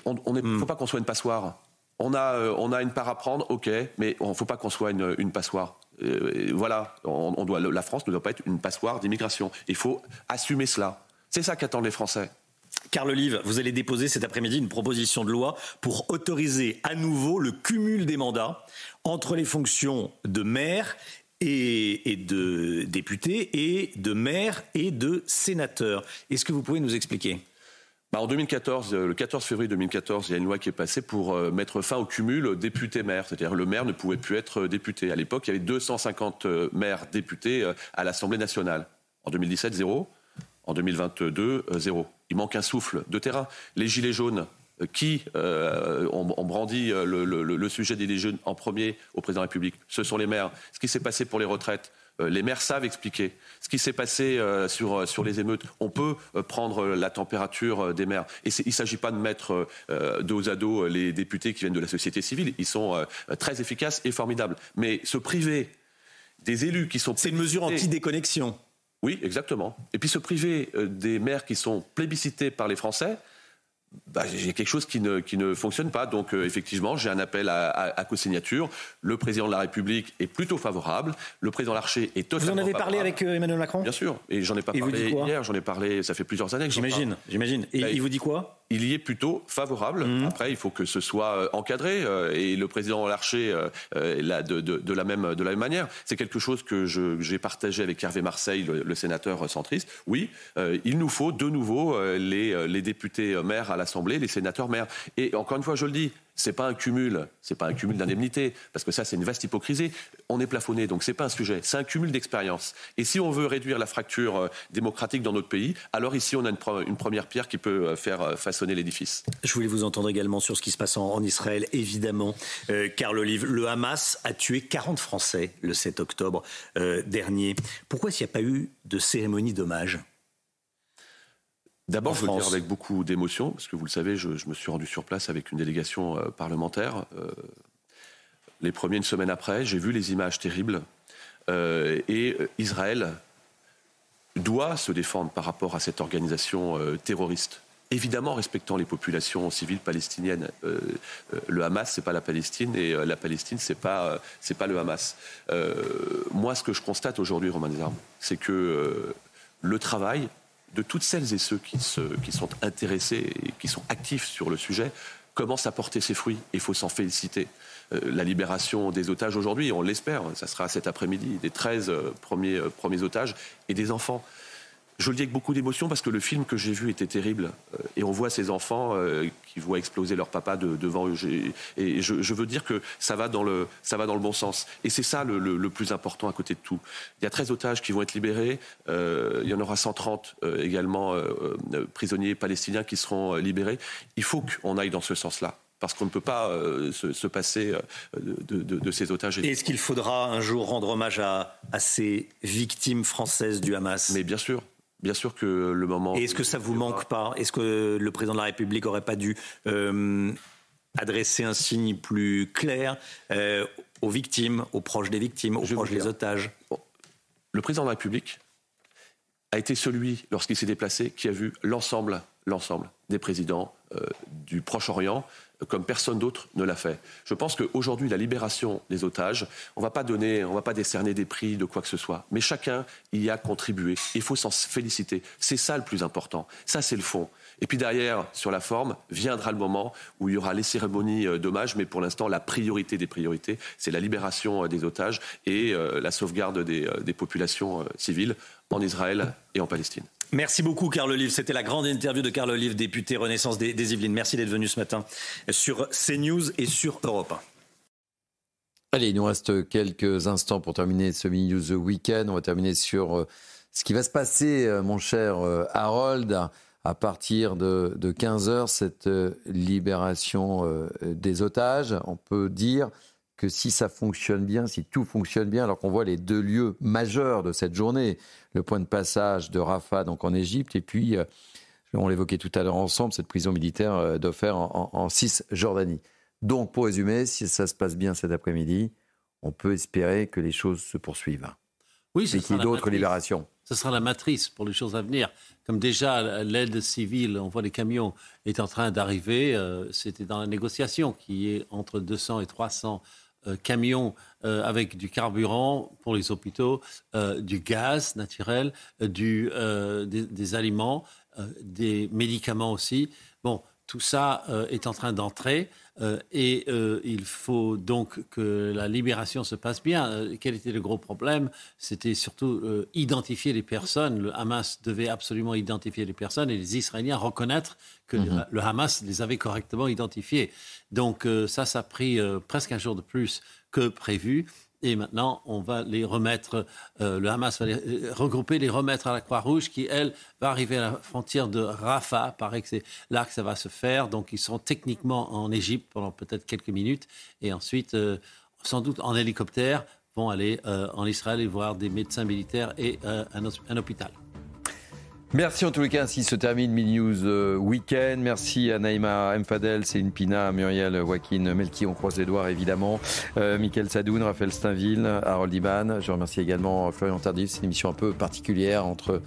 T: on ne hmm. faut pas qu'on soit une passoire. On a, euh, on a une part à prendre, ok, mais il ne faut pas qu'on soit une, une passoire. Euh, voilà, on, doit, la France ne doit pas être une passoire d'immigration. Il faut assumer cela. C'est ça qu'attendent les Français.
S: Carl Olive, vous allez déposer cet après-midi une proposition de loi pour autoriser à nouveau le cumul des mandats entre les fonctions de maire et, et de député et de maire et de sénateur. Est-ce que vous pouvez nous expliquer?
T: Bah, en 2014, le 14 février 2014, il y a une loi qui est passée pour mettre fin au cumul député-maire. C'est-à-dire le maire ne pouvait plus être député. À l'époque, il y avait 250 maires députés à l'Assemblée nationale. En 2017, zéro. En 2022, zéro. Il manque un souffle de terrain. Les Gilets jaunes, qui euh, ont, brandi euh, le, sujet des Gilets jaunes en premier au président de la République Ce sont les maires. Ce qui s'est passé pour les retraites, euh, les maires savent expliquer. Ce qui s'est passé sur, sur les émeutes, on peut prendre la température des maires. Et il ne s'agit pas de mettre dos à dos les députés qui viennent de la société civile. Ils sont très efficaces et formidables. Mais se priver des élus qui sont...
S: C'est une mesure anti-déconnexion.
T: Oui, exactement. Et puis se priver des maires qui sont plébiscités par les Français, bah, j'ai quelque chose qui ne, qui ne fonctionne pas. Donc, euh, effectivement, j'ai un appel à, à, co-signature. Le président de la République est plutôt favorable. Le président Larcher est totalement
S: Vous en avez parlé avec euh, Emmanuel Macron?
T: Bien sûr. Et j'en ai pas parlé hier, j'en ai parlé, ça fait plusieurs années que
S: J'imagine, j'imagine. Et bah, il vous dit quoi?
T: Il y est plutôt favorable. Mhm. Après, il faut que ce soit euh, encadré et le président Larcher là, de, de, de, la même de la même manière. C'est quelque chose que j'ai partagé avec Hervé Marseille, le, sénateur centriste. Oui, il nous faut de nouveau les, les députés maires à l'Assemblée, les sénateurs maires. Et encore une fois, je le dis, c'est pas un cumul, c'est pas un cumul d'indemnités, parce que ça c'est une vaste hypocrisie. On est plafonné, donc c'est pas un sujet, c'est un cumul d'expérience. Et si on veut réduire la fracture euh, démocratique dans notre pays, alors ici on a une, première pierre qui peut euh, faire euh, façonner l'édifice.
S: Je voulais vous entendre également sur ce qui se passe en, Israël, évidemment. Euh, Carl Olive, le Hamas a tué 40 Français le 7 octobre dernier. Pourquoi s'il n'y a pas eu de cérémonie d'hommage?
T: D'abord, je veux le dire avec beaucoup d'émotion, parce que vous le savez, je, me suis rendu sur place avec une délégation euh, parlementaire. Euh, les premiers, une semaine après, j'ai vu les images terribles. Euh, et Israël doit se défendre par rapport à cette organisation terroriste. Évidemment, respectant les populations civiles palestiniennes. le Hamas, c'est pas la Palestine, et la Palestine, c'est pas c'est pas le Hamas. moi, ce que je constate aujourd'hui, Romain Desarmes, c'est que le travail de toutes celles et ceux qui, sont intéressés et qui sont actifs sur le sujet commence à porter ses fruits. Il faut s'en féliciter. Euh, la libération des otages aujourd'hui, on l'espère, ça sera cet après-midi, des 13 euh, euh, premiers otages et des enfants. Je le dis avec beaucoup d'émotion parce que le film que j'ai vu était terrible. Euh, et on voit ces enfants euh, qui voient exploser leur papa devant eux. Et je, veux dire que ça va dans le, ça va dans le bon sens. Et c'est ça le, plus important à côté de tout. Il y a 13 otages qui vont être libérés. Euh, il y en aura 130 également prisonniers palestiniens qui seront libérés. Il faut qu'on aille dans ce sens-là parce qu'on ne peut pas se, passer de, ces otages.
S: Et est-ce qu'il faudra un jour rendre hommage à, à, ces victimes françaises du Hamas?
T: Mais bien sûr. Bien sûr que le moment.
S: Et est-ce que ça vous manque pas Est-ce que le président de la République n'aurait pas dû euh, adresser un signe plus clair euh, aux victimes, aux proches des victimes, aux proches des otages?
T: Le président de la République a été celui, lorsqu'il s'est déplacé, qui a vu l'ensemble, l'ensemble des présidents euh, du Proche-Orient, comme personne d'autre ne l'a fait. Je pense qu'aujourd'hui, la libération des otages, on ne va pas donner, on va pas décerner des prix de quoi que ce soit, mais chacun y a contribué. Il faut s'en féliciter. C'est ça le plus important. Ça, c'est le fond. Et puis derrière, sur la forme, viendra le moment où il y aura les cérémonies euh, d'hommage, mais pour l'instant, la priorité des priorités, c'est la libération euh, des otages et euh, la sauvegarde des, des populations civiles en Israël et en Palestine.
S: Merci beaucoup, Carl Olive. C'était la grande interview de Carl Olive, député Renaissance des, Yvelines. Merci d'être venu ce matin sur CNews et sur Europe 1.
A: Allez, il nous reste quelques instants pour terminer ce Mini News Weekend. On va terminer sur euh, ce qui va se passer, euh, mon cher euh, Harold, à partir de, de 15h, cette libération des otages. On peut dire que si ça fonctionne bien, si tout fonctionne bien, alors qu'on voit les deux lieux majeurs de cette journée, le point de passage de Rafah, donc en Égypte, et puis, euh, on l'évoquait tout à l'heure ensemble, cette prison militaire euh, d'Ofer en, en, Cisjordanie. Donc, pour résumer, si ça se passe bien cet après-midi, on peut espérer que les choses se poursuivent.
R: Oui, c'est qu'il
A: y ait d'autres libérations.
R: Ce sera la matrice pour les choses à venir. Comme déjà l'aide civile, on voit les camions, est en train d'arriver. Euh, c'était dans la négociation qui est entre 200 et 300 euh, camions euh, avec du carburant pour les hôpitaux, euh, du gaz naturel, du, des, aliments, des médicaments aussi. Bon, tout ça est en train d'entrer. Euh, et euh, il faut donc que la libération se passe bien. Euh, quel était le gros problème? C'était surtout identifier les personnes. Le Hamas devait absolument identifier les personnes et les Israéliens reconnaître que mhm. le Hamas les avait correctement identifiés. Donc ça, ça a pris presque un jour de plus que prévu. Et maintenant, on va les remettre, euh, le Hamas va les euh, regrouper, les remettre à la Croix-Rouge, qui, elle, va arriver à la frontière de Rafah. Il paraît que c'est là que ça va se faire. Donc, ils seront techniquement en Égypte pendant peut-être quelques minutes. Et ensuite, euh, sans doute en hélicoptère, vont aller en Israël et voir des médecins militaires et un hôpital.
A: Merci en tous les cas, ainsi se termine Mini News euh, Weekend. Merci à Naïma Mfadel, Céline Pina, Muriel Joaquin Melki, on croise les doigts évidemment. Euh, Michael Sadoun, Raphaël Steinville, Harold Iban. Je remercie également Florian Tardif. C'est une émission un peu particulière entre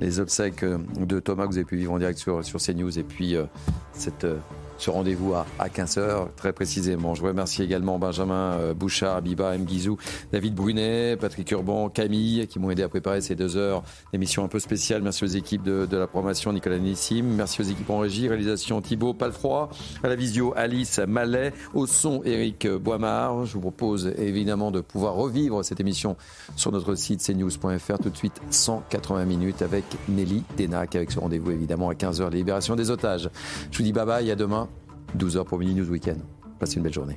A: les obsèques de Thomas que vous avez pu vivre en direct sur, sur CNews et puis euh, cette ce rendez-vous à, 15h, très précisément. Je remercie également Benjamin euh, Bouchard, Biba Mguizou, David Brunet, Patrick Urban, Camille, qui m'ont aidé à préparer ces deux heures d'émission un peu spéciale. Merci aux équipes de, la promotion, Nicolas Nissim. Merci aux équipes en régie, réalisation Thibaut Palfroy, à la visio Alice Mallet, au son Eric Boimard. Je vous propose évidemment de pouvoir revivre cette émission sur notre site cnews.fr tout de suite 180 minutes avec Nelly Denac, avec ce rendez-vous évidemment à 15h, libération des otages. Je vous dis bye bye, à demain. 12h pour Mini News Weekend. Passez une belle journée.